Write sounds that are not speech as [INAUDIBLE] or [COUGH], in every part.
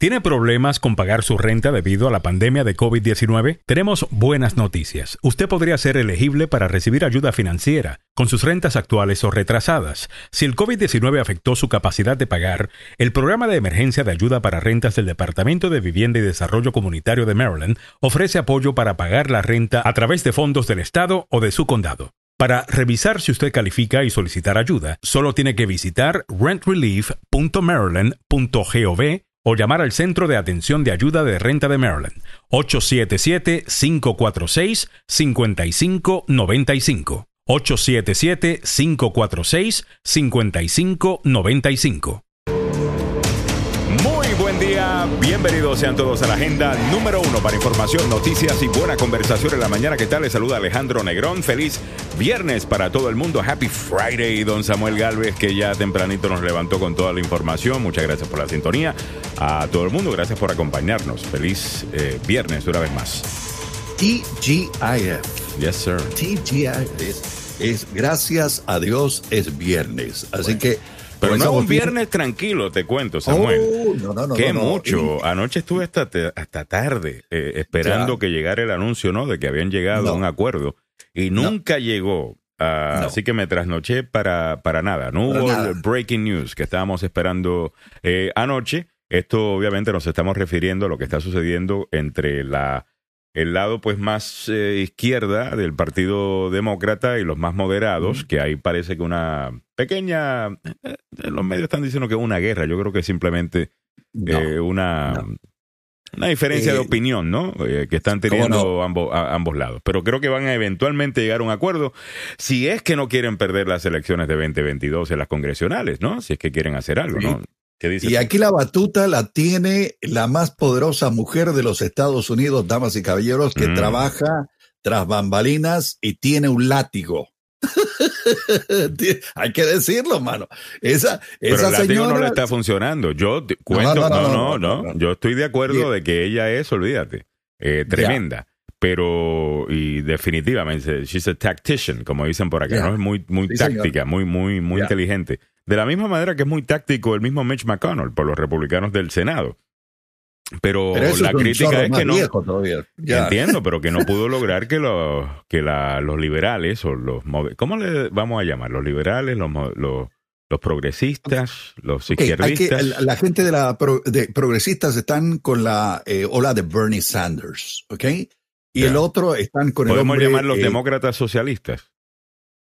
¿Tiene problemas con pagar su renta debido a la pandemia de COVID-19? Tenemos buenas noticias. Usted podría ser elegible para recibir ayuda financiera con sus rentas actuales o retrasadas. Si el COVID-19 afectó su capacidad de pagar, el programa de emergencia de ayuda para rentas del Departamento de Vivienda y Desarrollo Comunitario de Maryland ofrece apoyo para pagar la renta a través de fondos del Estado o de su condado. Para revisar si usted califica y solicitar ayuda, solo tiene que visitar rentrelief.maryland.gov o llamar al Centro de Atención de Ayuda de Renta de Maryland, 877-546-5595. 877-546-5595. Buen día, bienvenidos sean todos a la agenda número uno para información, noticias y buena conversación en la mañana. ¿Qué tal? Les saluda Alejandro Negrón. Feliz viernes para todo el mundo. Happy Friday, don Samuel Galvez, que ya tempranito nos levantó con toda la información. Muchas gracias por la sintonía. A todo el mundo, gracias por acompañarnos. Feliz eh, viernes una vez más. TGIF. Yes, sir. TGIF es, gracias a Dios es viernes. Así que pero no un viernes tranquilo, te cuento, Samuel. Oh, no, no, no, Qué mucho. Anoche estuve hasta, hasta tarde eh, esperando que llegara el anuncio, ¿no? De que habían llegado a un acuerdo. Y nunca llegó. Ah, así que me trasnoché para, para nada. No hubo el breaking news que estábamos esperando eh, anoche. Esto obviamente nos estamos refiriendo a lo que está sucediendo entre la el lado pues más eh, izquierda del Partido Demócrata y los más moderados, que ahí parece que una pequeña, eh, los medios están diciendo que es una guerra, yo creo que es simplemente eh, una, una diferencia de opinión, ¿no? que están teniendo ambos, ambos lados. Pero creo que van a eventualmente llegar a un acuerdo si es que no quieren perder las elecciones de 2022 en las congresionales, ¿no? Si es que quieren hacer algo, ¿no? Y aquí la batuta la tiene la más poderosa mujer de los Estados Unidos, damas y caballeros, que mm. trabaja tras bambalinas y tiene un látigo. [LAUGHS] Hay que decirlo, mano. Esa, Pero el látigo no le está funcionando. Yo cuento, no, no, no, Yo estoy de acuerdo de que ella es, olvídate, eh, tremenda. Pero, y definitivamente, she's a tactician, como dicen por acá, ¿no? Es muy, muy táctica, muy, muy, muy inteligente. De la misma manera que es muy táctico el mismo Mitch McConnell por los republicanos del Senado. Pero, la crítica es que no. Entiendo, pero que no pudo [LAUGHS] lograr que los, que los liberales o los. ¿Cómo le vamos a llamar? Los liberales, los, los, progresistas, los izquierdistas. la gente de la de progresistas están con la eh, ola de Bernie Sanders, ¿ok? Y el otro están con el. ¿Podemos llamar los eh, demócratas socialistas?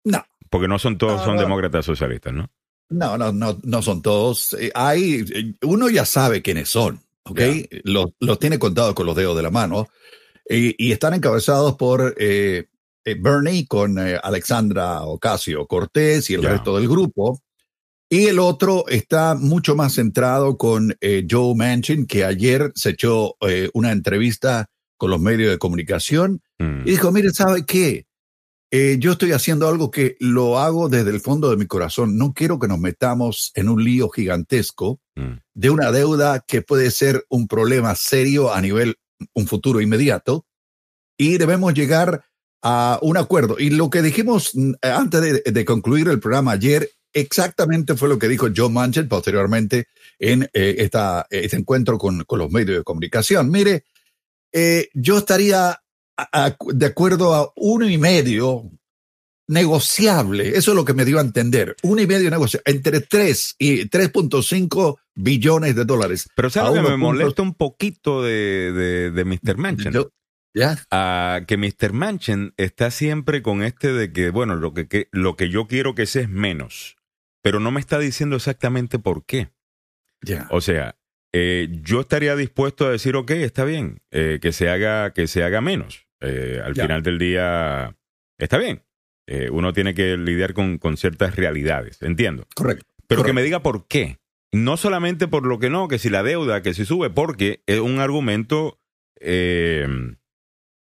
No. Porque no son todos, son demócratas socialistas, ¿no? No, no, no, no son todos. Eh, hay, eh, uno ya sabe quiénes son, ¿ok? Los, tiene contados con los dedos de la mano y, están encabezados por eh, Bernie con Alexandra Ocasio Cortés y el resto del grupo. Y el otro está mucho más centrado con Joe Manchin, que ayer se echó una entrevista con los medios de comunicación mm. y dijo, mire, ¿sabe qué? Eh, yo estoy haciendo algo que lo hago desde el fondo de mi corazón. No quiero que nos metamos en un lío gigantesco mm. de una deuda que puede ser un problema serio a nivel, un futuro inmediato, y debemos llegar a un acuerdo. Y lo que dijimos mm, antes de, concluir el programa ayer, exactamente fue lo que dijo Joe Manchin posteriormente en eh, esta, este encuentro con, con, los medios de comunicación. Mire, eh, yo estaría de acuerdo a uno y medio negociable. Eso es lo que me dio a entender. Uno y medio negociable. Entre 3 y 3.5 billones de dólares. Pero ¿sabes que me molesta un poquito de, de, Mr. Manchin? ¿Ya? Ah, que Mr. Manchin está siempre con este de que, bueno, lo que, lo que yo quiero que sea es menos. Pero no me está diciendo exactamente por qué. Ya. O sea, eh, yo estaría dispuesto a decir, ok, está bien, eh, que, se haga, que se haga menos. Eh, al final del día, está bien. uno tiene que lidiar con, con, ciertas realidades, entiendo. Correcto. Pero que me diga por qué. No solamente por lo que no, que si la deuda, que si sube, porque es un argumento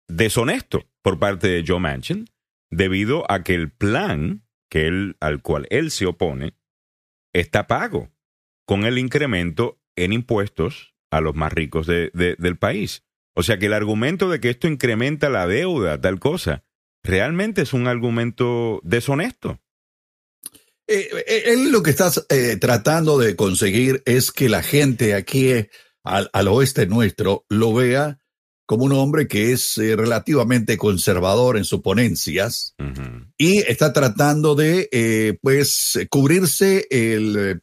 deshonesto por parte de Joe Manchin, debido a que el plan que él, al cual él se opone está pago con el incremento en impuestos a los más ricos de, del país. O sea que el argumento de que esto incrementa la deuda, tal cosa, realmente es un argumento deshonesto. Eh, eh, él lo que está eh, tratando de conseguir es que la gente aquí al, al oeste nuestro lo vea como un hombre que es eh, relativamente conservador en sus ponencias y está tratando de, pues, cubrirse el,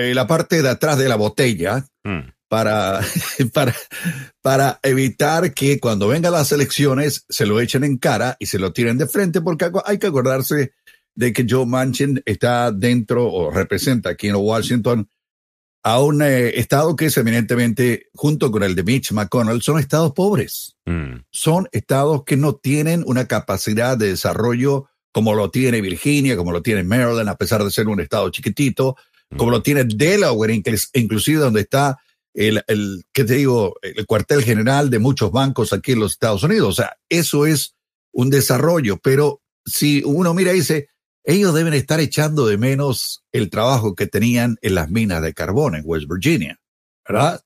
eh, la parte de atrás de la botella mm. para, [LAUGHS] para, para evitar que cuando vengan las elecciones se lo echen en cara y se lo tiren de frente, porque hay que acordarse de que Joe Manchin está dentro o representa aquí en Washington a un eh, estado que es eminentemente, junto con el de Mitch McConnell, son estados pobres. Mm. Son estados que no tienen una capacidad de desarrollo como lo tiene Virginia, como lo tiene Maryland, a pesar de ser un estado chiquitito. Como lo tiene Delaware, inclusive donde está el, el, ¿qué te digo?, el cuartel general de muchos bancos aquí en los Estados Unidos. O sea, eso es un desarrollo, pero si uno mira y dice, ellos deben estar echando de menos el trabajo que tenían en las minas de carbón en West Virginia, ¿verdad?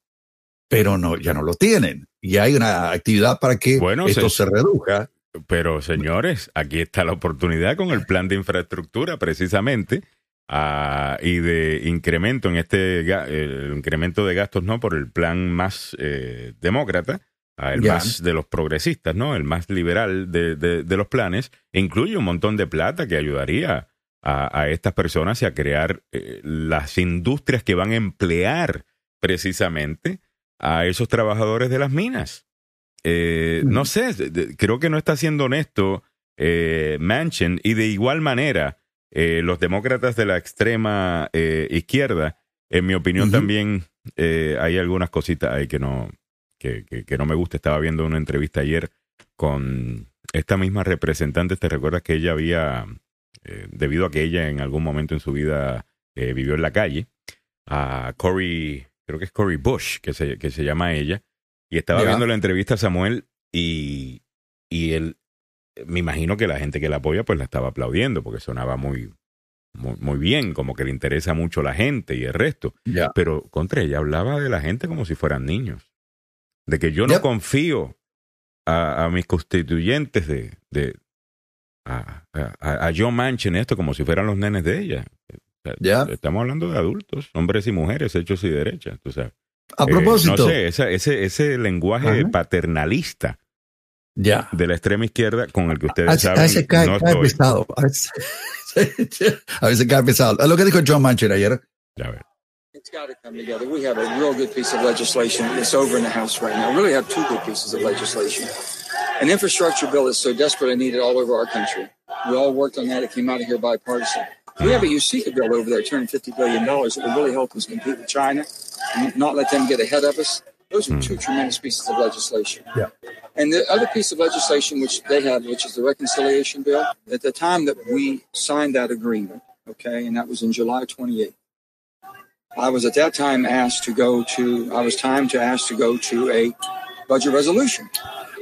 Pero no, ya no lo tienen. Y hay una actividad para que esto se, reduzca. Pero señores, aquí está la oportunidad con el plan de infraestructura precisamente ah, y de incremento en este incremento de gastos no por el plan más eh, demócrata el más de los progresistas, ¿no? El más liberal de, de, los planes, incluye un montón de plata que ayudaría a, a estas personas y a crear eh, las industrias que van a emplear precisamente a esos trabajadores de las minas. Eh, no sé, creo que no está siendo honesto eh, Manchin y de igual manera los demócratas de la extrema izquierda, en mi opinión también hay algunas cositas ahí que no, que, no me gusta. Estaba viendo una entrevista ayer con esta misma representante. ¿Te recuerdas que ella había, eh, debido a que ella en algún momento en su vida eh, vivió en la calle, a Cory, creo que es Cory Bush, que se, que se llama ella, y estaba viendo la entrevista a Samuel y, y él, me imagino que la gente que la apoya pues la estaba aplaudiendo porque sonaba muy, muy, bien, como que le interesa mucho la gente y el resto. Pero contra ella hablaba de la gente como si fueran niños de que yo no confío a, mis constituyentes de, de a, a, John Manchin esto como si fueran los nenes de ella. Estamos hablando de adultos, hombres y mujeres, hechos y derechas. a propósito. no sé, ese, ese lenguaje paternalista de la extrema izquierda con el que ustedes saben. [LAUGHS] A veces cae, pesado. A veces, cae pesado. Lo que dijo John Manchin ayer. Ya ver. It's got to come together. We have a real good piece of legislation that's over in the House right now. We really have two good pieces of legislation. An infrastructure bill is so desperately needed all over our country. We all worked on that. It came out of here bipartisan. We have a USICA bill over there turning $50 billion that will really help us compete with China and not let them get ahead of us. Those are two hmm. tremendous pieces of legislation. Yeah. And the other piece of legislation which they have, which is the reconciliation bill, at the time that we signed that agreement, okay, and that was in July 28th, I was at that time asked to go to, I was time to ask to go to a budget resolution.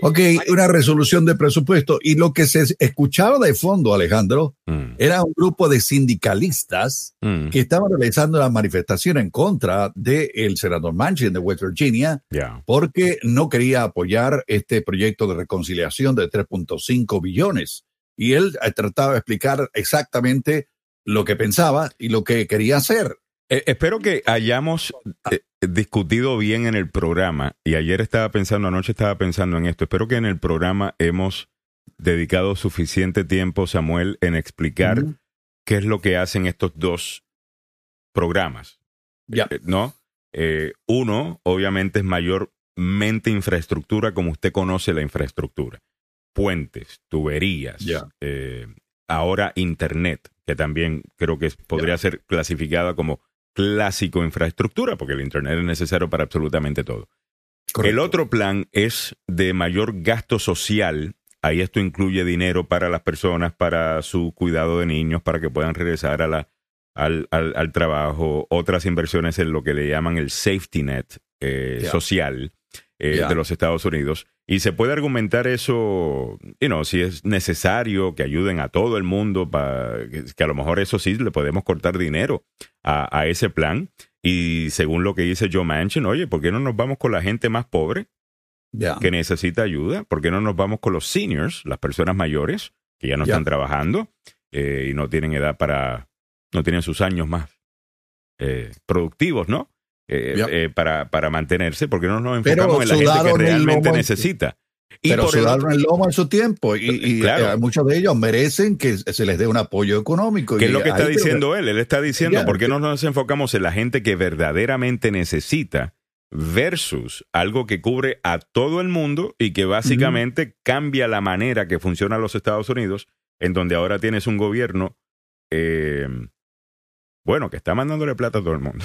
Ok, una resolución de presupuesto. Y lo que se escuchaba de fondo, Alejandro, mm. era un grupo de sindicalistas mm. que estaban realizando una manifestación en contra del senador Manchin de West Virginia, porque no quería apoyar este proyecto de reconciliación de 3.5 billones. Y él eh, trataba de explicar exactamente lo que pensaba y lo que quería hacer. Eh, espero que hayamos eh, discutido bien en el programa y ayer estaba pensando, anoche estaba pensando en esto, espero que en el programa hemos dedicado suficiente tiempo, Samuel, en explicar qué es lo que hacen estos dos programas. Ya. Eh, ¿No? uno, obviamente, es mayormente infraestructura como usted conoce la infraestructura. Puentes, tuberías, ahora Internet, que también creo que podría ser clasificada como clásico infraestructura, porque el Internet es necesario para absolutamente todo. El otro plan es de mayor gasto social. Ahí esto incluye dinero para las personas, para su cuidado de niños, para que puedan regresar a la, al, al, trabajo, otras inversiones en lo que le llaman el safety net eh, social eh, de los Estados Unidos. Y se puede argumentar eso, you know, si es necesario que ayuden a todo el mundo, para, que, a lo mejor eso sí le podemos cortar dinero a, ese plan. Y según lo que dice Joe Manchin, oye, ¿por qué no nos vamos con la gente más pobre que necesita ayuda? ¿Por qué no nos vamos con los seniors, las personas mayores que ya no están trabajando eh, y no tienen edad para, no tienen sus años más eh, productivos, ¿no? Para, para mantenerse, porque no nos enfocamos en la gente que realmente necesita. Y pero sudaron el lomo en su tiempo y, muchos de ellos merecen que se les dé un apoyo económico. ¿Qué es lo que está diciendo él? Él está diciendo, ¿por qué no nos enfocamos en la gente que verdaderamente necesita versus algo que cubre a todo el mundo y que básicamente cambia la manera que funcionan los Estados Unidos, en donde ahora tienes un gobierno, eh, bueno, que está mandándole plata a todo el mundo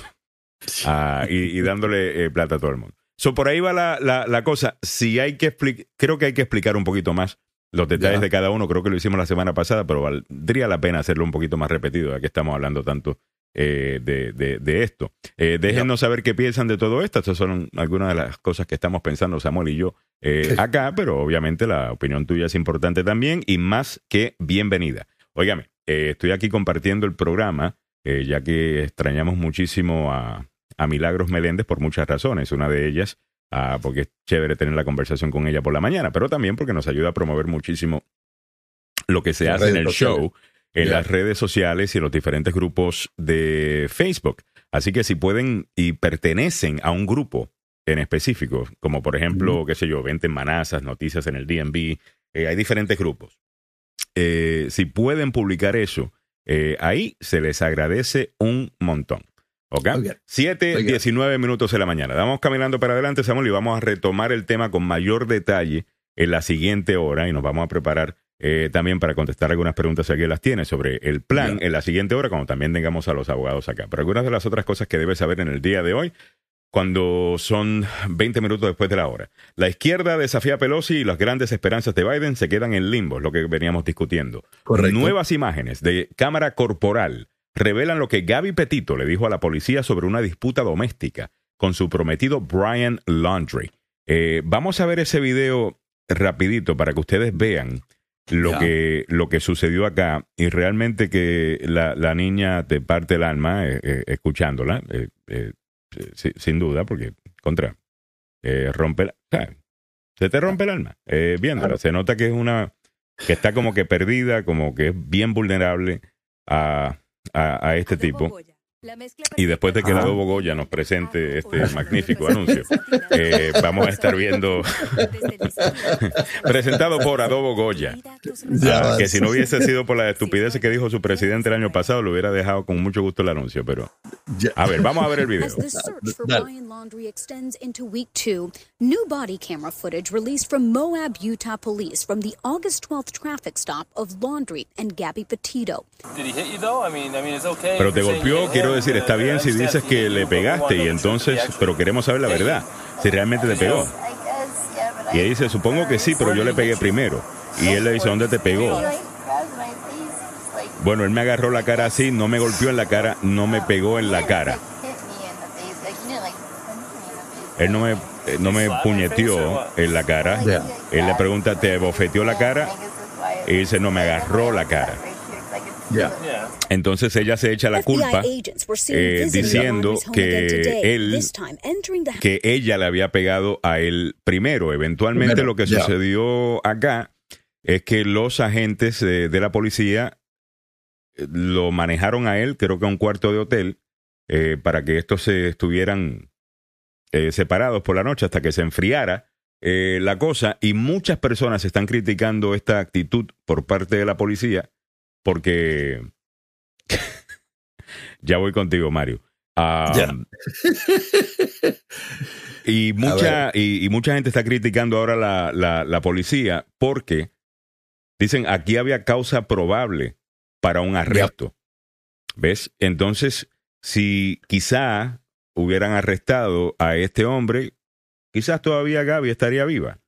ah, y, dándole eh, plata a todo el mundo. So, por ahí va la, la, cosa. Si hay que creo que hay que explicar un poquito más los detalles de cada uno. Creo que lo hicimos la semana pasada, pero valdría la pena hacerlo un poquito más repetido, ya que estamos hablando tanto eh, de, de, esto. Eh, déjenos saber qué piensan de todo esto. Estas son algunas de las cosas que estamos pensando Samuel y yo eh, acá, pero obviamente la opinión tuya es importante también y más que bienvenida. Óigame, estoy aquí compartiendo el programa, ya que extrañamos muchísimo a, a Milagros Meléndez por muchas razones. Una de ellas, ah, porque es chévere tener la conversación con ella por la mañana, pero también porque nos ayuda a promover muchísimo lo que se hace en el show en las redes sociales y en los diferentes grupos de Facebook. Así que si pueden y pertenecen a un grupo en específico, como por ejemplo, qué sé yo, Venten Manazas, Noticias en el DMV, eh, hay diferentes grupos. Eh, si pueden publicar eso, eh, ahí se les agradece un montón. ¿Ok? 7, 19 minutos de la mañana. Vamos caminando para adelante, Samuel, y vamos a retomar el tema con mayor detalle en la siguiente hora y nos vamos a preparar eh, también para contestar algunas preguntas si alguien las tiene sobre el plan en la siguiente hora, como también tengamos a los abogados acá. Pero algunas de las otras cosas que debes saber en el día de hoy, cuando son 20 minutos después de la hora. La izquierda desafía a Pelosi y las grandes esperanzas de Biden se quedan en limbo, lo que veníamos discutiendo. Nuevas imágenes de cámara corporal revelan lo que Gaby Petito le dijo a la policía sobre una disputa doméstica con su prometido Brian Laundry. Eh, vamos a ver ese video rapidito para que ustedes vean lo, que, lo que sucedió acá y realmente que la, la niña te parte el alma eh, eh, escuchándola, sin duda, porque contra, rompe, se te rompe el alma viéndola. Se nota que es una, que está como que perdida, como que es bien vulnerable a a, a este tipo. Y después de que la Adobo Goya nos presente este magnífico [LAUGHS] anuncio, eh, vamos a estar viendo [LAUGHS] presentado por Adobo Goya, ah, que si no hubiese sido por la estupidez que dijo su presidente el año pasado, lo hubiera dejado con mucho gusto el anuncio, pero a ver, vamos a ver el video. New body camera footage released from Moab, Utah police from the August 12th traffic stop of Laundry and Gabby Petito. Pero te golpeó, quiero decir, está bien si dices que le pegaste y entonces, pero queremos saber la verdad, si realmente te pegó. Y él dice, supongo que sí, pero yo le pegué primero. Y él le dice, ¿dónde te pegó? Bueno, él me agarró la cara así, no me golpeó en la cara, no me pegó en la cara. Él no me, eh, no me puñeteó en la cara. Él le pregunta, ¿te bofeteó la cara? Y dice, no, me agarró la cara. Entonces ella se echa la culpa eh, diciendo que él, que ella le había pegado a él primero. Eventualmente lo que sucedió acá es que los agentes de la policía eh, lo manejaron a él, creo que a un cuarto de hotel, eh, para que estos se estuvieran separados por la noche hasta que se enfriara la cosa. Y muchas personas están criticando esta actitud por parte de la policía porque ya voy contigo, Mario. [LAUGHS] y, mucha, y, mucha gente está criticando ahora la, la, policía porque dicen aquí había causa probable para un arresto. ¿Ves? Entonces, si quizá hubieran arrestado a este hombre, quizás todavía Gaby estaría viva.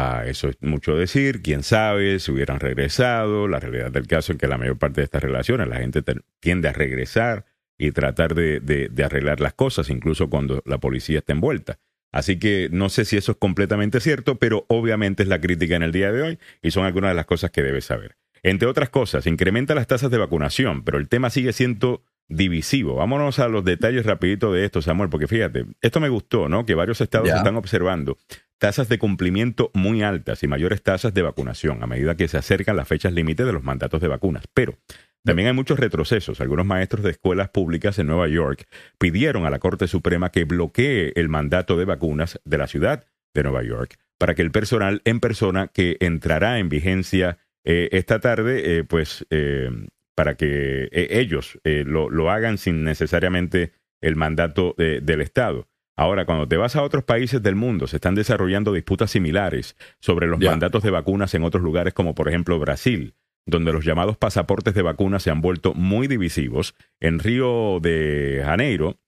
Ah, eso es mucho decir, quién sabe si hubieran regresado. La realidad del caso es que la mayor parte de estas relaciones la gente tiende a regresar y tratar de, de, arreglar las cosas, incluso cuando la policía está envuelta. Así que no sé si eso es completamente cierto, pero obviamente es la crítica en el día de hoy y son algunas de las cosas que debes saber. Entre otras cosas, incrementa las tasas de vacunación, pero el tema sigue siendo divisivo. Vámonos a los detalles rapidito de esto, Samuel, porque fíjate, esto me gustó, ¿no? Que varios estados están observando tasas de cumplimiento muy altas y mayores tasas de vacunación a medida que se acercan las fechas límite de los mandatos de vacunas. Pero También hay muchos retrocesos. Algunos maestros de escuelas públicas en Nueva York pidieron a la Corte Suprema que bloquee el mandato de vacunas de la ciudad de Nueva York para que el personal en persona que entrará en vigencia eh, esta tarde, eh, pues eh, para que ellos lo, lo, hagan sin necesariamente el mandato del Estado. Ahora, cuando te vas a otros países del mundo, se están desarrollando disputas similares sobre los mandatos de vacunas en otros lugares, como por ejemplo Brasil, donde los llamados pasaportes de vacunas se han vuelto muy divisivos. En Río de Janeiro,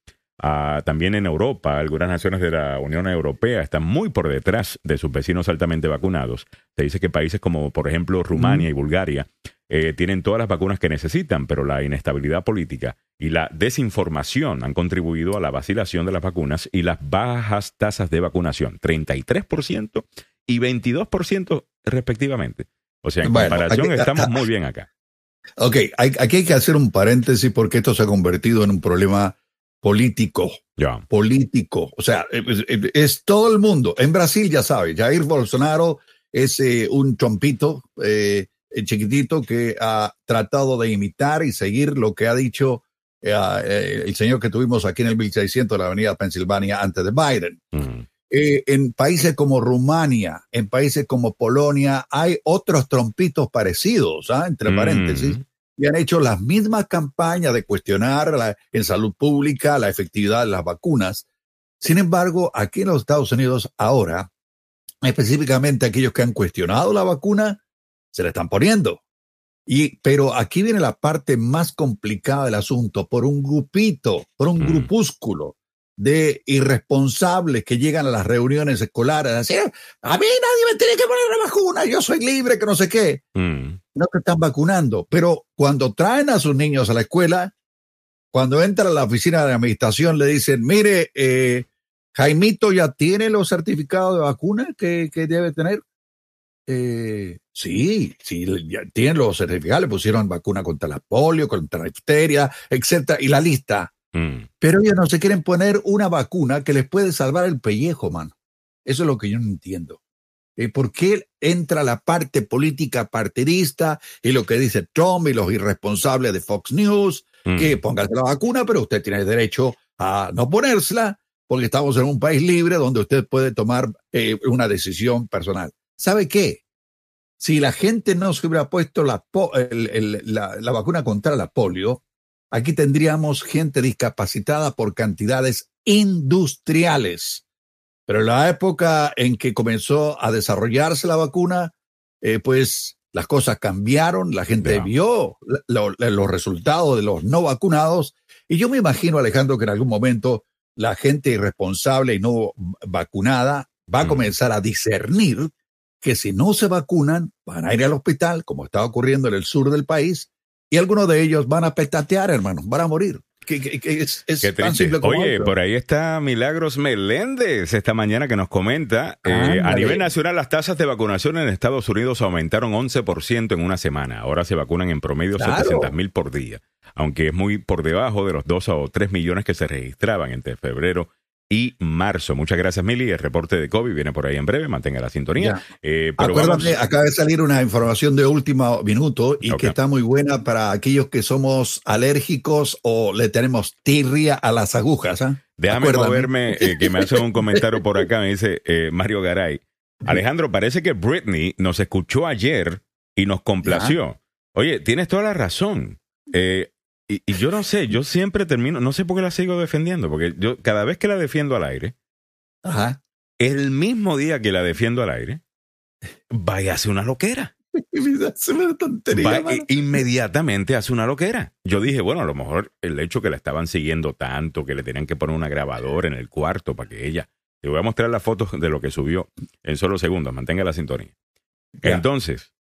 también en Europa, algunas naciones de la Unión Europea están muy por detrás de sus vecinos altamente vacunados. Se dice que países como, por ejemplo, Rumania y Bulgaria eh, tienen todas las vacunas que necesitan, pero la inestabilidad política y la desinformación han contribuido a la vacilación de las vacunas y las bajas tasas de vacunación, 33% y 22% respectivamente. O sea, en comparación estamos muy bien acá. Ok, aquí hay que hacer un paréntesis porque esto se ha convertido en un problema político. Político. O sea, es, todo el mundo. En Brasil, ya sabes, Jair Bolsonaro es eh, un trompito eh, chiquitito que ha tratado de imitar y seguir lo que ha dicho eh, el señor que tuvimos aquí en el 1600 de la avenida Pensilvania antes de Biden. Mm. en países como Rumania, en países como Polonia, hay otros trompitos parecidos, ¿ah? entre paréntesis, mm y han hecho las mismas campañas de cuestionar en salud pública la efectividad de las vacunas. Sin embargo, aquí en los Estados Unidos ahora, específicamente aquellos que han cuestionado la vacuna, se la están poniendo. Y, pero aquí viene la parte más complicada del asunto, por un grupito, por un mm. grupúsculo de irresponsables que llegan a las reuniones escolares a decir, a mí nadie me tiene que poner la vacuna, yo soy libre, que no sé qué. Mm. No te están vacunando, pero cuando traen a sus niños a la escuela, cuando entra a la oficina de administración, le dicen, mire, eh, Jaimito ya tiene los certificados de vacuna que, debe tener. Eh, sí, sí, ya tienen los certificados, le pusieron vacuna contra la polio, contra la difteria, etcétera, y la lista Mm. Pero ellos no se quieren poner una vacuna que les puede salvar el pellejo, man. Eso es lo que yo no entiendo. Eh, ¿Por qué entra la parte política partidista y lo que dice Trump y los irresponsables de Fox News? Que mm. póngase la vacuna, pero usted tiene derecho a no ponérsela porque estamos en un país libre donde usted puede tomar eh, una decisión personal. ¿Sabe qué? Si la gente no se hubiera puesto la, la vacuna contra la polio, Aquí tendríamos gente discapacitada por cantidades industriales. Pero en la época en que comenzó a desarrollarse la vacuna, eh, pues las cosas cambiaron, la gente vio los resultados de los no vacunados. Y yo me imagino, Alejandro, que en algún momento la gente irresponsable y no vacunada va a mm. comenzar a discernir que si no se vacunan, van a ir al hospital, como está ocurriendo en el sur del país, y algunos de ellos van a petatear, hermano, van a morir. Que, es, tan simple como Oye, por ahí está Milagros Meléndez esta mañana que nos comenta, eh, a nivel nacional las tasas de vacunación en Estados Unidos aumentaron 11% en una semana. Ahora se vacunan en promedio claro. mil por día, aunque es muy por debajo de los 2 o 3 millones que se registraban entre febrero y marzo. Muchas gracias, Mili. El reporte de COVID viene por ahí en breve. Mantenga la sintonía. Eh, Acuérdate, acaba de salir una información de último minuto y que está muy buena para aquellos que somos alérgicos o le tenemos tirria a las agujas. ¿ah? Déjame moverme, eh, que me hace un comentario por acá. Me dice eh, Mario Garay. Alejandro, parece que Britney nos escuchó ayer y nos complació. Oye, tienes toda la razón. Eh, y, yo no sé, yo siempre termino, no sé por qué la sigo defendiendo, porque yo cada vez que la defiendo al aire, Ajá. el mismo día que la defiendo al aire, vaya hace una loquera. [LAUGHS] una tontería, inmediatamente hace una loquera. Yo dije, bueno, a lo mejor el hecho que la estaban siguiendo tanto, que le tenían que poner una grabadora en el cuarto para que ella. Le voy a mostrar las fotos de lo que subió en solo segundos. Mantenga la sintonía. Entonces,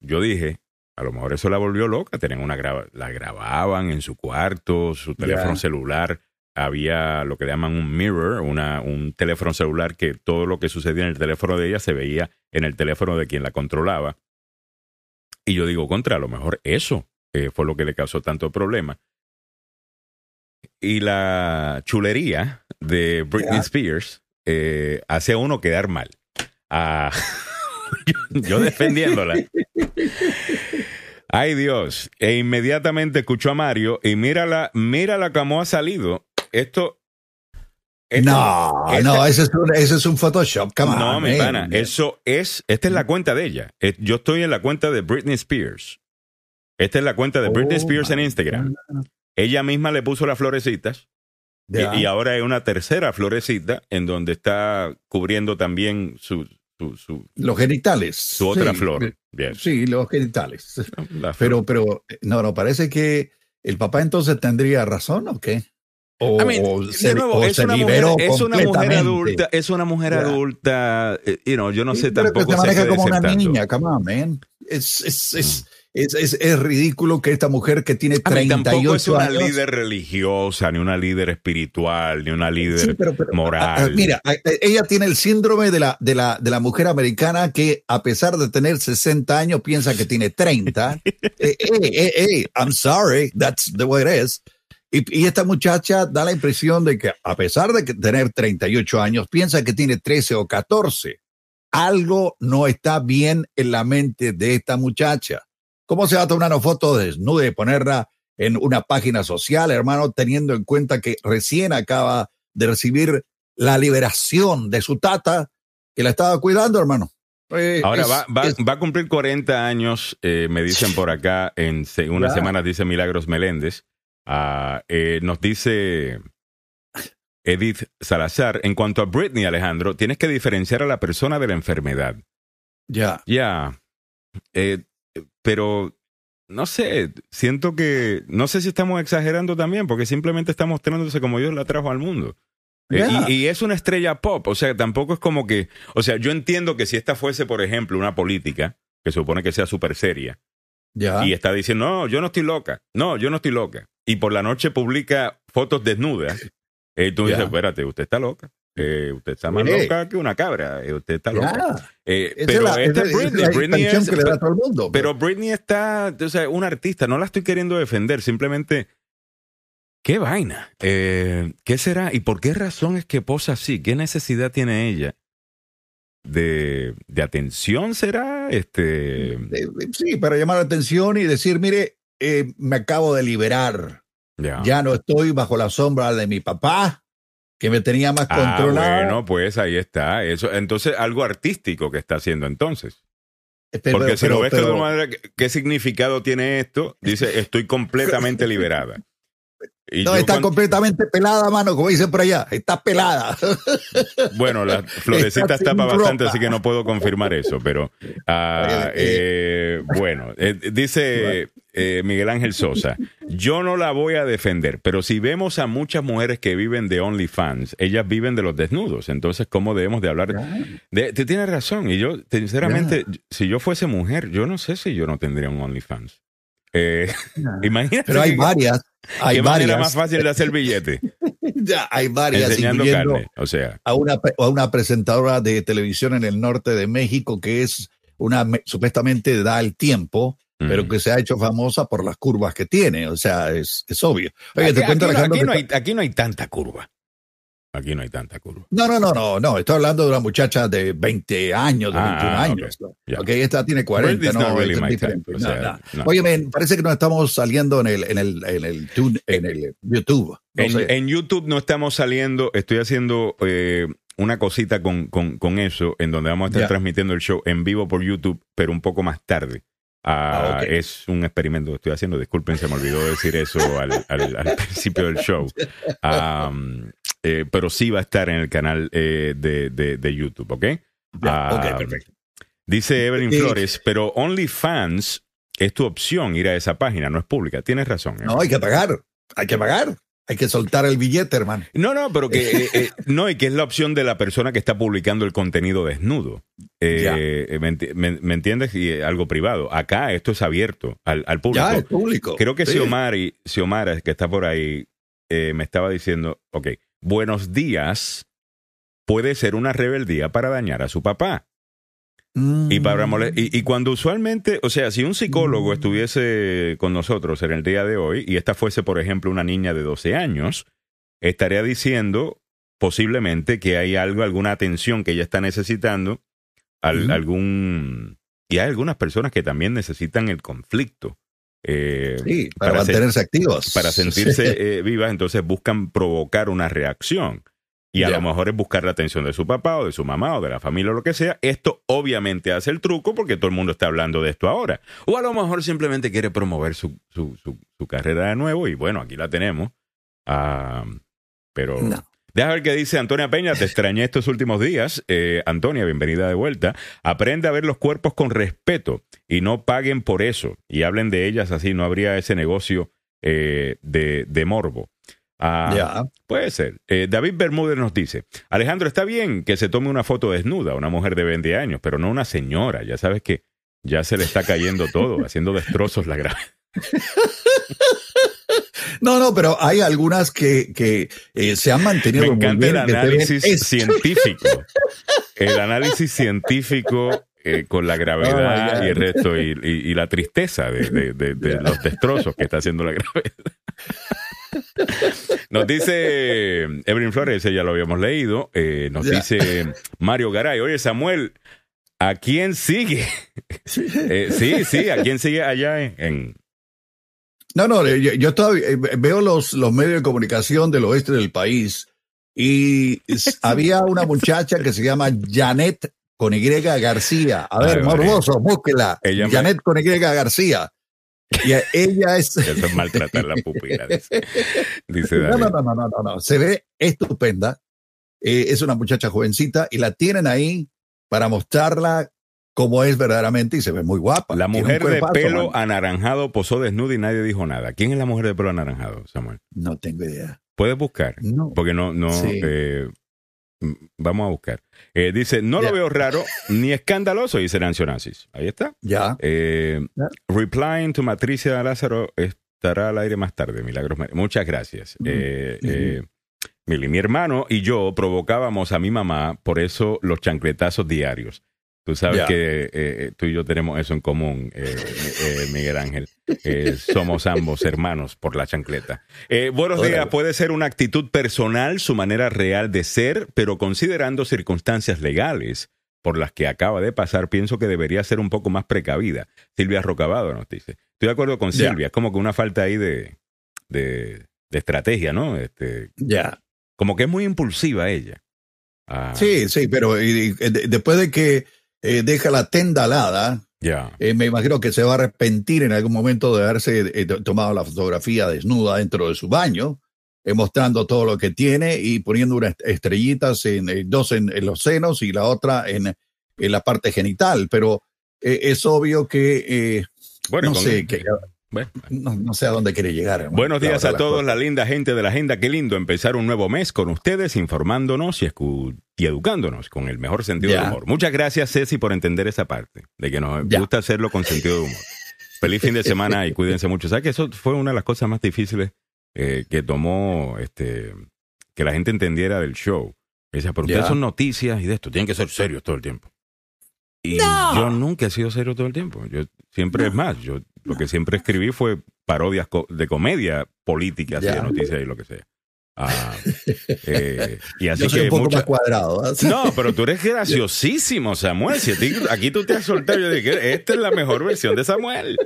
yo dije, a lo mejor eso la volvió loca. Tenían una la grababan en su cuarto, su teléfono celular. Había lo que llaman un mirror, una, un teléfono celular que todo lo que sucedía en el teléfono de ella se veía en el teléfono de quien la controlaba. Y yo digo, contra, a lo mejor eso eh, fue lo que le causó tanto problema. Y la chulería de Britney Spears eh, hace a uno quedar mal. Ah, [LAUGHS] yo defendiéndola. [LAUGHS] Ay Dios. E inmediatamente escuchó a Mario y mírala, mírala cómo ha salido. Esto. no, no, ese es, un, ese es un Photoshop, No, mi pana, eso es, esta es la cuenta de ella. Yo estoy en la cuenta de Britney Spears. Esta es la cuenta de Britney oh, Spears en Instagram. Ella misma le puso las florecitas. Y, ahora hay una tercera florecita en donde está cubriendo también su, los genitales. Su otra flor. Sí, los genitales. [LAUGHS] Pero, pero, no, no, parece que el papá entonces tendría razón o qué? O, se, nuevo, es, una mujer, es, una mujer, adulta, es una mujer adulta, eh, you know, yo no sé tampoco. Pero se maneja como una niña, come on, man. Es, es, es, mm es, es, es, ridículo que esta mujer que tiene 38 años. Tampoco es una líder religiosa, ni una líder espiritual, ni una líder moral. mira, ella tiene el síndrome de la, de, la, de la mujer americana que, a pesar de tener 60 años, piensa que tiene 30. [LAUGHS] Eh, eh, eh, I'm sorry, that's the way it is. Y, y, esta muchacha da la impresión de que, a pesar de tener 38 años, piensa que tiene 13 o 14. Algo no está bien en la mente de esta muchacha. ¿Cómo se va a tomar una foto desnuda y ponerla en una página social, hermano, teniendo en cuenta que recién acaba de recibir la liberación de su tata que la estaba cuidando, hermano? Eh, Ahora va, va, a cumplir 40 años, eh, me dicen por acá, en unas semanas dice Milagros Meléndez. Ah, eh, nos dice Edith Salazar, en cuanto a Britney, Alejandro, tienes que diferenciar a la persona de la enfermedad. Ya. Ya pero no sé, siento que, no sé si estamos exagerando también, porque simplemente está mostrándose como Dios la trajo al mundo. Eh, y, es una estrella pop, o sea, tampoco es como que, o sea, yo entiendo que si esta fuese, por ejemplo, una política, que supone que sea súper seria, y está diciendo, no, yo no estoy loca, no, yo no estoy loca, y por la noche publica fotos desnudas, y tú dices, espérate, usted está loca. Eh, usted está más loca que una cabra. Eh, usted está loca. Eh, pero esta es Britney. Britney es, pero, Britney está, o sea, una artista. No la estoy queriendo defender. Simplemente, qué vaina. ¿Qué será? ¿Y por qué razón es que posa así? ¿Qué necesidad tiene ella? De, de atención será este sí para llamar la atención y decir mire me acabo de liberar ya no estoy bajo la sombra de mi papá que me tenía más ah, controlado. Bueno, pues ahí está. Eso, entonces, algo artístico que está haciendo entonces. Eh, Porque si lo ves de manera, ¿qué significado tiene esto? Dice, estoy completamente [LAUGHS] liberada no, está completamente pelada, mano, como dicen por allá. Está pelada. [LAUGHS] Bueno, la florecita está tapa bastante, así que no puedo confirmar eso, pero ah, eh, bueno, eh, dice eh, Miguel Ángel Sosa, yo no la voy a defender, pero si vemos a muchas mujeres que viven de OnlyFans, ellas viven de los desnudos, entonces, ¿cómo debemos de hablar? De, te tienes razón, y yo, sinceramente, si yo fuese mujer, yo no sé si yo no tendría un OnlyFans. Eh, [LAUGHS] imagínate. Pero hay varias. Hay ¿Qué varias. más fácil de hacer billete? [LAUGHS] ya, hay varias. Enseñando carne, o sea. A una, a una presentadora de televisión en el norte de México que es una, supuestamente da el tiempo, pero que se ha hecho famosa por las curvas que tiene. O sea, es, es obvio. Oye, te cuento, aquí, no hay, aquí no hay tanta curva. Aquí no hay tanta curva. No, no, no, no, no. Estoy hablando de una muchacha de 20 años, de 21 ah, años. Ok, esta tiene 40, no, Oye, me parece que no estamos saliendo en el, en el, en el, en el YouTube. en, YouTube no estamos saliendo. Estoy haciendo eh, una cosita con, con, con, eso, en donde vamos a estar transmitiendo el show en vivo por YouTube, pero un poco más tarde. Ah, ah, es un experimento que estoy haciendo. Disculpen, se me olvidó decir eso al, al, [LAUGHS] principio del show. [LAUGHS] Eh, pero sí va a estar en el canal eh, de, de, YouTube, ¿ok? ok, perfecto. Dice Evelyn Flores, pero OnlyFans es tu opción ir a esa página, no es pública. Tienes razón. No, hay que pagar. Hay que pagar. Hay que soltar el billete, hermano. No, no, pero que [LAUGHS] eh, no, y que es la opción de la persona que está publicando el contenido desnudo. me, entiendes? Y algo privado. Acá esto es abierto al, público. Ya, es público. Creo que si Omar, que está por ahí, me estaba diciendo, ok, buenos días puede ser una rebeldía para dañar a su papá. Y, para mm. y, cuando usualmente, o sea, si un psicólogo mm. estuviese con nosotros en el día de hoy y esta fuese, por ejemplo, una niña de 12 años, estaría diciendo posiblemente que hay algo, alguna atención que ella está necesitando, algún, y hay algunas personas que también necesitan el conflicto. Sí, para, mantenerse activos. Para sentirse vivas, entonces buscan provocar una reacción. Y a lo mejor es buscar la atención de su papá o de su mamá o de la familia o lo que sea. Esto obviamente hace el truco porque todo el mundo está hablando de esto ahora. O a lo mejor simplemente quiere promover su, su, su, carrera de nuevo y bueno, aquí la tenemos. Ah, pero no. Deja ver qué dice Antonia Peña. Te extrañé estos últimos días. Eh, Antonia, bienvenida de vuelta. Aprende a ver los cuerpos con respeto y no paguen por eso. Y hablen de ellas así, no habría ese negocio eh, de, de morbo. Ah, Puede ser. Eh, David Bermúdez nos dice, Alejandro, está bien que se tome una foto desnuda, una mujer de 20 años, pero no una señora. Ya sabes que ya se le está cayendo todo, haciendo destrozos la grave. [LAUGHS] No, no, pero hay algunas que, que eh, se han mantenido. Me encanta el análisis científico. El análisis científico eh, con la gravedad oh y el resto y, la tristeza de, de, los destrozos que está haciendo la gravedad. Nos dice Evelyn Flores, ya lo habíamos leído. Eh, nos dice Mario Garay, oye Samuel, ¿a quién sigue? Eh, sí, sí, ¿a quién sigue allá en...? No, no, yo, todavía eh, veo los, los medios de comunicación del oeste del país y [LAUGHS] había una muchacha que se llama Janet con Y García. A ver, morboso, búsquela. Janet con Y García. Y ella es. [LAUGHS] Eso es maltratar la pupila, dice, [LAUGHS] no, no, no, no, no, no, Se ve estupenda. Eh, es una muchacha jovencita y la tienen ahí para mostrarla como es verdaderamente y se ve muy guapa. La mujer de pelo anaranjado posó desnuda y nadie dijo nada. ¿Quién es la mujer de pelo anaranjado, Samuel? No tengo idea. Puedes buscar. No. Porque no, no, eh, Mm, vamos a buscar. Eh, dice, no lo veo raro ni escandaloso, dice Nancy Onassis. Ahí está. Ya. Eh, replying to Matricia Lázaro estará al aire más tarde, Milagros. Muchas gracias. Eh, mi hermano y yo provocábamos a mi mamá, por eso los chancletazos diarios. Tú sabes que eh, eh, tú y yo tenemos eso en común, eh, Miguel Ángel. somos ambos hermanos por la chancleta. buenos días. Puede ser una actitud personal, su manera real de ser, pero considerando circunstancias legales por las que acaba de pasar, pienso que debería ser un poco más precavida. Silvia Rocabado nos dice. Estoy de acuerdo con Silvia. Es como que una falta ahí de, de, estrategia, ¿no? Este, ya. Como que es muy impulsiva ella. Ah. Sí, sí, pero después de que eh, deja la tenda alada, eh, me imagino que se va a arrepentir en algún momento de haberse eh, tomado la fotografía desnuda dentro de su baño, mostrando todo lo que tiene y poniendo unas estrellitas, en, dos en, los senos y la otra en, en la parte genital. Pero es obvio que, bueno, no sé, que, no, sé a dónde quiere llegar. Buenos días a todos, la linda gente de la agenda. Qué lindo empezar un nuevo mes con ustedes, informándonos y, educándonos con el mejor sentido de humor. Muchas gracias, Ceci, por entender esa parte, de que nos gusta hacerlo con sentido de humor. Feliz fin de semana y cuídense mucho. ¿Sabes que eso fue una de las cosas más difíciles eh, que tomó este que la gente entendiera del show? Pero ustedes son noticias y de esto, tienen que ser serios todo el tiempo. Y yo nunca he sido serio todo el tiempo. Yo siempre es más, yo lo que siempre escribí fue parodias de comedia política, de noticias y lo que sea. Ah, [LAUGHS] eh, y así que un poco más cuadrado. No, pero tú eres graciosísimo, Samuel. Si aquí tú te has soltado, yo dije, esta es la mejor versión de Samuel.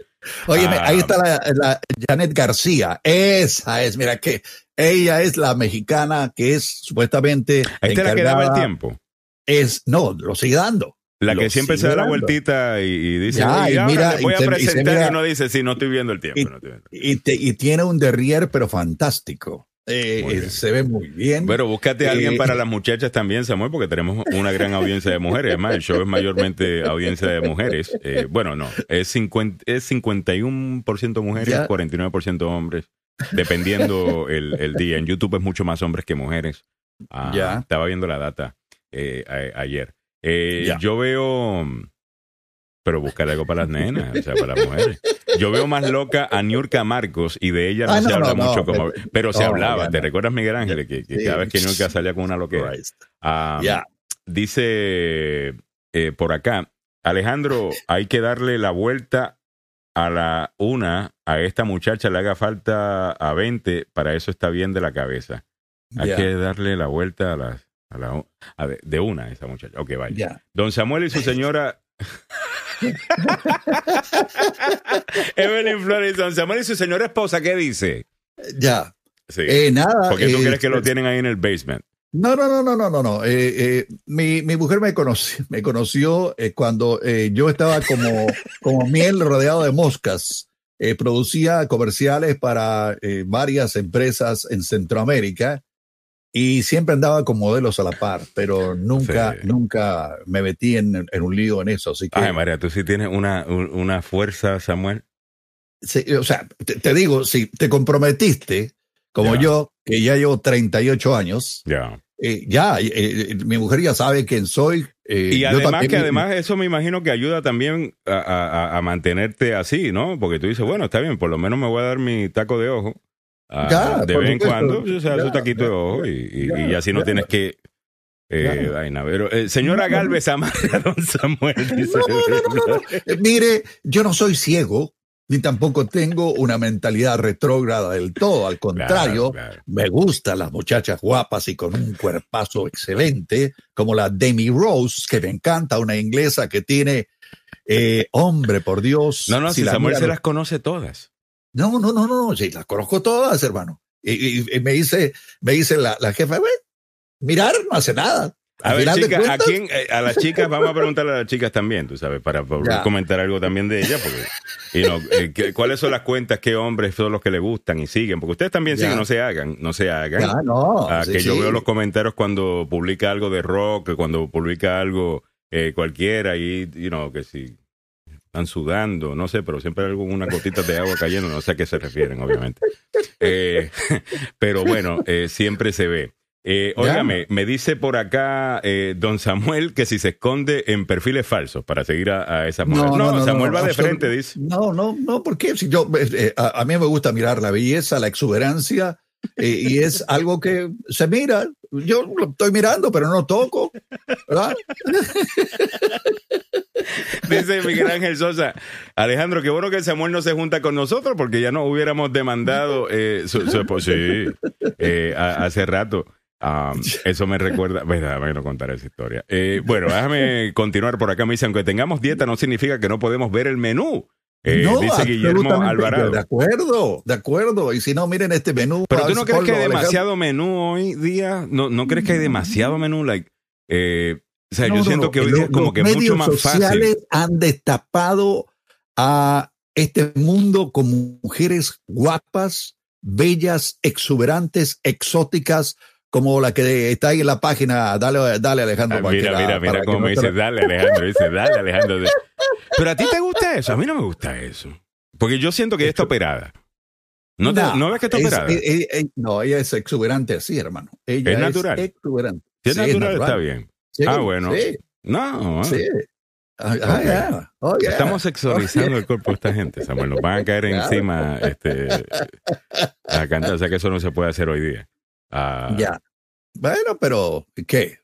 Oye, ahí está la, Janet García. Esa es, mira que ella es la mexicana que es supuestamente. Ahí te la quedaba el tiempo. Es, no, lo sigue dando. La que siempre se da la vueltita y, dice, mira, voy a presentar y, uno dice, sí, no estoy viendo el tiempo. Y, tiene un derrier, pero fantástico. Eh, se ve muy bien. Bueno, búscate a alguien eh, para las muchachas también, Samuel, porque tenemos una gran audiencia de mujeres. Además, el show es mayormente audiencia de mujeres. Eh, bueno, no, es, 50, es 51% mujeres, 49% hombres, dependiendo el, día. En YouTube es mucho más hombres que mujeres. Ah, ya. Estaba viendo la data ayer. Eh, yo veo. Pero buscar algo para las nenas, o sea, para las mujeres. Yo veo más loca a Niurka Marcos y de ella no, ah, se habla mucho como. Pero se hablaba, ¿te recuerdas, Miguel Ángel? Que, cada vez que Niurka salía con una loquera. Dice eh, por acá, Alejandro, hay que darle la vuelta a la una, a esta muchacha le haga falta a 20, para eso está bien de la cabeza. Hay que darle la vuelta a las a de una, esa muchacha. Ok, vaya. Don Samuel y su [LAUGHS] señora. [LAUGHS] Evelyn Flores, don Samuel y su señora esposa, ¿qué dice? Ya. Sí. Eh, nada. Porque tú eh, crees que lo tienen ahí en el basement. No, no, no, no, no, no, no. Eh, eh, mi, mi mujer me conoció, [LAUGHS] me conoció eh, cuando eh, yo estaba como, como miel rodeado de moscas. Producía comerciales para varias empresas en Centroamérica y siempre andaba con modelos a la par, pero nunca, Sí. nunca me metí en, en un lío en eso. Así que, Ay, María, tú sí tienes una, un- una fuerza, Samuel. sí, o sea, te, te digo, si te comprometiste, como yo, que ya llevo 38 años, Ya. eh, ya, eh, eh, mi mujer ya sabe quién soy. eh, Y yo además también- que además eso me imagino que ayuda también a, a- a mantenerte así, ¿no? Porque tú dices, bueno, está bien, por lo menos me voy a dar mi taco de ojo. Ah, Ya, de vez en cuando, o sea, Ya, su taquito de ojo y, y- así no tienes que... Eh, vaina. Pero, eh, señora Galvez, amarga a [LAUGHS] don Samuel. dice. No, no, no. Eh, Mire, yo no soy ciego, ni tampoco tengo una mentalidad retrógrada del todo. Al contrario, Claro, claro. me gustan las muchachas guapas y con un cuerpazo excelente, como la Demi Rose, que me encanta, una inglesa que tiene, eh, hombre, por Dios. No, no, si, Samuel mira- se las conoce todas. No, no, no, no, sí, las conozco todas, hermano. Y, y- y me dice, me dice la, la jefa, "Güey, mirar no hace nada. A ver, chicas, ¿a quién? eh, A las chicas, vamos a preguntarle a las chicas también, tú sabes, para, para comentar algo también de ellas, porque, y no, eh, ¿cuáles son las cuentas, qué hombres son los que le gustan y siguen? Porque ustedes también Ya. siguen, no se hagan, no se hagan. Ya, no. Ah, sí, que yo sí. veo los comentarios cuando publica algo de rock, cuando publica algo eh, cualquiera y, you know, que si están sudando, no sé, pero siempre hay alguna gotita de agua cayendo, no sé a qué se refieren, obviamente. Eh, [LAUGHS] pero bueno, eh, siempre se ve. Eh, óigame, me dice por acá eh, don Samuel que si se esconde en perfiles falsos para seguir a, a esas mujeres. No, Samuel va de frente, dice. No, no, no, porque si yo, eh, a, a mí me gusta mirar la belleza, la exuberancia, y es algo que se mira. Yo lo estoy mirando, pero no toco, ¿verdad? Dice Miguel Ángel Sosa, Alejandro, qué bueno que Samuel no se junta con nosotros porque ya no hubiéramos demandado eh, su, su. Sí, eh, hace rato. Um, eso me recuerda, bueno, déjame no contar esa historia. Eh, bueno, déjame continuar por acá. Me dice, aunque tengamos dieta, no significa que no podemos ver el menú. Eh, no, dice Guillermo Alvarado. De acuerdo, de acuerdo. Y si no, miren este menú. Pero tú no crees que hay demasiado menú hoy día? ¿No, no crees que hay demasiado menú? Like, eh, o sea, No, yo no, siento que hoy los- día es como los que mucho más fácil. sociales han destapado a este mundo con mujeres guapas, bellas, exuberantes, exóticas, como la que está ahí en la página. Dale, dale Alejandro. Ah, mira, mira, mira cómo me dice, dale Alejandro, dice, dale Alejandro. Pero a ti te gusta eso, a mí no me gusta eso. Porque yo siento que ella está operada. ¿No, te- No, ¿no ves que está es- operada? no, ella es exuberante así, hermano. Ella ¿Es natural? exuberante. si es Sí, natural, está bien. Sí, Ah, bueno. Sí, No, ah, sí. Ah, ah, Ok. yeah. Oh, yeah. estamos sexualizando el cuerpo de esta gente, Samuel. Nos van a caer Claro. encima este, a cantar. O sea que eso no se puede hacer hoy día. Ah, Ya. Bueno, pero ¿qué?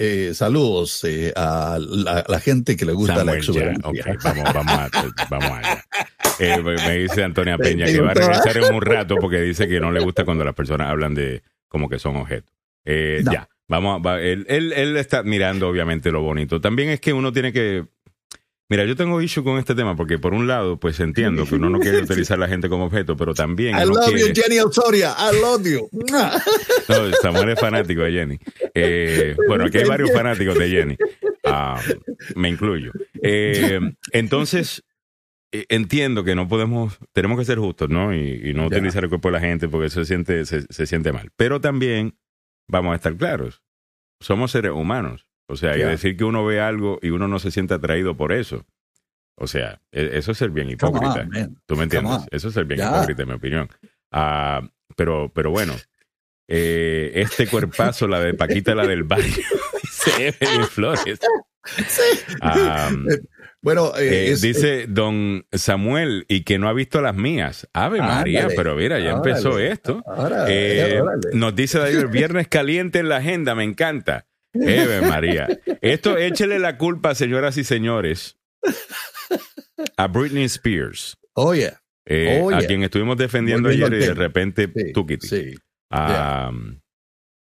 Eh, saludos eh, a la, la gente que le gusta la Samuel, exuberancia. ok, vamos, vamos, a, vamos allá. Eh, me dice Antonia Peña que va a regresar en un rato porque dice que no le gusta cuando las personas hablan de como que son objetos. No. Ya, vamos, a- va- él, él, él está mirando obviamente lo bonito. También es que uno tiene que... Mira, yo tengo issue con este tema porque por un lado, pues entiendo que uno no quiere [LAUGHS] utilizar a la gente como objeto, pero también I love quiere... you, Jenny Osoria. I love you. [LAUGHS] No, Samuel es fanático de Jenny. Eh, bueno, aquí hay varios fanáticos de Jenny. Ah, me incluyo. Eh, entonces, eh, entiendo que no podemos, tenemos que ser justos, ¿no? Y, y no utilizar el cuerpo de la gente porque eso se siente, se, se siente mal. Pero también, vamos a estar claros, somos seres humanos. O sea, y decir que uno ve algo y uno no se siente atraído por eso. O sea, e- eso es ser bien hipócrita. on. ¿Tú me entiendes? Eso es el bien hipócrita, en mi opinión. Ah, pero, pero bueno, eh, este cuerpazo, la de Paquita, la del barrio, [LAUGHS] dice Evelyn Flores. Ah, Bueno, eh, eh, es- dice don Samuel y que no ha visto las mías. Ave María, pero mira, ya órale. empezó esto. ahora, eh, órale. nos dice David, [LAUGHS] viernes caliente en la agenda, me encanta. Eve María. Esto, échele la culpa, señoras y señores, a Britney Spears. Oye, Eh, Oye. a quien estuvimos defendiendo ayer y de repente sí, tú, Kitty. sí. Ah,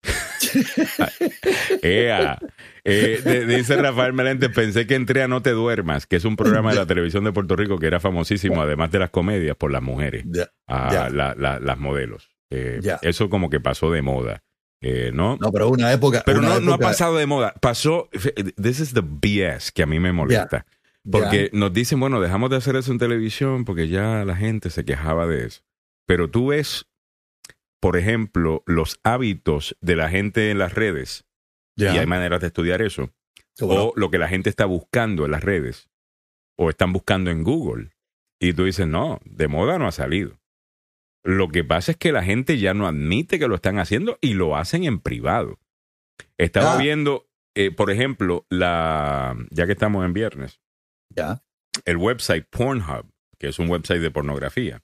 [LAUGHS] ea. Eh, dice Rafael Meléndez, pensé que entré a No Te Duermas, que es un programa de la televisión de Puerto Rico que era famosísimo, además de las comedias, por las mujeres, las modelos. Eh, eso como que pasó de moda. Eh, ¿no? No, pero una época. Pero no, no ha pasado de moda. Pasó. This is the BS que a mí me molesta. Porque nos dicen, bueno, dejamos de hacer eso en televisión porque ya la gente se quejaba de eso. Pero tú ves, por ejemplo, los hábitos de la gente en las redes. Y hay maneras de estudiar eso. O lo que la gente está buscando en las redes. O están buscando en Google. Y tú dices, no, de moda no ha salido. Lo que pasa es que la gente ya no admite que lo están haciendo y lo hacen en privado. Estaba ah. viendo, eh, por ejemplo, la, ya que estamos en viernes, ya. el website Pornhub, que es un website de pornografía,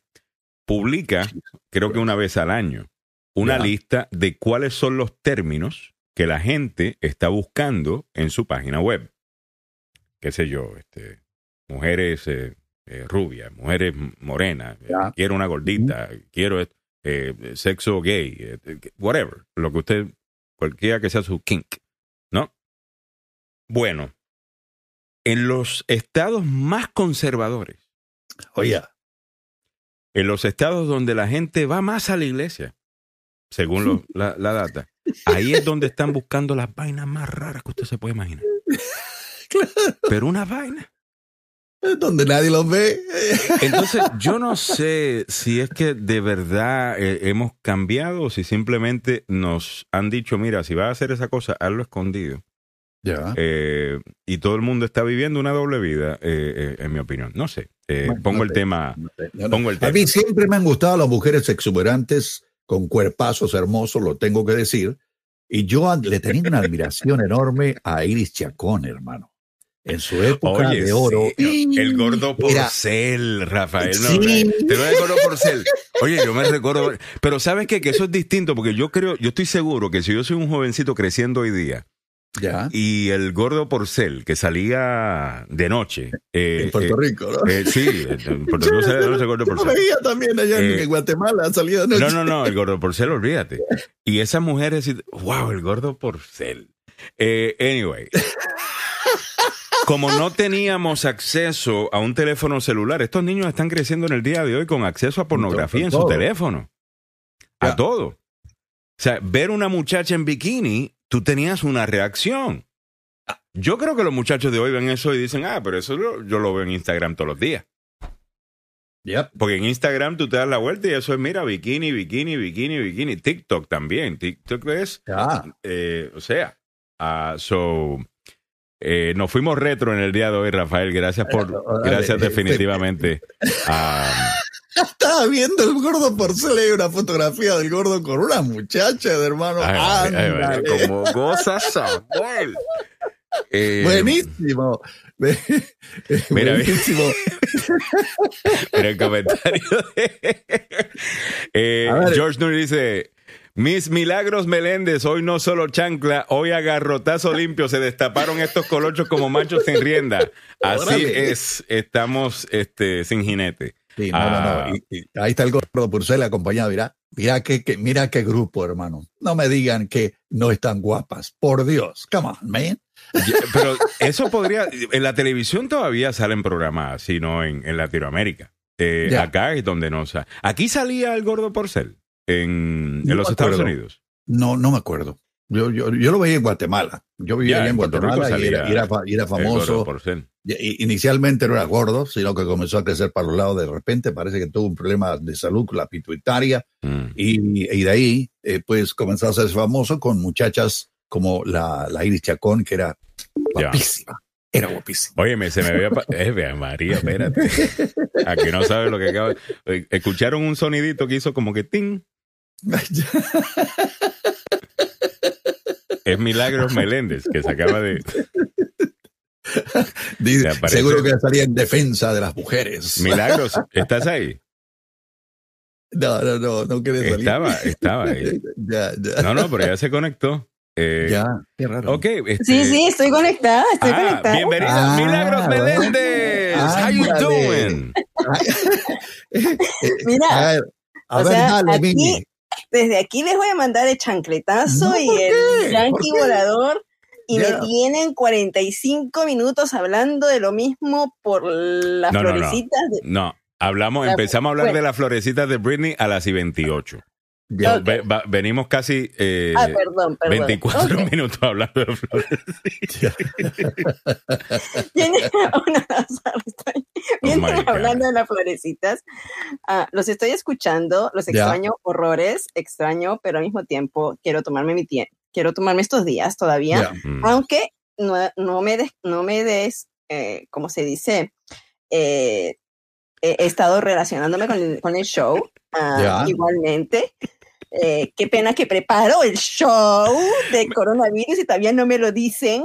publica, creo que una vez al año, una lista de cuáles son los términos que la gente está buscando en su página web. Qué sé yo, este, mujeres eh, eh, rubias, mujeres morenas, eh, quiero una gordita, quiero eh, sexo gay, whatever, lo que usted, cualquiera que sea su kink, ¿no? Bueno, en los estados más conservadores, oye, en los estados donde la gente va más a la iglesia, según [LAUGHS] la, la, data, ahí es donde están buscando las vainas más raras que usted se puede imaginar. [LAUGHS] Pero una vaina donde nadie los ve. Entonces, [LAUGHS] yo no sé si es que de verdad eh, hemos cambiado o si simplemente nos han dicho, mira, si vas a hacer esa cosa, hazlo escondido. Ya. Eh, y todo el mundo está viviendo una doble vida, eh, en mi opinión. No sé. pongo, el tema, pongo el tema. A mí siempre me han gustado las mujeres exuberantes con cuerpazos hermosos, lo tengo que decir. Y yo le tenía una admiración enorme a Iris Chacón, hermano en su época de oro. el gordo porcel, Rafael. No, Te lo gordo porcel. Oye, yo me recuerdo. Pero ¿sabes qué? Que eso es distinto porque yo creo, yo estoy seguro que si yo soy un jovencito creciendo hoy día. Ya. Y el gordo porcel que salía de noche. Eh, en Puerto eh, Rico, ¿no? Eh, sí, en Puerto Rico se el gordo porcel. veía también allá en Guatemala, salía de noche. No, no, no, el gordo porcel, olvídate. Y esas mujeres, wow, el gordo porcel. anyway como no teníamos acceso a un teléfono celular, estos niños están creciendo en el día de hoy con acceso a pornografía en su teléfono. A todo. O sea, ver una muchacha en bikini, tú tenías una reacción. Yo creo que los muchachos de hoy ven eso y dicen, ah, pero eso yo, lo veo en Instagram todos los días. Porque en Instagram tú te das la vuelta y eso es, mira, bikini, bikini, bikini, bikini. TikTok también. TikTok es, eh, o sea, uh, so, eh, nos fuimos retro en el día de hoy, Rafael. Gracias por, gracias definitivamente. [LAUGHS] Estaba viendo el gordo porcel y una fotografía del gordo con una muchacha de hermano. como goza Samuel. Eh, Buenísimo. [LAUGHS] Mira, Buenísimo. [LAUGHS] Mira el comentario de eh, George Nuri dice mis milagros Meléndez, hoy no solo chancla, hoy agarrotazo limpio, se destaparon estos colochos como machos sin rienda. Así es, estamos este, sin jinete. Sí, no, no, no. Ah. ahí está el gordo Purcell acompañado, mira, mira qué, mira qué grupo, hermano. No me digan que no están guapas, por Dios, come on, man. Pero eso podría, en la televisión todavía salen programas así, ¿no? En, en Latinoamérica. Eh, acá es donde no sale. Aquí salía el gordo Porcel en, los Estados Unidos? No, no me acuerdo. Yo, yo, yo, lo veía en Guatemala. Yo vivía en Guatemala y era, famoso. inicialmente no era gordo, sino que comenzó a crecer para los lados de repente. Parece que tuvo un problema de salud la pituitaria. Mm. Y, de ahí, eh, pues comenzó a ser famoso con muchachas como la, la Iris Chacón, que era guapísima. Era guapísima. Oye, se me veía. [LAUGHS] Eh, María, espérate. Aquí no sabes lo que acaba. Escucharon un sonidito que hizo como que ting [LAUGHS] es Milagros Meléndez, que se acaba de. [LAUGHS] seguro que salía en defensa de las mujeres. Milagros, ¿estás ahí? [LAUGHS] No, no, no, no quería salir. Estaba, estaba ahí. No, no, pero ya se conectó. Eh, ya, qué raro. Ok. Este... Sí, sí, estoy conectada, estoy ah, conectada. Bienvenida, ah, Milagros Meléndez. How you doing? Mira, a ver, dale, aquí, desde aquí les voy a mandar el chancletazo y el yankee volador y me tienen 45 minutos hablando de lo mismo por las florecitas. No, hablamos, empezamos a hablar de las florecitas de Britney a las y 28 venimos casi eh, ah, 24 minutos hablando de flores. [LAUGHS] Vienen oh hablando de las florecitas. Ah, los estoy escuchando, los extraño horrores, extraño, pero al mismo tiempo quiero tomarme mi tiempo, quiero tomarme estos días todavía, mm. aunque no, no, me des, no me des, eh, como se dice, eh, he estado relacionándome con el, con el show ah, igualmente. Eh, qué pena que preparo el show de coronavirus y todavía no me lo dicen.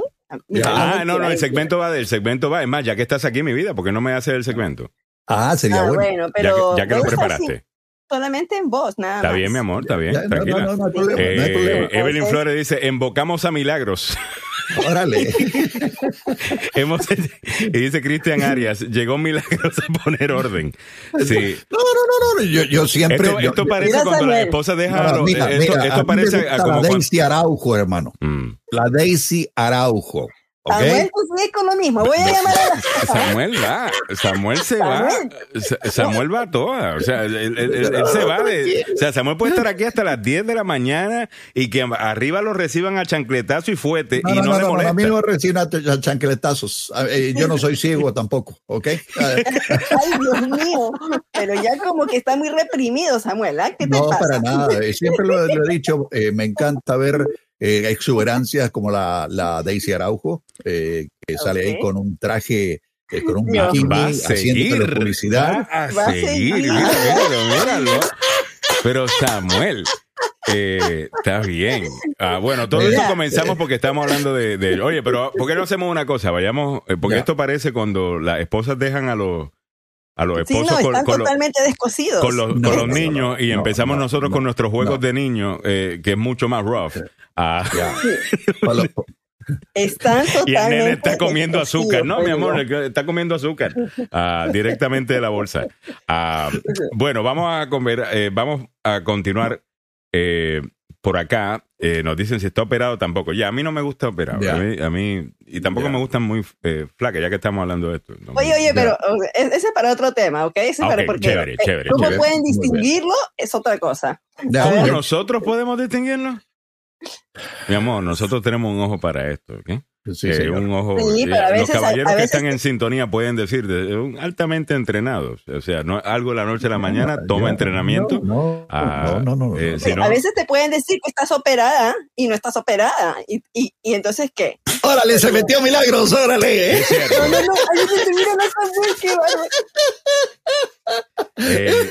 Ah, no, no, el segmento va del segmento va. Es más, ya que estás aquí, mi vida, ¿por qué no me haces el segmento? Ah, sería ah, bueno. pero ya que, lo preparaste. solamente en voz, nada Está bien, mi amor, está bien. tranquila. Eh, Evelyn Flores dice: Invocamos a milagros. [LAUGHS] [LAUGHS] Órale. [LAUGHS] Hemos, y dice Cristian Arias, llegó milagros a poner orden. Sí. No, no, no, no. Yo, yo siempre. Esto, parece cuando la esposa deja. esto, parece como la Daisy Araujo, hermano. Mm. La Daisy Araujo. Samuel, pues con lo mismo. Voy a llamar a [LAUGHS] Samuel va. Samuel se va. Samuel va a toda. O sea, él, se va de. O sea, Samuel puede estar aquí hasta las 10 de la mañana y que arriba lo reciban a chancletazo y fuete. y no, no, le molesta. a mí no reciben a chancletazos. Eh, yo no soy ciego tampoco, ¿ok? [LAUGHS] Ay, Dios mío. Pero ya como que está muy reprimido, Samuel. ¿ah? ¿Qué te no, para nada. Siempre lo, he dicho. Eh, me encanta ver eh, exuberancias como la, la Daisy Araujo, eh, que sale ahí con un traje, eh, con un [LAUGHS] bikini, haciendo publicidad. Va a seguir, míralo, míralo. [LAUGHS] Pero Samuel, eh, está bien. Ah, bueno, todo esto comenzamos porque estamos hablando de, Oye, pero ¿por qué no hacemos una cosa? Vayamos, porque esto parece cuando las esposas dejan a los a los esposos con, totalmente descosidos. Con los, niños y empezamos nosotros con nuestros juegos de niños, eh, que es mucho más rough. Ah. Están totalmente y el nene está comiendo azúcar. No, mi amor, está comiendo azúcar ah, directamente de la bolsa. Ah, bueno, vamos a comer, eh, vamos a continuar eh, por acá eh, nos dicen si está operado tampoco. Ya, a mí no me gusta operar. A, mí, y tampoco me gustan muy eh, flacas, ya que estamos hablando de esto. oye, oye, pero ese es para otro tema, ¿ok? Ese es para porque chévere, chévere, cómo pueden distinguirlo es otra cosa. ¿Cómo nosotros podemos distinguirlo? Mi amor, nosotros tenemos un ojo para esto, ¿ok? Sí, un ojo. los caballeros que están en sintonía pueden decir, altamente entrenados. O sea, no algo de la noche a la mañana, toma entrenamiento. No, no, no. Eh, a veces te pueden decir que estás operada y no estás operada. ¿Y, y, y entonces qué? Órale, se metió milagros, órale. ¿eh? No, no, no, ahí se mira, no está qué bárbaro. Eh,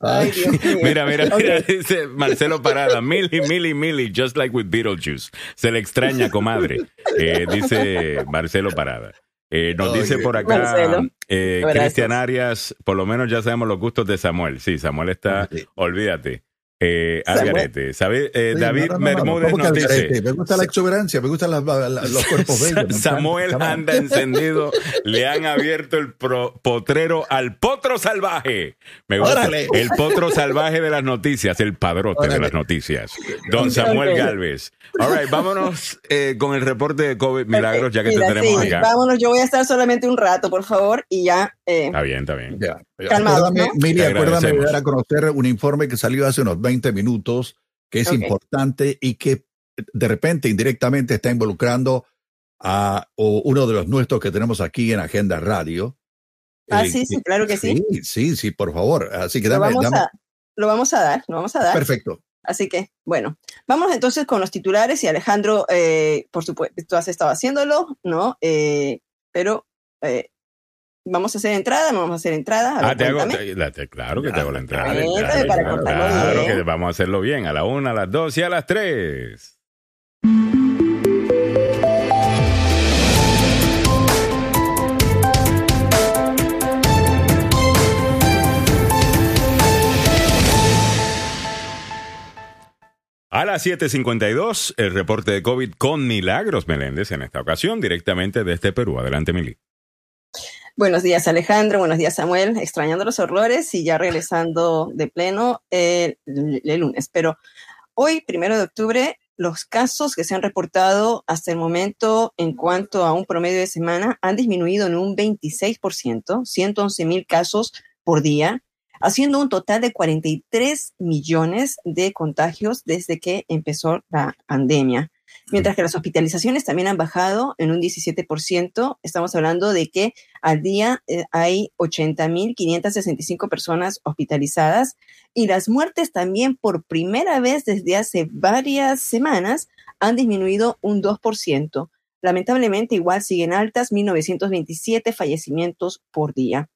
Ay, Dios mío. Mira, mira, mira, dice Marcelo Parada, Milly, Milly, Milly, just like with Beetlejuice. Se le extraña, comadre, eh, dice Marcelo Parada. Eh, nos dice por acá eh, Cristian Arias, por lo menos ya sabemos los gustos de Samuel. Sí, Samuel está, olvídate. Eh, Algarete. ¿Sabe? Eh, David Bermúdez nos dice. Me gusta la exuberancia, me gustan los cuerpos bellos. Samuel anda encendido. Le han abierto el potrero al potro salvaje. Me gusta. El potro salvaje de las noticias, el padrote de las noticias. Don Samuel Galvez. All right, vámonos eh, con el reporte de COVID Milagros, ya que te tenemos acá. Vámonos, yo voy a estar solamente un rato, por favor, y ya. Eh, está bien, está bien. Ya. Calmado, acuérdame, ¿no? Mili, acuérdame de dar a conocer un informe que salió hace unos 20 minutos, que es importante y que de repente indirectamente está involucrando a uno de los nuestros que tenemos aquí en Agenda Radio. Ah, eh, sí, sí, claro que sí. Sí, sí, sí, por favor. Así que dame, lo, vamos A, lo vamos a dar, lo vamos a dar. Perfecto. Así que, bueno, vamos entonces con los titulares y Alejandro, eh, por supuesto, tú has estado haciéndolo, ¿no? Eh, pero eh, vamos a hacer entrada, no vamos a hacer entrada. ah, te hago, claro que te hago la entrada. claro, que vamos a hacerlo bien, a la una, a las dos y a las tres. A las 7.52, el reporte de COVID con Milagros Meléndez en esta ocasión, directamente desde Perú. Adelante, Mili. Buenos días, Alejandro. Buenos días, Samuel. Extrañando los horrores y ya regresando de pleno el, lunes. Pero hoy, primero de octubre, los casos que se han reportado hasta el momento en cuanto a un promedio de semana han disminuido en un 26%, 111 mil casos por día, haciendo un total de 43 millones de contagios desde que empezó la pandemia. Mientras que las hospitalizaciones también han bajado en un 17%, estamos hablando de que al día eh, hay 80.565 personas hospitalizadas y las muertes también por primera vez desde hace varias semanas han disminuido un 2%. Lamentablemente igual siguen altas 1.927 fallecimientos por día.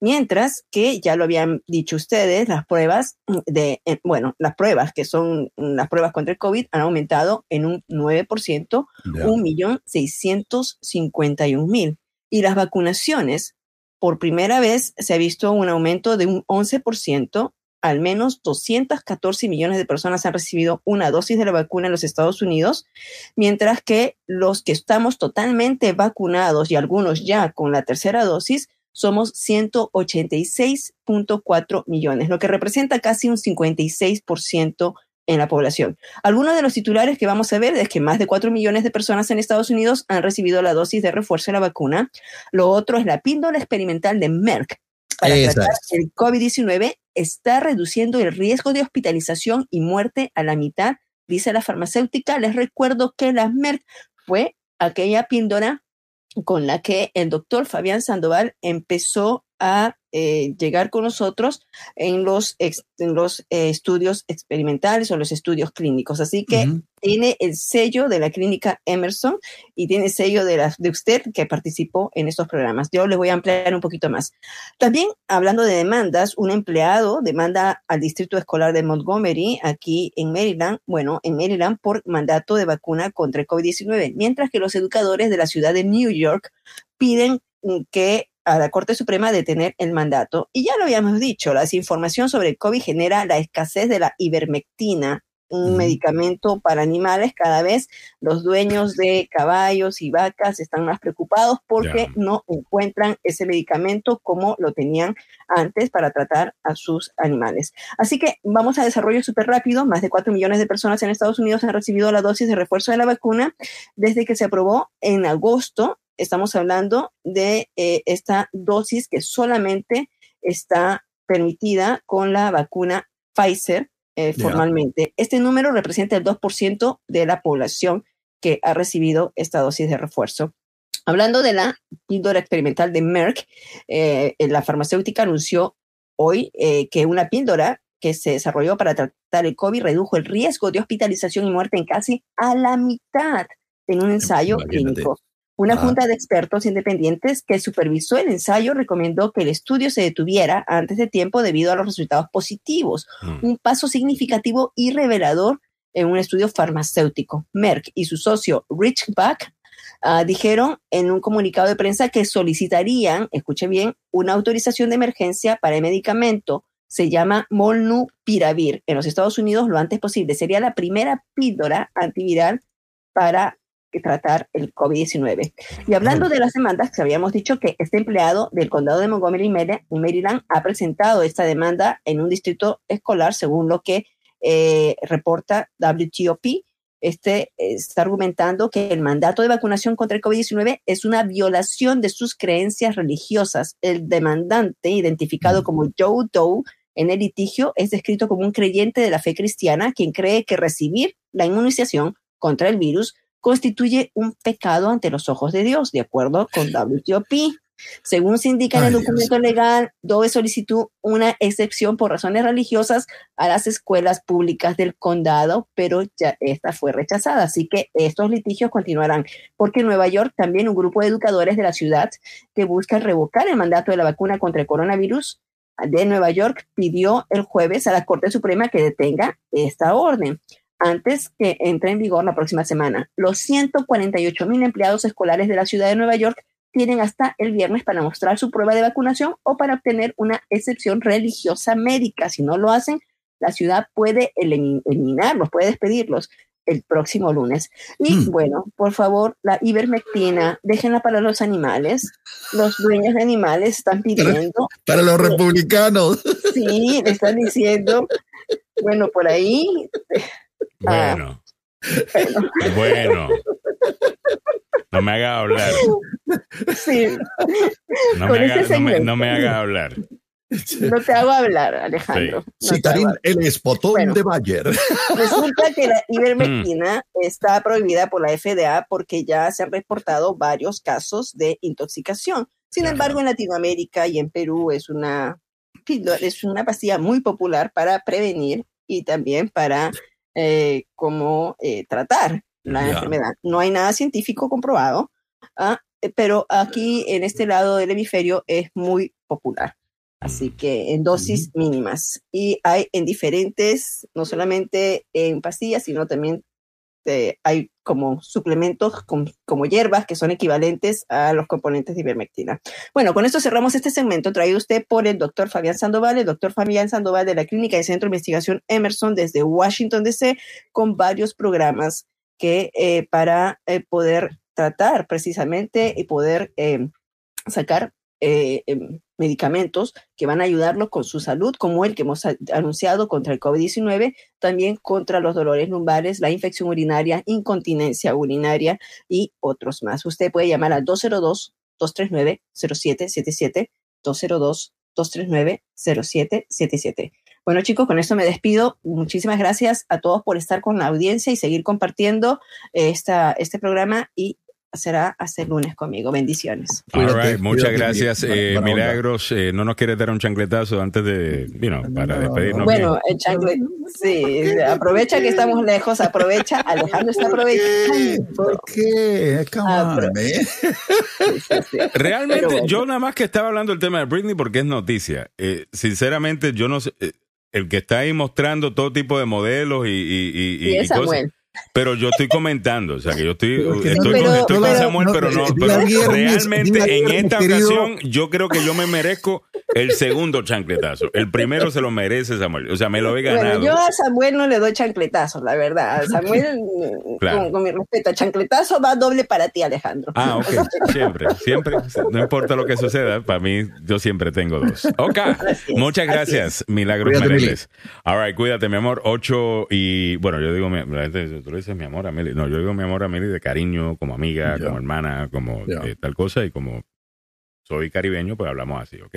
Mientras que, ya lo habían dicho ustedes, las pruebas de, eh, bueno, las pruebas que son las pruebas contra el COVID han aumentado en un 9%, un millón mil. Y las vacunaciones, por primera vez se ha visto un aumento de un 11%, al menos 214 millones de personas han recibido una dosis de la vacuna en los Estados Unidos, mientras que los que estamos totalmente vacunados y algunos ya con la tercera dosis, somos 186.4 millones, lo que representa casi un 56% en la población. Algunos de los titulares que vamos a ver es que más de 4 millones de personas en Estados Unidos han recibido la dosis de refuerzo de la vacuna. Lo otro es la píldora experimental de Merck para tratar el COVID-19 está reduciendo el riesgo de hospitalización y muerte a la mitad, dice la farmacéutica. Les recuerdo que la Merck fue aquella píldora con la que el doctor Fabián Sandoval empezó a eh, llegar con nosotros en los, en los eh, estudios experimentales o los estudios clínicos. Así que tiene el sello de la clínica Emerson y tiene el sello de, la, de usted que participó en estos programas. Yo les voy a ampliar un poquito más. También, hablando de demandas, un empleado demanda al Distrito Escolar de Montgomery, aquí en Maryland, bueno, en Maryland, por mandato de vacuna contra el COVID-19, mientras que los educadores de la ciudad de New York piden que a la Corte Suprema de tener el mandato. Y ya lo habíamos dicho, la desinformación sobre el COVID genera la escasez de la ivermectina, un medicamento para animales. Cada vez los dueños de caballos y vacas están más preocupados porque no encuentran ese medicamento como lo tenían antes para tratar a sus animales. Así que vamos a desarrollo súper rápido. Más de 4 millones de personas en Estados Unidos han recibido la dosis de refuerzo de la vacuna desde que se aprobó en agosto estamos hablando de eh, esta dosis que solamente está permitida con la vacuna Pfizer eh, formalmente. Este número representa el 2% de la población que ha recibido esta dosis de refuerzo. Hablando de la píldora experimental de Merck, eh, la farmacéutica anunció hoy que una píldora que se desarrolló para tratar el COVID redujo el riesgo de hospitalización y muerte en casi a la mitad en un ensayo clínico. Una ah. junta de expertos independientes que supervisó el ensayo recomendó que el estudio se detuviera antes de tiempo debido a los resultados positivos, mm. un paso significativo y revelador en un estudio farmacéutico. Merck y su socio Rich Buck ah, dijeron en un comunicado de prensa que solicitarían, escuche bien, una autorización de emergencia para el medicamento. Se llama Molnupiravir en los Estados Unidos lo antes posible. Sería la primera píldora antiviral para tratar el COVID-19. Y hablando de las demandas, que habíamos dicho que este empleado del condado de Montgomery, Maryland, ha presentado esta demanda en un distrito escolar, según lo que eh, reporta WTOP. Este está argumentando que el mandato de vacunación contra el COVID-19 es una violación de sus creencias religiosas. El demandante, identificado como Joe Doe, en el litigio es descrito como un creyente de la fe cristiana quien cree que recibir la inmunización contra el virus constituye un pecado ante los ojos de Dios, de acuerdo con WTOP. Según se indica en el documento legal, Doe solicitó una excepción por razones religiosas a las escuelas públicas del condado, pero ya esta fue rechazada. Así que estos litigios continuarán, porque en Nueva York también un grupo de educadores de la ciudad que busca revocar el mandato de la vacuna contra el coronavirus de Nueva York pidió el jueves a la Corte Suprema que detenga esta orden antes que entre en vigor la próxima semana. Los 148 mil empleados escolares de la ciudad de Nueva York tienen hasta el viernes para mostrar su prueba de vacunación o para obtener una excepción religiosa médica. Si no lo hacen, la ciudad puede eliminarlos, puede despedirlos el próximo lunes. Y hmm. bueno, por favor, la ivermectina, déjenla para los animales. Los dueños de animales están pidiendo. Para, los republicanos. Sí, le están diciendo, bueno, por ahí Ah, bueno. Bueno. No me haga hablar. Sí. No me, haga, no, me, haga, hablar. No te hago hablar, Alejandro. Sí. el espotón de Bayer. Resulta que la ivermectina mm. está prohibida por la FDA porque ya se han reportado varios casos de intoxicación. Sin embargo, en Latinoamérica y en Perú es una, es una pastilla muy popular para prevenir y también para eh, cómo eh, tratar la enfermedad. No hay nada científico comprobado, ¿ah? eh, pero aquí en este lado del hemisferio es muy popular. Así que en dosis mínimas. Y hay en diferentes, no solamente en pastillas, sino también este, hay como suplementos como hierbas que son equivalentes a los componentes de ivermectina. Bueno, con esto cerramos este segmento traído usted por el doctor Fabián Sandoval, el doctor Fabián Sandoval de la Clínica y Centro de Investigación Emerson desde Washington, D.C., con varios programas que eh, para eh, poder tratar precisamente y poder eh, sacar em, medicamentos que van a ayudarlo con su salud, como el que hemos anunciado contra el COVID-19, también contra los dolores lumbares, la infección urinaria, incontinencia urinaria y otros más. Usted puede llamar al 202-239-0777, 202-239-0777. Bueno chicos, con esto me despido. Muchísimas gracias a todos por estar con la audiencia y seguir compartiendo esta, este programa y será hasta el lunes conmigo. Bendiciones. Muchas gracias. Eh, Milagros, eh, ¿no nos quieres dar un chancletazo antes de, para despedirnos? Bueno, el chanclet, sí, aprovecha que estamos lejos, aprovecha, Alejandro está aprovechando. ¿Por qué? Realmente, yo nada más que estaba hablando del tema de Britney porque es noticia. Eh, sinceramente, yo no sé, el que está ahí mostrando todo tipo de modelos y, y, y, y cosas. Pero yo estoy comentando, o sea, que yo estoy, estoy, con, Samuel, pero no, realmente en esta ocasión yo creo que yo me merezco el segundo chancletazo. El primero se lo merece Samuel, o sea, me lo he ganado. yo a Samuel no le doy chancletazos, la verdad. Samuel, con, mi respeto, chancletazo va doble para ti, Alejandro. Ah, ok, [LAUGHS] siempre, siempre, no importa lo que suceda, para mí yo siempre tengo dos. Ok, muchas gracias, Milagros Mereles. All right, cuídate, mi amor. Ocho y, bueno, yo digo, la gente tú le dices mi amor a Meli. No, yo digo mi amor a Meli de cariño, como amiga, como hermana, como eh, tal cosa. Y como soy caribeño, pues hablamos así, ¿ok?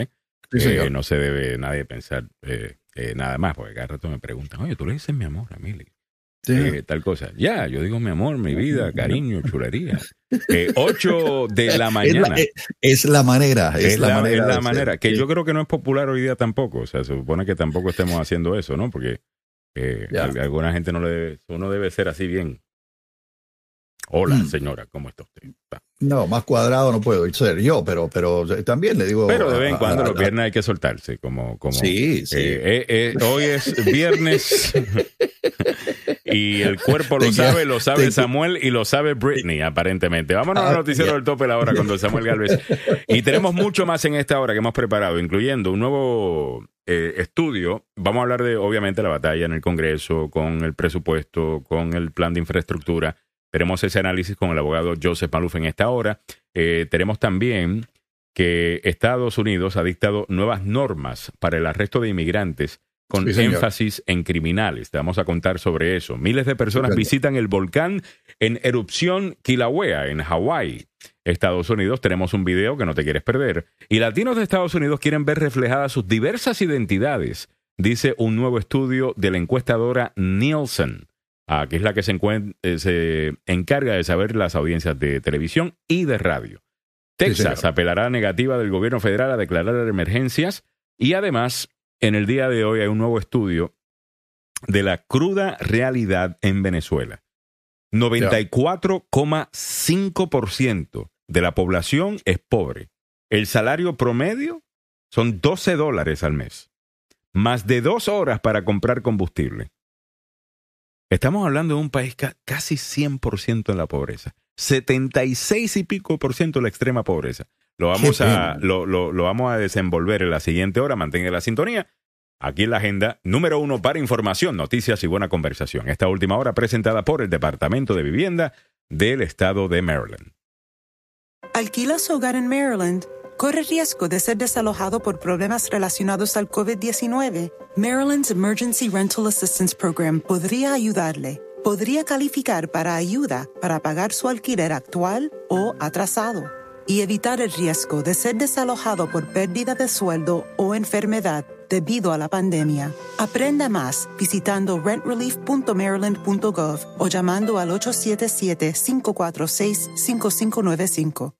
Eh, no se debe nadie pensar eh, nada más, porque cada rato me preguntan, oye, tú le dices mi amor a Meli. tal cosa. Ya, yo digo mi amor, mi vida, cariño, [LAUGHS] chulería. Ocho de la mañana. Es la, manera. Es, la, manera. Es la manera. Que yo creo que no es popular hoy día tampoco. O sea, se supone que tampoco estemos haciendo eso, ¿no? Porque alguna gente no le debe, uno debe ser así bien. Hola, mm. señora, ¿cómo está usted? No, más cuadrado no puedo ser yo, pero, pero también le digo. Pero de vez en cuando los viernes hay que soltarse, como, como. Sí, sí. Eh, eh, eh, hoy es [LAUGHS] viernes [LAUGHS] y el cuerpo lo sabe, lo sabe Samuel y lo sabe Britney, aparentemente. Vámonos al ah, noticiero del tope la hora con Samuel Galvez. Y tenemos [LAUGHS] mucho más en esta hora que hemos preparado, incluyendo un nuevo eh, estudio, vamos a hablar de, obviamente, la batalla en el Congreso, con el presupuesto, con el plan de infraestructura. Tenemos ese análisis con el abogado Joseph Maluf en esta hora. Eh, tenemos también que Estados Unidos ha dictado nuevas normas para el arresto de inmigrantes con énfasis en criminales. Te vamos a contar sobre eso. Miles de personas visitan el volcán en erupción Kilauea, en Hawái. Estados Unidos, tenemos un video que no te quieres perder. Y latinos de Estados Unidos quieren ver reflejadas sus diversas identidades, dice un nuevo estudio de la encuestadora Nielsen, que es la que se, eh, se, encarga de saber las audiencias de televisión y de radio. Texas apelará negativa del gobierno federal a declarar emergencias y además, en el día de hoy hay un nuevo estudio de la cruda realidad en Venezuela. 94,5% de la población es pobre. El salario promedio son 12 dólares al mes, más de dos horas para comprar combustible. Estamos hablando de un país casi 100% en la pobreza, 76 y pico por ciento en la extrema pobreza. Lo vamos, a, lo, lo, lo vamos a desenvolver en la siguiente hora, mantenga la sintonía. Aquí en la agenda número uno para información, noticias y buena conversación. Esta última hora presentada por el Departamento de Vivienda del Estado de Maryland. ¿Alquila su hogar en Maryland? ¿Corre riesgo de ser desalojado por problemas relacionados al COVID-19? Maryland's Emergency Rental Assistance Program podría ayudarle. podría calificar para ayuda para pagar su alquiler actual o atrasado y evitar el riesgo de ser desalojado por pérdida de sueldo o enfermedad debido a la pandemia. Aprenda más visitando rentrelief.maryland.gov o llamando al 877-546-5595.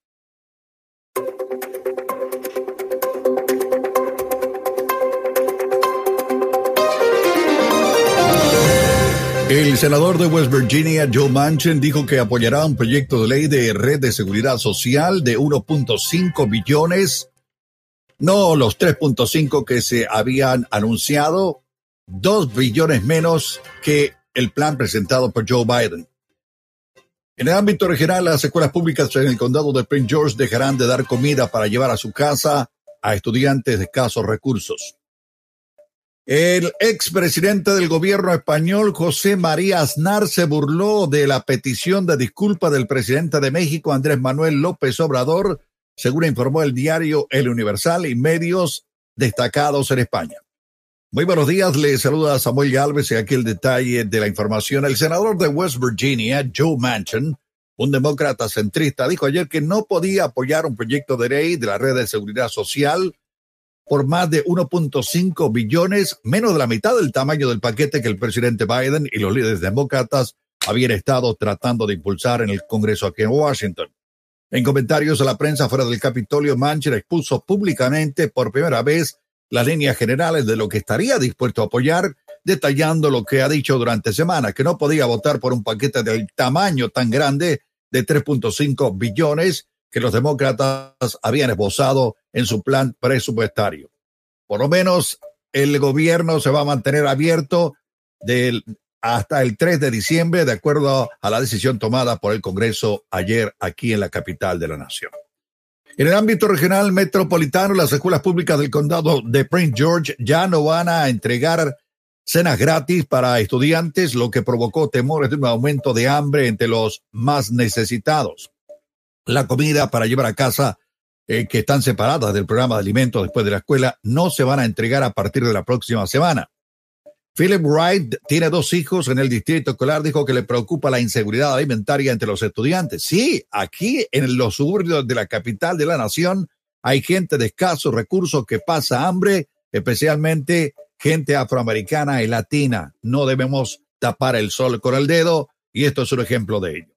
El senador de West Virginia, Joe Manchin, dijo que apoyará un proyecto de ley de red de seguridad social de 1.5 billones, no los 3.5 que se habían anunciado, 2 billones menos que el plan presentado por Joe Biden. En el ámbito regional, las escuelas públicas en el condado de Prince George dejarán de dar comida para llevar a su casa a estudiantes de escasos recursos. El expresidente del gobierno español, José María Aznar, se burló de la petición de disculpa del presidente de México, Andrés Manuel López Obrador, según informó el diario El Universal y medios destacados en España. Muy buenos días, le saluda Samuel Galvez y aquí el detalle de la información. El senador de West Virginia, Joe Manchin, un demócrata centrista, dijo ayer que no podía apoyar un proyecto de ley de la red de seguridad social por más de 1.5 billones, menos de la mitad del tamaño del paquete que el presidente Biden y los líderes demócratas habían estado tratando de impulsar en el Congreso aquí en Washington. En comentarios a la prensa fuera del Capitolio, Manchin expuso públicamente por primera vez las líneas generales de lo que estaría dispuesto a apoyar, detallando lo que ha dicho durante semanas, que no podía votar por un paquete del tamaño tan grande de 3.5 billones que los demócratas habían esbozado en su plan presupuestario. Por lo menos el gobierno se va a mantener abierto del, hasta el 3 de diciembre, de acuerdo a la decisión tomada por el Congreso ayer aquí en la capital de la nación. En el ámbito regional metropolitano, las escuelas públicas del condado de Prince George ya no van a entregar cenas gratis para estudiantes, lo que provocó temores de un aumento de hambre entre los más necesitados. La comida para llevar a casa eh, que están separadas del programa de alimentos después de la escuela no se van a entregar a partir de la próxima semana. Philip Wright tiene dos hijos en el distrito escolar, dijo que le preocupa la inseguridad alimentaria entre los estudiantes. Sí, aquí en los suburbios de la capital de la nación hay gente de escasos recursos que pasa hambre, especialmente gente afroamericana y latina. No debemos tapar el sol con el dedo y esto es un ejemplo de ello.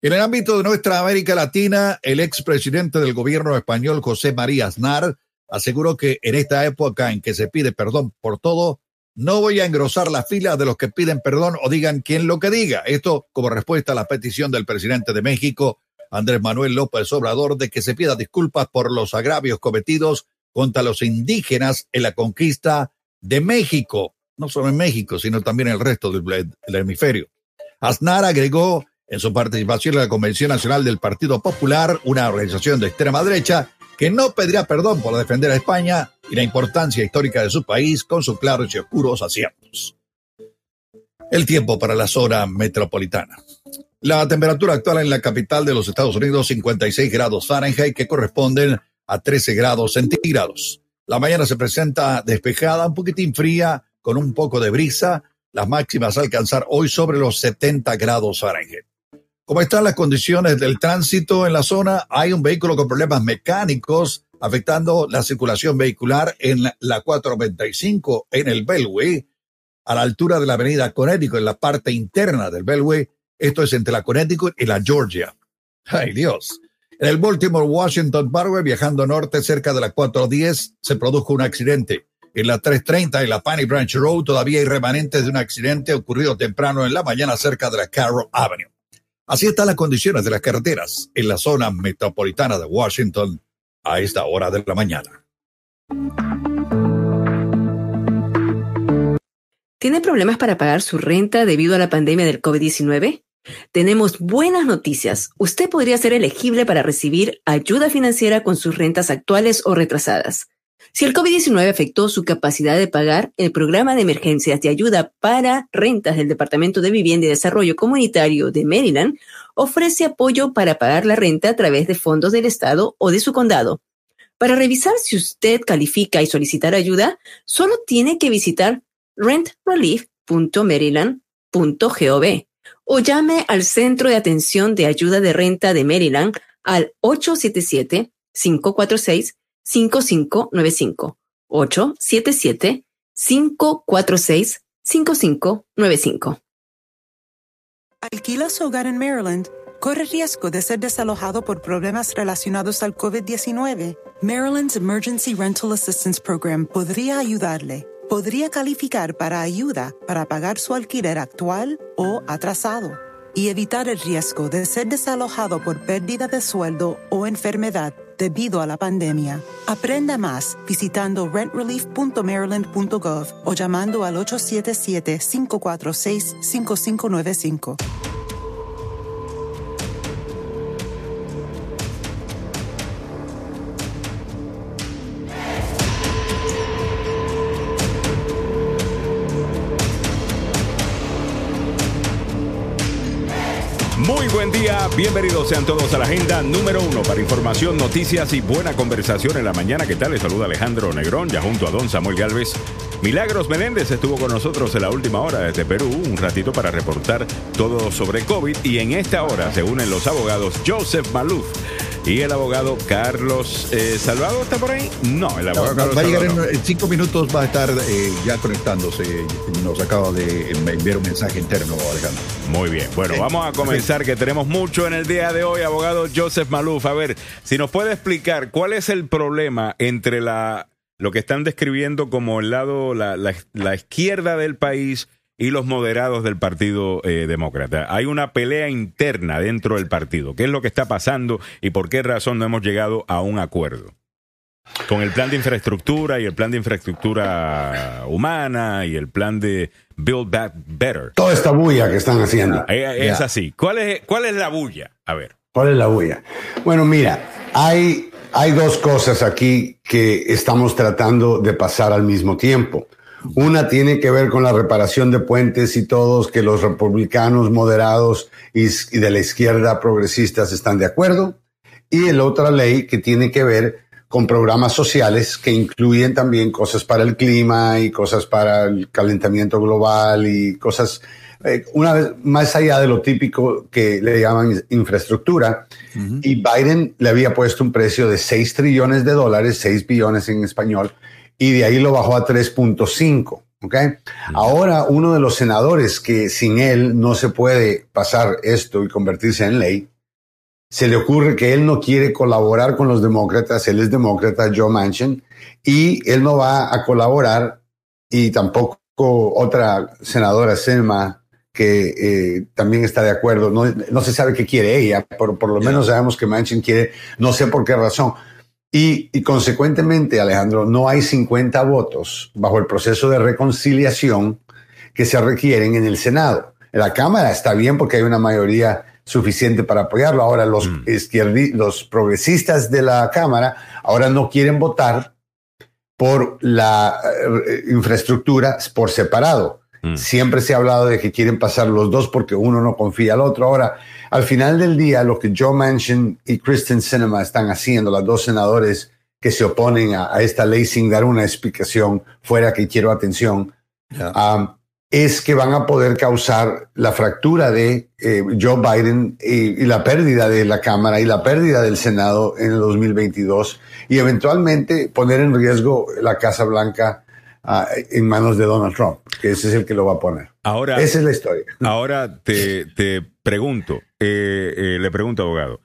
En el ámbito de nuestra América Latina, el expresidente del gobierno español, José María Aznar, aseguró que en esta época en que se pide perdón por todo, no voy a engrosar la fila de los que piden perdón o digan quien lo que diga. Esto como respuesta a la petición del presidente de México, Andrés Manuel López Obrador, de que se pida disculpas por los agravios cometidos contra los indígenas en la conquista de México, no solo en México, sino también en el resto del, del hemisferio. Aznar agregó en su participación en la Convención Nacional del Partido Popular, una organización de extrema derecha que no pedirá perdón por defender a España y la importancia histórica de su país con sus claros y oscuros aciertos. El tiempo para la zona metropolitana. La temperatura actual en la capital de los Estados Unidos, 56 grados Fahrenheit, que corresponden a 13 grados centígrados. La mañana se presenta despejada, un poquitín fría, con un poco de brisa. Las máximas a alcanzar hoy sobre los 70 grados Fahrenheit. ¿Cómo están las condiciones del tránsito en la zona? Hay un vehículo con problemas mecánicos afectando la circulación vehicular en la 495 en el Beltway, a la altura de la avenida Connecticut, en la parte interna del Beltway. Esto es entre la Connecticut y la Georgia. ¡Ay, Dios! En el Baltimore Washington Parkway, viajando norte cerca de la 410, se produjo un accidente. En la 330 y la Piney Branch Road todavía hay remanentes de un accidente ocurrido temprano en la mañana cerca de la Carroll Avenue. Así están las condiciones de las carreteras en la zona metropolitana de Washington a esta hora de la mañana. ¿Tiene problemas para pagar su renta debido a la pandemia del COVID-19? Tenemos buenas noticias. Usted podría ser elegible para recibir ayuda financiera con sus rentas actuales o retrasadas. Si el COVID-19 afectó su capacidad de pagar, el programa de emergencias de ayuda para rentas del Departamento de Vivienda y Desarrollo Comunitario de Maryland ofrece apoyo para pagar la renta a través de fondos del Estado o de su condado. Para revisar si usted califica y solicitar ayuda, solo tiene que visitar rentrelief.maryland.gov o llame al Centro de Atención de Ayuda de Renta de Maryland al 877-546-5595. 877-546-5595. ¿Alquila su hogar en Maryland? ¿Corre riesgo de ser desalojado por problemas relacionados al COVID-19? Maryland's Emergency Rental Assistance Program podría ayudarle podría calificar para ayuda para pagar su alquiler actual o atrasado y evitar el riesgo de ser desalojado por pérdida de sueldo o enfermedad debido a la pandemia. Aprenda más visitando rentrelief.maryland.gov o llamando al 877-546-5595. Bienvenidos sean todos a la agenda número uno para información, noticias y buena conversación en la mañana. ¿Qué tal? Les saluda Alejandro Negrón, ya junto a don Samuel Galvez. Milagros Menéndez estuvo con nosotros en la última hora desde Perú, un ratito para reportar todo sobre COVID y en esta hora se unen los abogados Joseph Maluf y el abogado Carlos eh, Salvado está por ahí. No, el abogado Carlos va a llegar en, cinco minutos, va a estar eh, ya conectándose. Nos acaba de enviar un mensaje interno, Alejandro. Muy bien. Bueno, vamos a comenzar, que tenemos mucho en el día de hoy, abogado Joseph Maluf. A ver, si nos puede explicar cuál es el problema entre la lo que están describiendo como el lado, la, la izquierda del país y los moderados del Partido eh, Demócrata. Hay una pelea interna dentro del partido. ¿Qué es lo que está pasando y por qué razón no hemos llegado a un acuerdo? Con el plan de infraestructura y el plan de infraestructura humana y el plan de Build Back Better. Toda esta bulla que están haciendo. Eh, es, así. ¿Cuál es, ¿Cuál es la bulla? A ver. ¿Cuál es la bulla? Bueno, mira, hay, hay dos cosas aquí que estamos tratando de pasar al mismo tiempo. Una tiene que ver con la reparación de puentes y todos que los republicanos moderados y, de la izquierda progresistas están de acuerdo. Y la otra ley que tiene que ver con programas sociales que incluyen también cosas para el clima y cosas para el calentamiento global y cosas, eh, una vez más allá de lo típico que le llaman infraestructura. Y Biden le había puesto un precio de 6 trillones de dólares, 6 billones en español, y de ahí lo bajó a 3.5. ¿okay? Ahora uno de los senadores que sin él no se puede pasar esto y convertirse en ley, se le ocurre que él no quiere colaborar con los demócratas, él es demócrata, Joe Manchin, y él no va a colaborar y tampoco otra senadora, Selma, que eh, también está de acuerdo. No, no, se sabe qué quiere ella, pero por lo menos sabemos que Manchin quiere, no sé por qué razón, y, consecuentemente, Alejandro, no hay 50 votos bajo el proceso de reconciliación que se requieren en el Senado. En la Cámara está bien porque hay una mayoría suficiente para apoyarlo. Ahora los, mm. los progresistas de la Cámara ahora no quieren votar por la eh, infraestructura por separado. Mm. Siempre se ha hablado de que quieren pasar los dos porque uno no confía al otro. Ahora, al final del día, lo que Joe Manchin y Kristen Sinema están haciendo, las dos senadores que se oponen a, esta ley sin dar una explicación fuera que quiero atención, um, es que van a poder causar la fractura de eh, Joe Biden y, la pérdida de la Cámara y la pérdida del Senado en el 2022 y eventualmente poner en riesgo la Casa Blanca uh, en manos de Donald Trump, que ese es el que lo va a poner. Ahora, Esa es la historia. Ahora te, te pregunto, eh, eh, le pregunto, abogado,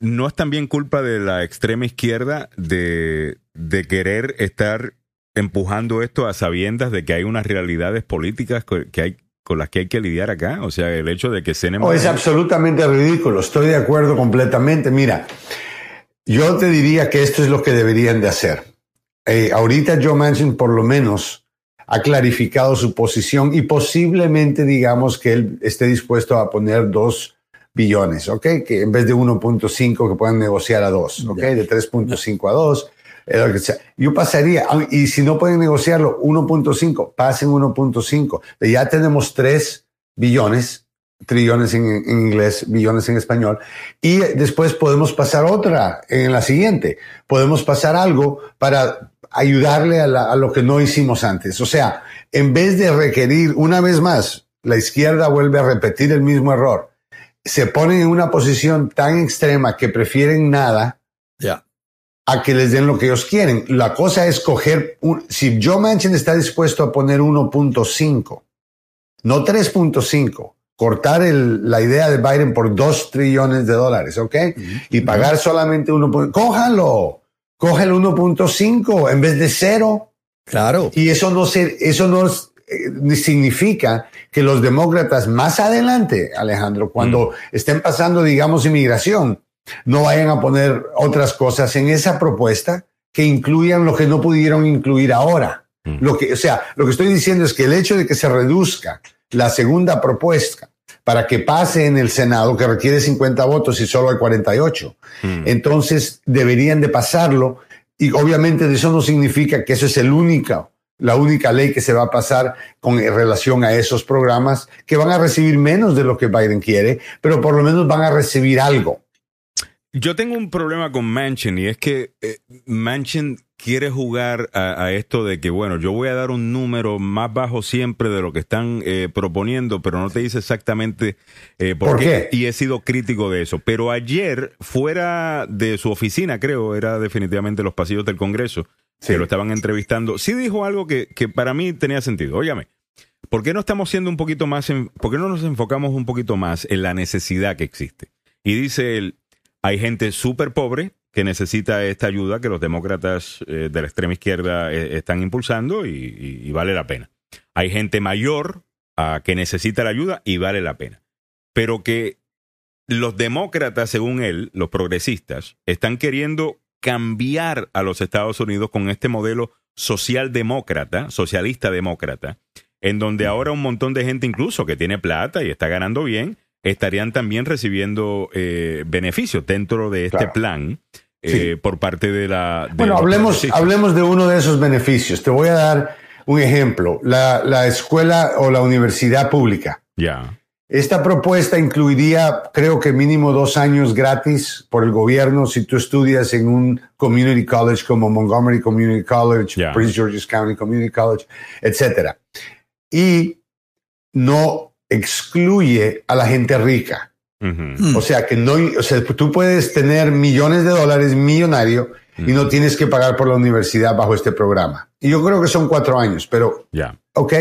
¿no es también culpa de la extrema izquierda de, de querer estar empujando esto a sabiendas de que hay unas realidades políticas que hay con las que hay que lidiar acá? O sea, el hecho de que se Oh, es absolutamente ridículo, estoy de acuerdo completamente. Mira, yo te diría que esto es lo que deberían de hacer. Eh, ahorita Joe Manchin por lo menos ha clarificado su posición y posiblemente digamos que él esté dispuesto a poner dos billones, ¿ok? Que en vez de 1.5 que puedan negociar a dos, ¿ok? De 3.5 a 2. Yo pasaría, y si no pueden negociarlo, 1.5, pasen 1.5. Ya tenemos 3 billones, trillones en, en, inglés, billones en español, y después podemos pasar otra en la siguiente. Podemos pasar algo para ayudarle a, lo que no hicimos antes. O sea, en vez de requerir una vez más, la izquierda vuelve a repetir el mismo error. Se ponen en una posición tan extrema que prefieren nada a que les den lo que ellos quieren. La cosa es coger, un, si Joe Manchin está dispuesto a poner 1.5, no 3.5, cortar el, la idea de Biden por 2 trillones de dólares, ¿ok? Y pagar solamente 1. Cójalo, coge el 1.5 en vez de cero. Claro. Y eso no, se, eso no eh, significa que los demócratas más adelante, Alejandro, cuando estén pasando, digamos, inmigración, no vayan a poner otras cosas en esa propuesta que incluyan lo que no pudieron incluir ahora. Lo que, o sea, lo que estoy diciendo es que el hecho de que se reduzca la segunda propuesta para que pase en el Senado, que requiere 50 votos y solo hay 48, entonces deberían de pasarlo. Y obviamente eso no significa que eso es el único, la única ley que se va a pasar con relación a esos programas que van a recibir menos de lo que Biden quiere, pero por lo menos van a recibir algo. Yo tengo un problema con Manchin y es que eh, Manchin quiere jugar a, esto de que, bueno, yo voy a dar un número más bajo siempre de lo que están eh, proponiendo, pero no te dice exactamente eh, por, qué? Y he sido crítico de eso. Pero ayer, fuera de su oficina, creo, era definitivamente los pasillos del Congreso, que lo estaban entrevistando, sí dijo algo que, que para mí tenía sentido. Óyame. ¿Por qué no estamos siendo un poquito más, en, por qué no nos enfocamos un poquito más en la necesidad que existe? Y dice él, hay gente súper pobre que necesita esta ayuda que los demócratas eh, de la extrema izquierda eh, están impulsando y, vale la pena. Hay gente mayor que necesita la ayuda y vale la pena. Pero que los demócratas, según él, los progresistas, están queriendo cambiar a los Estados Unidos con este modelo socialdemócrata, socialista demócrata, en donde ahora un montón de gente incluso que tiene plata y está ganando bien, estarían también recibiendo eh, beneficios dentro de este plan eh, por parte de la... bueno, hablemos, hablemos de uno de esos beneficios. Te voy a dar un ejemplo. La, escuela o la universidad pública. Ya. Esta propuesta incluiría, creo que mínimo dos años gratis por el gobierno si tú estudias en un community college como Montgomery Community College, Prince George's County Community College, etc. Y no excluye a la gente rica. O sea que no, o sea, tú puedes tener millones de dólares millonario y no tienes que pagar por la universidad bajo este programa. Y yo creo que son cuatro años, pero, ya, ok,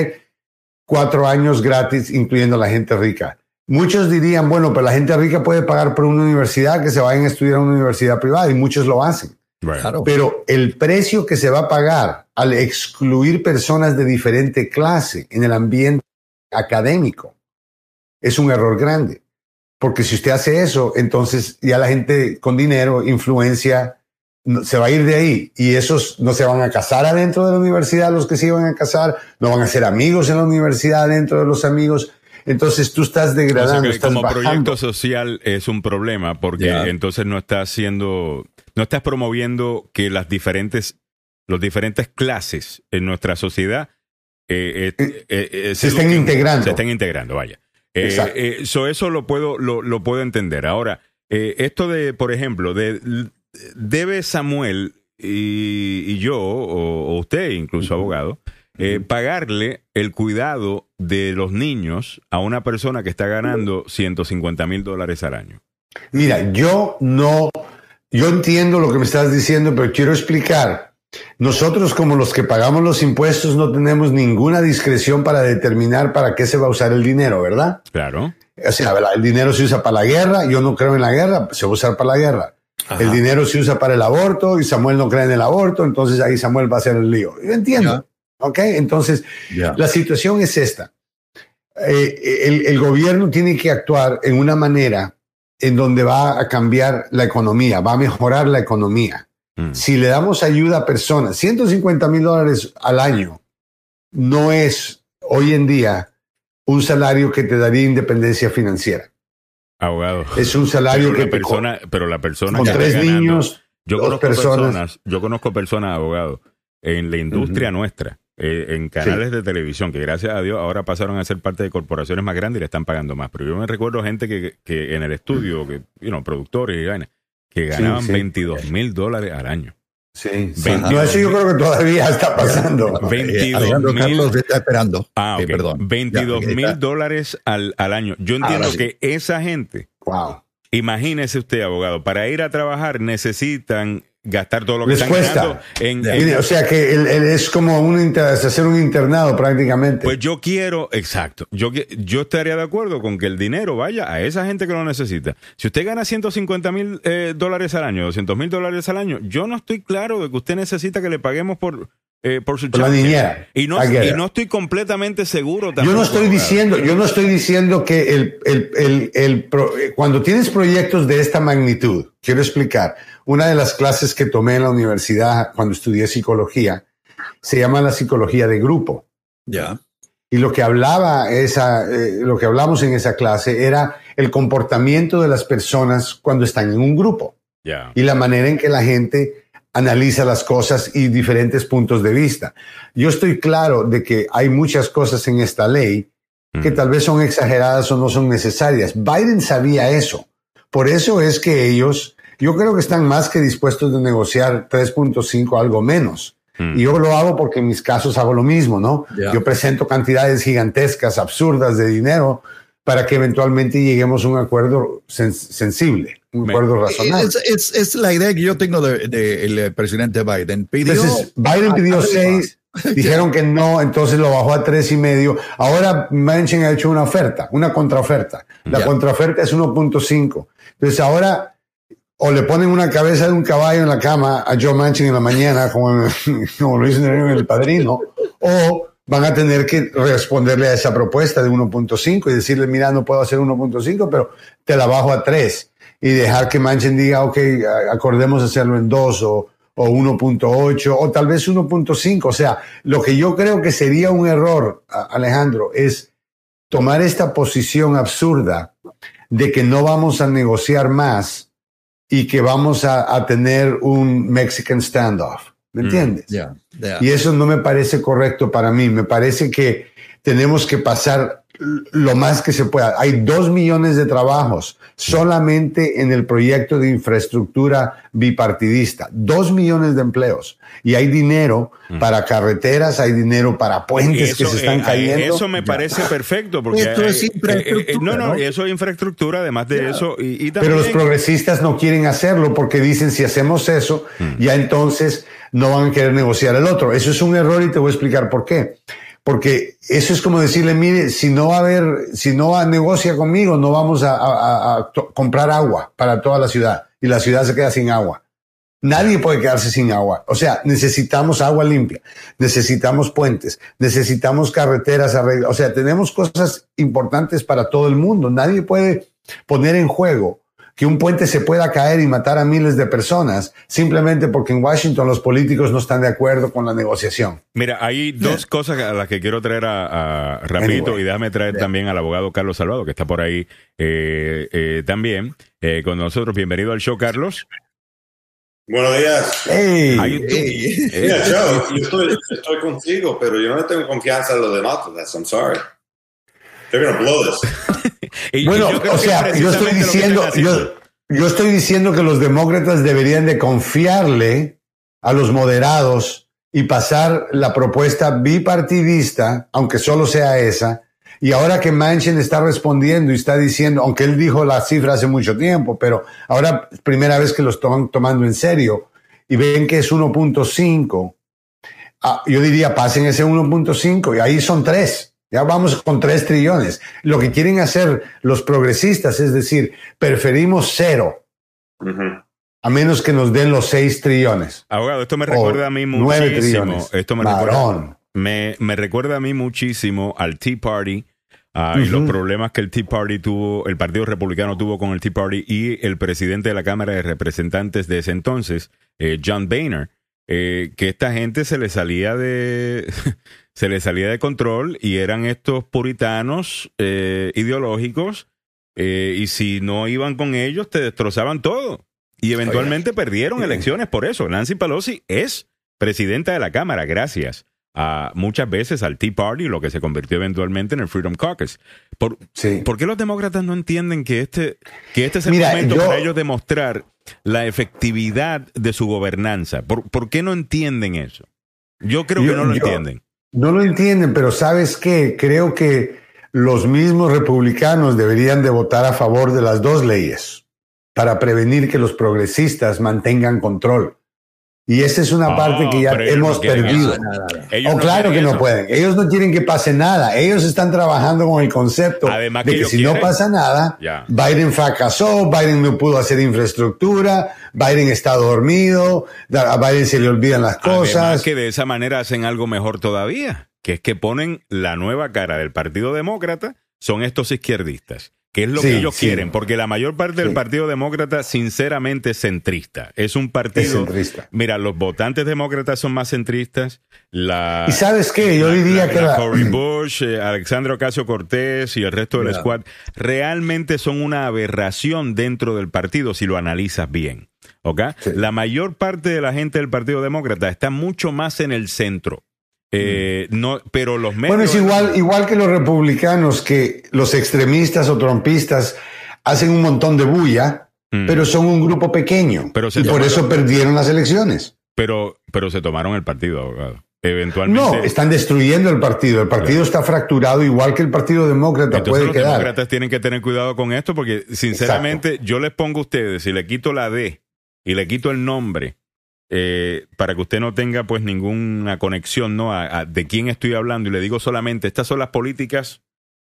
cuatro años gratis, incluyendo a la gente rica. Muchos dirían, bueno, pero la gente rica puede pagar por una universidad que se vayan a estudiar en una universidad privada y muchos lo hacen. Pero el precio que se va a pagar al excluir personas de diferente clase en el ambiente académico es un error grande. Porque si usted hace eso, entonces ya la gente con dinero, influencia, se va a ir de ahí. Y esos no se van a casar adentro de la universidad, los que se iban a casar, no van a ser amigos en la universidad dentro de los amigos. Entonces tú estás degradando. como proyecto social es un problema porque entonces no estás haciendo, no estás promoviendo que las diferentes, los diferentes clases en nuestra sociedad eh, eh, eh, se estén integrando. Se estén integrando, vaya. Eh, eh eso lo puedo, lo, puedo entender. Ahora, eh, esto de, por ejemplo, de, debe Samuel y, yo, o, usted incluso abogado, eh, pagarle el cuidado de los niños a una persona que está ganando 150 mil dólares al año. Mira, yo no, yo entiendo lo que me estás diciendo, pero quiero explicar nosotros como los que pagamos los impuestos no tenemos ninguna discreción para determinar para qué se va a usar el dinero, ¿verdad? Claro. O sea, el dinero se usa para la guerra, yo no creo en la guerra, se va a usar para la guerra. El dinero se usa para el aborto y Samuel no cree en el aborto, entonces ahí Samuel va a hacer el lío. Yo entiendo. ¿Ok? Entonces, la situación es esta. Eh, el, el gobierno tiene que actuar en una manera en donde va a cambiar la economía, va a mejorar la economía. Mm. Si le damos ayuda a personas, 150 mil dólares al año no es hoy en día un salario que te daría independencia financiera. Abogado. Es un salario [LAUGHS] que persona, pero la persona con tres niños, yo conozco personas, yo conozco personas, abogado, en la industria nuestra, eh, en canales de televisión, que gracias a Dios ahora pasaron a ser parte de corporaciones más grandes y le están pagando más. Pero yo me recuerdo gente que, que en el estudio, que, you know, productores y que ganaban 22 mil dólares al año. Sí, no, eso yo creo que todavía está pasando. [LAUGHS] 22 Carlos está esperando. Ah, perdón. 22 mil dólares al, al, año. Yo entiendo que esa gente, wow. imagínese usted, abogado, para ir a trabajar necesitan gastar todo lo que Les cuesta. o sea que es como un, hacer un internado prácticamente. Pues yo quiero, exacto, yo, yo estaría de acuerdo con que el dinero vaya a esa gente que lo necesita. Si usted gana 150 mil eh, dólares al año, 200 mil dólares al año, yo no estoy claro de que usted necesita que le paguemos por, eh, por su la niñera. Y no, y no estoy completamente seguro. Tampoco, yo no estoy diciendo, yo no estoy diciendo que el, el, el, el cuando tienes proyectos de esta magnitud, quiero explicar una de las clases que tomé en la universidad cuando estudié psicología se llama la psicología de grupo. Ya. Y lo que hablaba esa, eh, lo que hablamos en esa clase era el comportamiento de las personas cuando están en un grupo. Ya. Y la manera en que la gente analiza las cosas y diferentes puntos de vista. Yo estoy claro de que hay muchas cosas en esta ley que mm. tal vez son exageradas o no son necesarias. Biden sabía eso. Por eso es que ellos yo creo que están más que dispuestos de negociar 3.5, algo menos. Mm. Y yo lo hago porque en mis casos hago lo mismo, ¿no? Yo presento cantidades gigantescas, absurdas de dinero para que eventualmente lleguemos a un acuerdo sensible, un acuerdo razonable. Es, la idea que yo tengo del de, presidente Biden. Entonces, Biden pidió seis, [LAUGHS] dijeron que no, entonces lo bajó a tres y medio. Ahora Manchin ha hecho una oferta, una contraoferta. La contraoferta es 1.5. Entonces ahora o le ponen una cabeza de un caballo en la cama a Joe Manchin en la mañana, como, lo dicen en El [LAUGHS] Padrino, o van a tener que responderle a esa propuesta de 1.5 y decirle, mira, no puedo hacer 1.5, pero te la bajo a 3 y dejar que Manchin diga, ok, acordemos hacerlo en 2 o, o 1.8 o tal vez 1.5. O sea, lo que yo creo que sería un error, Alejandro, es tomar esta posición absurda de que no vamos a negociar más y que vamos a, tener un Mexican standoff. ¿Me mm. entiendes? Y eso no me parece correcto para mí. Me parece que tenemos que pasar lo más que se pueda. Hay dos millones de trabajos solamente en el proyecto de infraestructura bipartidista. Dos millones de empleos. Y hay dinero para carreteras, hay dinero para puentes que se están eh, cayendo. Eso me parece perfecto. Porque Esto es eh, eh, infraestructura. no, no, eso es infraestructura, además de eso. Y, Pero los progresistas no quieren hacerlo porque dicen si hacemos eso, ya entonces no van a querer negociar el otro. Eso es un error y te voy a explicar por qué porque eso es como decirle, mire, si no va a haber, si no va a negocia conmigo, no vamos a, comprar agua para toda la ciudad y la ciudad se queda sin agua. Nadie puede quedarse sin agua. O sea, necesitamos agua limpia, necesitamos puentes, necesitamos carreteras O sea, tenemos cosas importantes para todo el mundo. Nadie puede poner en juego que un puente se pueda caer y matar a miles de personas simplemente porque en Washington los políticos no están de acuerdo con la negociación. Mira, hay dos cosas a las que quiero traer a, a y déjame traer también al abogado Carlos Salvado, que está por ahí eh, eh, también eh, con nosotros. Bienvenido al show, Carlos. Buenos días. Hey, Mira, yo, estoy, estoy, contigo, pero yo no tengo confianza en los demás. I'm sorry. They're gonna blow this. bueno, o sea, yo estoy diciendo, yo, yo estoy diciendo que los demócratas deberían de confiarle a los moderados y pasar la propuesta bipartidista, aunque solo sea esa. Y ahora que Manchin está respondiendo y está diciendo, aunque él dijo la cifra hace mucho tiempo, pero ahora primera vez que lo están tomando en serio y ven que es 1.5, ah, yo diría pasen ese 1.5 y ahí son tres. Ya vamos con tres trillones. Lo que quieren hacer los progresistas es decir, preferimos cero. A menos que nos den los seis trillones. Abogado, esto me recuerda a mí muchísimo. Esto me recuerda, me, me recuerda, a mí muchísimo al Tea Party ah, y los problemas que el Tea Party tuvo, el Partido Republicano tuvo con el Tea Party y el presidente de la Cámara de Representantes de ese entonces, eh, John Boehner, eh, que esta gente se le salía de se le salía de control y eran estos puritanos eh, ideológicos eh, y si no iban con ellos te destrozaban todo. Y eventualmente perdieron elecciones por eso. Nancy Pelosi es presidenta de la Cámara gracias muchas veces al Tea Party, lo que se convirtió eventualmente en el Freedom Caucus. ¿Por, ¿por qué los demócratas no entienden que este, que este es el momento para ellos demostrar la efectividad de su gobernanza? ¿Por, por qué no entienden eso? Yo creo que no lo entienden. No lo entienden, pero ¿sabes qué? Creo que los mismos republicanos deberían de votar a favor de las dos leyes para prevenir que los progresistas mantengan control. Y esa es una parte que ya hemos perdido. oh, claro que no pueden. Ellos no quieren que pase nada. Ellos están trabajando con el concepto de que, si no pasa nada, Biden fracasó, Biden no pudo hacer infraestructura, Biden está dormido, a Biden se le olvidan las cosas. Además que de esa manera hacen algo mejor todavía, que es que ponen la nueva cara del Partido Demócrata, son estos izquierdistas que es lo que ellos quieren, porque la mayor parte del Partido Demócrata, sinceramente, es centrista. Es un partido. centrista. Mira, los votantes demócratas son más centristas. La, y sabes qué, yo diría que. La, Cory Bush, eh, Alexandro Ocasio Cortés y el resto del squad realmente son una aberración dentro del partido si lo analizas bien. ¿Ok? La mayor parte de la gente del Partido Demócrata está mucho más en el centro. Eh, no, pero los medios. Bueno, es igual, igual que los republicanos, que los extremistas o trompistas hacen un montón de bulla, mm. pero son un grupo pequeño. y por eso perdieron las elecciones. Pero, pero se tomaron el partido, abogado. Eventualmente. No, están destruyendo el partido. El partido está fracturado igual que el Partido Demócrata puede los quedar. Los demócratas tienen que tener cuidado con esto porque, sinceramente, yo les pongo a ustedes, si le quito la D y le quito el nombre eh, para que usted no tenga pues ninguna conexión ¿no? A, de quién estoy hablando y le digo solamente, estas son las políticas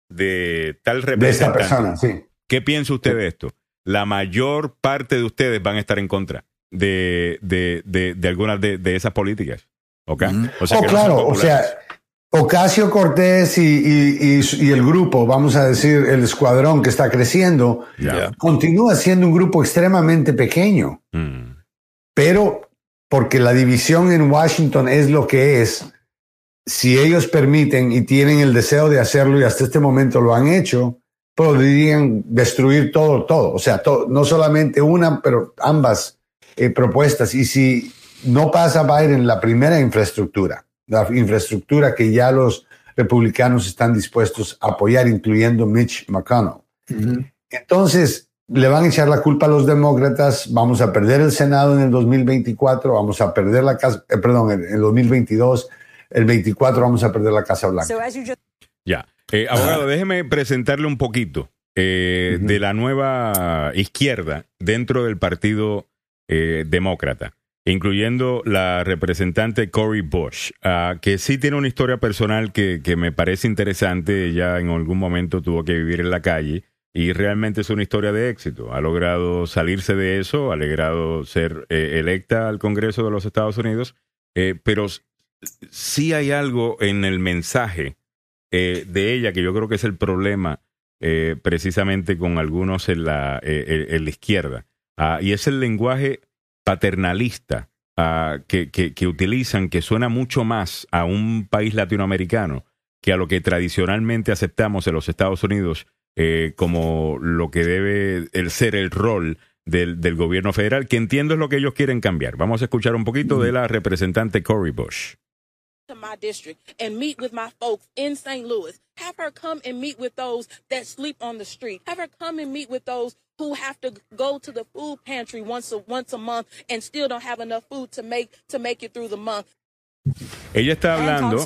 de tal representante. De esta persona, sí. ¿Qué piensa usted de esto? La mayor parte de ustedes van a estar en contra de, de, de, algunas de, esas políticas. ¿Ok? O sea, oh, claro, o sea, Ocasio Cortés y, y, el grupo, vamos a decir, el escuadrón que está creciendo, continúa siendo un grupo extremadamente pequeño. Mm. Pero porque la división en Washington es lo que es. Si ellos permiten y tienen el deseo de hacerlo y hasta este momento lo han hecho, podrían destruir todo, todo. O sea, no solamente una, pero ambas eh, propuestas. Y si no pasa Biden la primera infraestructura, la infraestructura que ya los republicanos están dispuestos a apoyar, incluyendo Mitch McConnell. Entonces, le van a echar la culpa a los demócratas, vamos a perder el Senado en el 2024, vamos a perder la casa, eh, perdón, en el 2022, el 24 vamos a perder la Casa Blanca. ya, eh, abogado, déjeme presentarle un poquito eh, de la nueva izquierda dentro del Partido Demócrata, incluyendo la representante Cory Bush, ah, que sí tiene una historia personal que, que me parece interesante, ella en algún momento tuvo que vivir en la calle y realmente es una historia de éxito. Ha logrado salirse de eso, ha logrado ser eh, electa al Congreso de los Estados Unidos, eh, pero sí hay algo en el mensaje eh, de ella que yo creo que es el problema precisamente con algunos en la, en la izquierda, ah, y es el lenguaje paternalista ah, que, que, que utilizan, que suena mucho más a un país latinoamericano que a lo que tradicionalmente aceptamos en los Estados Unidos eh, como lo que debe el ser el rol del, del, gobierno federal, que entiendo es lo que ellos quieren cambiar. Vamos a escuchar un poquito de la representante Cory Bush. my district and meet with my folks in St. Louis. Have her come and meet with those that sleep on the street. Have her come and meet with those who have to go to the food pantry once a once a month and still don't have enough food to make to make it through the month. Ella está hablando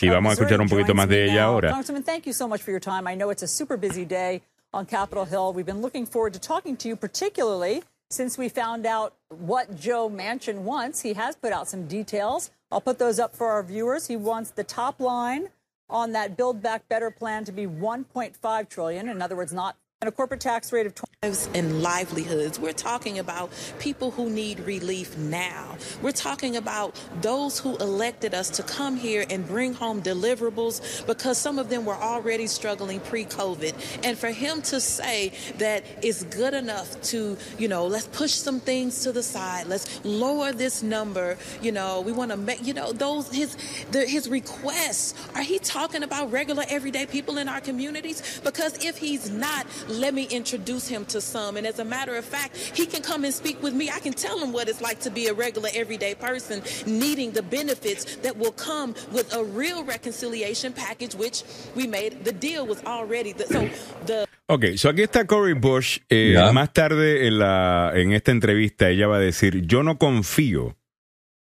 y vamos a escuchar un poquito más de ella ahora. Congressman, thank you so much for your time. I know it's a super busy day on Capitol Hill. We've been looking forward to talking to you, particularly since we found out what Joe Manchin wants. He has put out some details. I'll put those up for our viewers. He wants the top line on that Build Back Better plan to be 1.5 trillion. In other words, not and a corporate tax rate of 20 and livelihoods. We're talking about people who need relief now. We're talking about those who elected us to come here and bring home deliverables because some of them were already struggling pre-COVID. And for him to say that it's good enough to, you know, let's push some things to the side. Let's lower this number. You know, we want to make, you know, those his the, his requests. Are he talking about regular everyday people in our communities? Because if he's not, let me introduce him to some. And as a matter of fact, he can come and speak with me. I can tell him what it's like to be a regular, everyday person needing the benefits that will come with a real reconciliation package, which we made. The deal was already the, so the. Ok, so aquí está Cory Bush. Eh, yeah. Más tarde en, la, en esta entrevista ella va a decir, yo no confío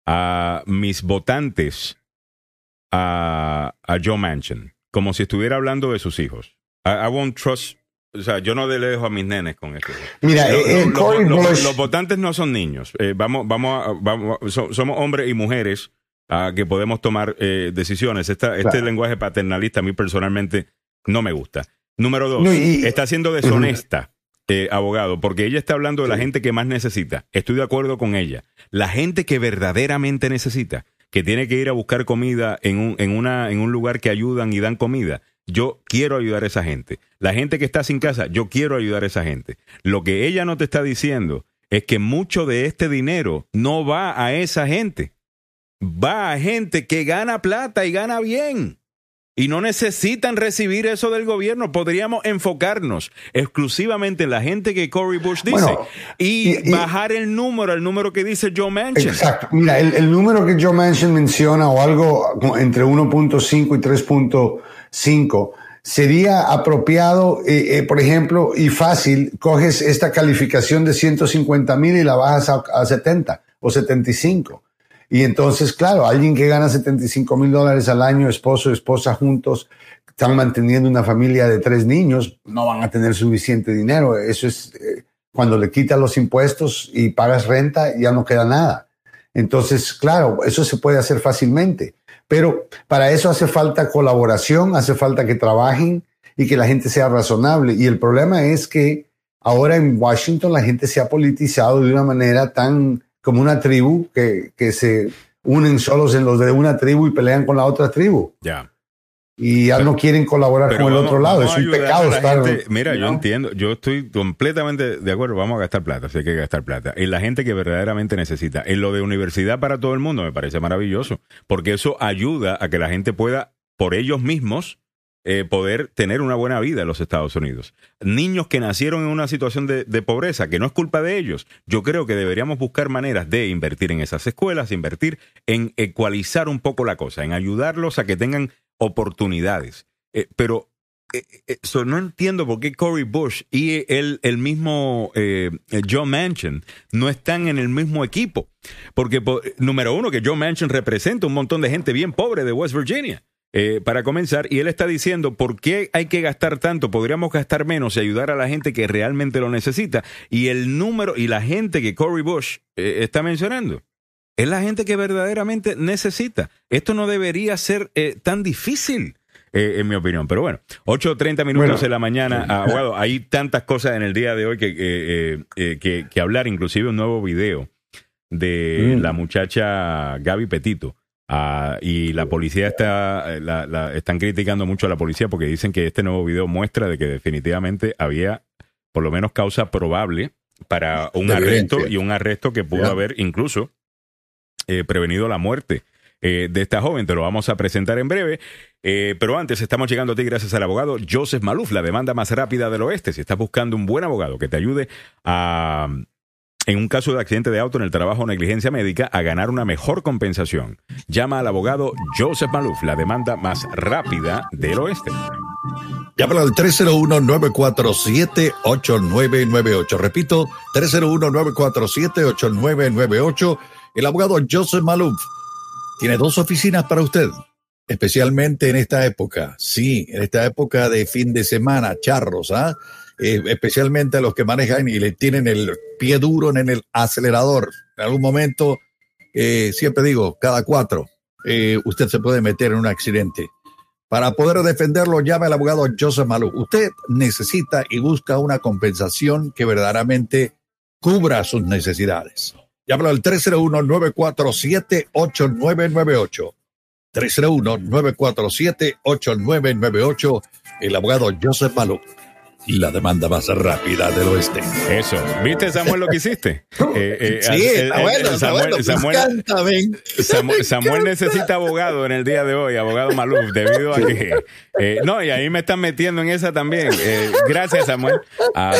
a mis votantes a, a Joe Manchin, como si estuviera hablando de sus hijos. I, I won't trust o sea, yo no le dejo a mis nenes con esto. Mira, los, eh, los, los, los, votantes no son niños. Eh, vamos, vamos, a, vamos so, somos hombres y mujeres uh, que podemos tomar eh, decisiones. Esta, claro. Este lenguaje paternalista a mí personalmente no me gusta. Número dos, no, y, está siendo deshonesta. Eh, abogado, porque ella está hablando de la gente que más necesita. Estoy de acuerdo con ella. La gente que verdaderamente necesita, que tiene que ir a buscar comida en un, en una, en un lugar que ayudan y dan comida, yo quiero ayudar a esa gente. La gente que está sin casa, yo quiero ayudar a esa gente. Lo que ella no te está diciendo es que mucho de este dinero no va a esa gente. Va a gente que gana plata y gana bien. Y no necesitan recibir eso del gobierno. Podríamos enfocarnos exclusivamente en la gente que Cory Bush dice bueno, y, y, bajar el número, el número que dice Joe Manchin. Exacto. Mira, el, el número que Joe Manchin menciona o algo entre 1.5 y 3.5 sería apropiado, eh, eh, por ejemplo, y fácil, coges esta calificación de 150 mil y la bajas a, a 70 o 75. Y entonces, claro, alguien que gana 75 mil dólares al año, esposo esposa juntos, están manteniendo una familia de tres niños, no van a tener suficiente dinero. Eso es eh, cuando le quitas los impuestos y pagas renta, ya no queda nada. Entonces, claro, eso se puede hacer fácilmente. Pero para eso hace falta colaboración, hace falta que trabajen y que la gente sea razonable. Y el problema es que ahora en Washington la gente se ha politizado de una manera tan como una tribu que, que se unen solos en los de una tribu y pelean con la otra tribu. Ya. Y ya pero, no quieren colaborar con vamos, el otro lado. Es un pecado estar. Gente, mira, ¿no? yo entiendo, yo estoy completamente de acuerdo. Vamos a gastar plata, si hay que gastar plata. En la gente que verdaderamente necesita. En lo de universidad para todo el mundo me parece maravilloso, porque eso ayuda a que la gente pueda, por ellos mismos, eh, poder tener una buena vida en los Estados Unidos. Niños que nacieron en una situación de, de, pobreza, que no es culpa de ellos. Yo creo que deberíamos buscar maneras de invertir en esas escuelas, invertir en ecualizar un poco la cosa, en ayudarlos a que tengan oportunidades. Eh, pero eh, eso, no entiendo por qué Cory Bush y el, el mismo eh, Joe Manchin no están en el mismo equipo. Porque, número uno, que Joe Manchin representa un montón de gente bien pobre de West Virginia. Eh, para comenzar, y él está diciendo, ¿por qué hay que gastar tanto? Podríamos gastar menos y ayudar a la gente que realmente lo necesita. Y el número y la gente que Cory Bush eh, está mencionando es la gente que verdaderamente necesita. Esto no debería ser eh, tan difícil. Eh, en mi opinión. Pero bueno, 8.30 minutos bueno, de la mañana. Abogado, hay tantas cosas en el día de hoy que, eh, que, que hablar, inclusive un nuevo video de mm. la muchacha Gaby Petito. Uh, y la policía está, la, la, están criticando mucho a la policía porque dicen que este nuevo video muestra de que definitivamente había por lo menos causa probable para un arresto y un arresto que pudo haber incluso eh, prevenido la muerte eh, de esta joven. Te lo vamos a presentar en breve. Eh, pero antes, estamos llegando a ti gracias al abogado Joseph Maluf, la demanda más rápida del oeste. Si estás buscando un buen abogado que te ayude a, en un caso de accidente de auto en el trabajo o negligencia médica, a ganar una mejor compensación, llama al abogado Joseph Maluf, la demanda más rápida del oeste. Llámalo al 301-947-8998. Repito, 301-947-8998. El abogado Joseph Maluf tiene dos oficinas para usted, especialmente en esta época. Sí, en esta época de fin de semana, charros, ¿ah? Eh, especialmente a los que manejan y le tienen el pie duro en el acelerador. En algún momento, eh, siempre digo, cada cuatro, eh, usted se puede meter en un accidente. Para poder defenderlo, llame al abogado Joseph Maluf. Usted necesita y busca una compensación que verdaderamente cubra sus necesidades. Llámalo al 301-947-8998. 301-947-8998. El abogado Joseph Maluk. la demanda más rápida del oeste. Eso. ¿Viste, Samuel, lo que hiciste? [LAUGHS] Eh, eh, sí, está bueno, Samuel, Samuel, Samuel, necesita abogado en el día de hoy, abogado Maluf, debido a que... Eh, no, y ahí me están metiendo en esa también. gracias, Samuel. Ah,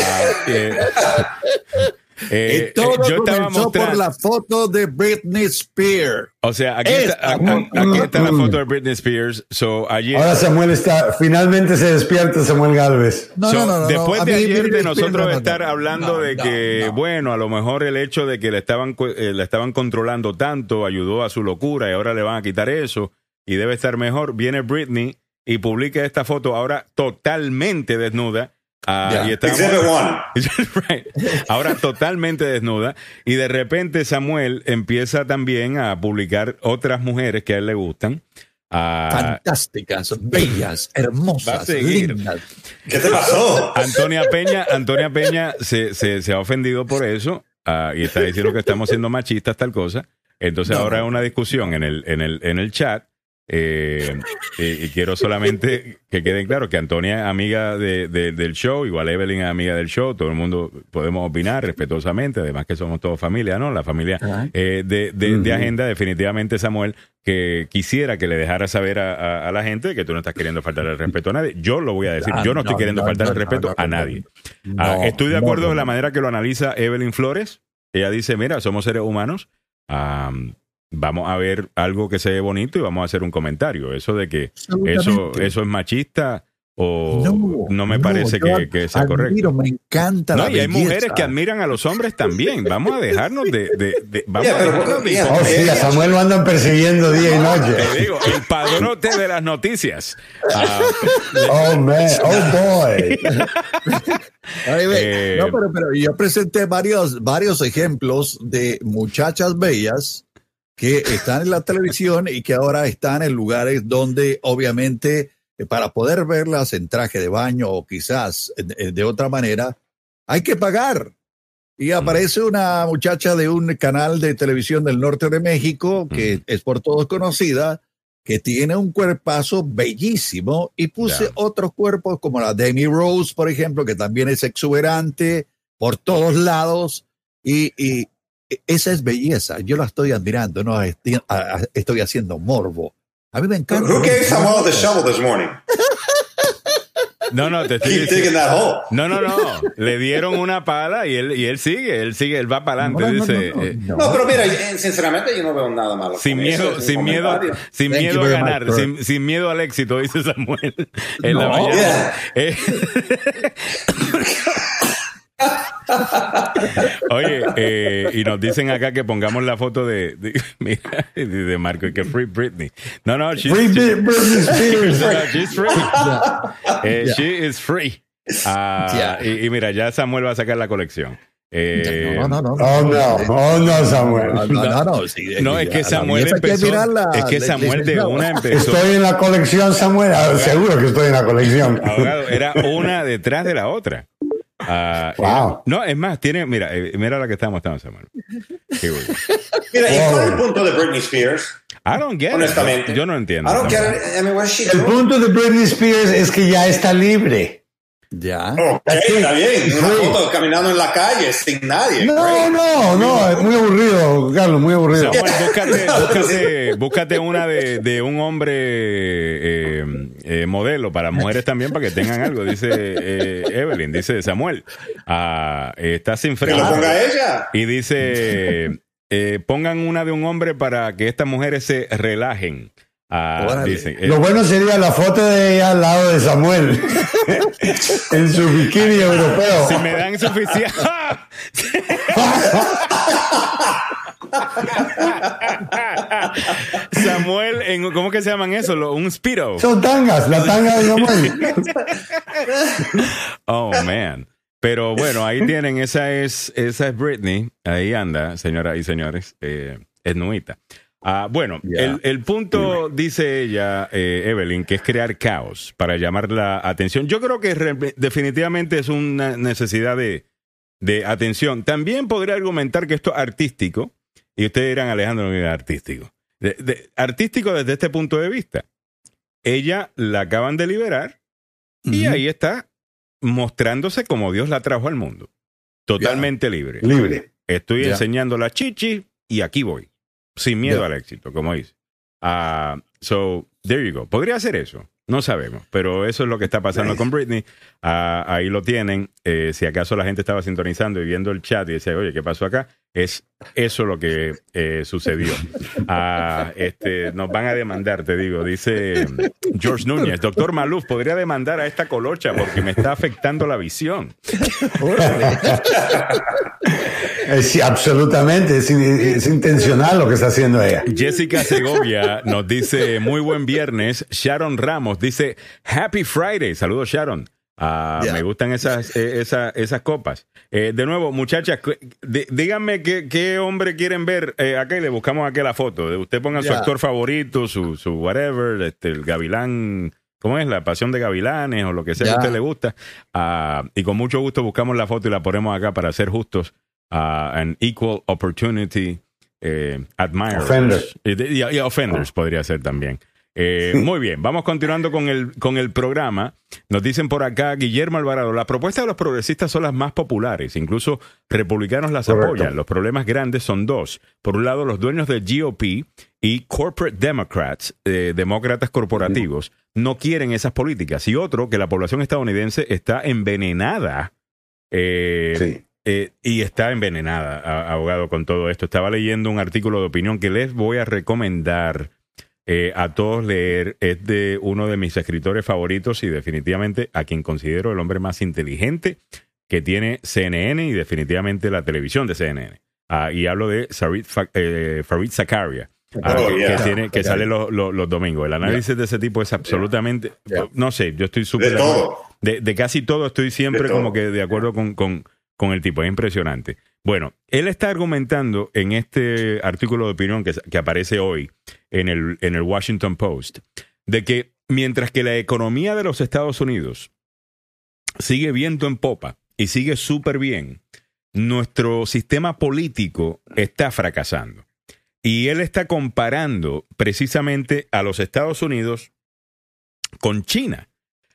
eh, todo yo estaba mostrando por la foto de Britney Spears. O sea, aquí, está, aquí está, la foto de Britney Spears. So, ayer, Ahora Samuel está, finalmente se despierta Samuel Galvez. No, no, no, Después de ayer de nosotros estar hablando de que, bueno, a lo mejor el hecho de que le estaban, eh, le estaban controlando tanto ayudó a su locura y ahora le van a quitar eso y debe estar mejor. Viene Britney y publica esta foto ahora totalmente desnuda Ah, y [LAUGHS] [LAUGHS] Ahora totalmente desnuda. Y de repente Samuel empieza también a publicar otras mujeres que a él le gustan. Ah, Fantásticas, bellas, hermosas, lindas. ¿Qué te pasó? Antonia Peña, Antonia Peña se, se, ha ofendido por eso ah, y está diciendo que estamos siendo machistas, tal cosa. Entonces ahora hay una discusión en el, en el, en el chat eh, y, quiero solamente que quede claro que Antonia es amiga del show, igual Evelyn es amiga del show, todo el mundo podemos opinar respetuosamente, además que somos todos familia, ¿no? La familia eh, de, agenda, definitivamente Samuel, que quisiera que le dejara saber a, la gente que tú no estás queriendo faltar el respeto a nadie. Yo lo voy a decir, yo no, estoy queriendo faltar el respeto a nadie. Ah, estoy de acuerdo en la manera que lo analiza Evelyn Flores. Ella dice, mira, somos seres humanos vamos a ver algo que se ve bonito y vamos a hacer un comentario. Eso de que eso, eso es machista o no, me parece que, que, sea correcto. Me encanta no, y hay mujeres que admiran a los hombres también. Vamos a dejarnos de, de, vamos a dejarnos de oh, sí, a Samuel lo andan persiguiendo día y noche. Te digo, el padrote de las noticias. Ah, [LAUGHS] oh man, oh boy. [LAUGHS] Eh, no, pero, pero yo presenté varios, varios ejemplos de muchachas bellas que están en la televisión y que ahora están en lugares donde obviamente eh, para poder verlas en traje de baño o quizás de otra manera, hay que pagar. Y aparece una muchacha de un canal de televisión del norte de México, que es por todos conocida, que tiene un cuerpazo bellísimo, y puse otros cuerpos como la Demi Rose, por ejemplo, que también es exuberante por todos lados, y, y esa es belleza. Yo la estoy admirando, no estoy, haciendo morbo. A mí me encanta. Who gave Samuel the shovel this morning? [LAUGHS] No, no, te estoy diciendo. No, no, no. Le dieron una pala y él, y él sigue, él sigue, él va para adelante. No, dice, no, eh, no, pero mira, sinceramente yo no veo nada malo. Sin miedo, sin miedo, sin miedo a ganar, sin, sin, miedo al éxito, dice Samuel. En la mañana. Eh, [LAUGHS] [LAUGHS] Oye, eh, y nos dicen acá que pongamos la foto de, de, [LAUGHS] de Marco que Free Britney. No, no, she's, free Britney Spears. [LAUGHS] she's free. Eh, she is free. Uh, y, y, mira, ya Samuel va a sacar la colección. Eh, no, no, no, Oh, no, oh, no, Samuel. No, no, no, no es que Samuel empezó. es que Samuel de una empezó. Estoy en la colección, Samuel. Ah, seguro que estoy en la colección. Abogado, era una detrás de la otra. Uh, wow. no, es más, tiene, mira, eh, mira la que estamos, estamos, hermano. Qué bueno. Mira, ¿y cuál es el punto de Britney Spears? I don't get Honestamente. It. Yo no entiendo. I don't get it. I mean, what she el punto de Britney Spears es que ya está libre. Ya. está bien. Una foto caminando en la calle sin nadie. No, no, no, es muy aburrido, Carlos, muy aburrido. [LAUGHS] [LAUGHS] búscate, búscate, una de, de un hombre eh, eh, modelo para mujeres también para que tengan algo, dice eh, Evelyn, dice Samuel. Ah, está sin freno. Que lo ponga ella. Y dice, pongan una de un hombre para que estas mujeres se relajen. Ah, Lo bueno sería la foto de ella al lado de Samuel [LAUGHS] en su bikini europeo. Si me dan suficiente. [LAUGHS] Samuel, en, ¿cómo que se llaman eso? Un Speedo. Son tangas, la tanga de Samuel. [LAUGHS] oh, man. Pero bueno, ahí tienen, esa es, esa es Britney. Ahí anda, señoras y señores. Eh, es nuita. Ah, bueno, el, punto, dice ella, eh, Evelyn, que es crear caos para llamar la atención. Yo creo que definitivamente es una necesidad de, atención. También podría argumentar que esto es artístico, y ustedes dirán, Alejandro, no es artístico. artístico desde este punto de vista. Ella la acaban de liberar y ahí está mostrándose como Dios la trajo al mundo. Totalmente libre. Libre. Estoy enseñando la chichi y aquí voy. Sin miedo al éxito, como dice. Uh, so, there you go. Podría hacer eso. No sabemos, pero eso es lo que está pasando con Britney. Ah, ahí lo tienen. Eh, si acaso la gente estaba sintonizando y viendo el chat y decía, oye, ¿qué pasó acá? Es eso lo que eh, sucedió. Ah, este, nos van a demandar, te digo. Dice George Núñez, doctor Maluf, podría demandar a esta colocha porque me está afectando la visión. [LAUGHS] Sí, absolutamente, es, es, intencional lo que está haciendo ella. Jessica Segovia nos dice, muy buen viernes. Sharon Ramos dice, Happy Friday. Saludos, Sharon. Ah, Me gustan esas, eh, esas, copas. Eh, de nuevo, muchachas, díganme qué, hombre quieren ver eh, acá y le buscamos aquí la foto. Usted ponga su actor favorito, su, su whatever, este, el gavilán, ¿cómo es? La pasión de gavilanes o lo que sea que a usted le gusta. Ah, y con mucho gusto buscamos la foto y la ponemos acá para ser justos. Uh, an equal opportunity admirers. Offenders. Y, offenders podría ser también. Eh, muy bien, vamos continuando con el, con el programa. Nos dicen por acá, Guillermo Alvarado, las propuestas de los progresistas son las más populares, incluso republicanos las apoyan. Los problemas grandes son dos. Por un lado, los dueños del GOP y corporate democrats, eh, demócratas corporativos, no quieren esas políticas. Y otro, que la población estadounidense está envenenada. Eh, y está envenenada, abogado, con todo esto. Estaba leyendo un artículo de opinión que les voy a recomendar eh, a todos leer. Es de uno de mis escritores favoritos y definitivamente a quien considero el hombre más inteligente que tiene CNN y definitivamente la televisión de CNN. Ah, y hablo de eh, Farid, Zakaria. Ah, oh, que, tiene, que sale los, domingos. El análisis de ese tipo es absolutamente, no sé, yo estoy súper de, de, casi todo estoy siempre como que de acuerdo con, con, con el tipo, es impresionante. Bueno, él está argumentando en este artículo de opinión que, que aparece hoy en el, en el Washington Post, de que mientras que la economía de los Estados Unidos sigue viento en popa y sigue súper bien, nuestro sistema político está fracasando. Y él está comparando precisamente a los Estados Unidos con China,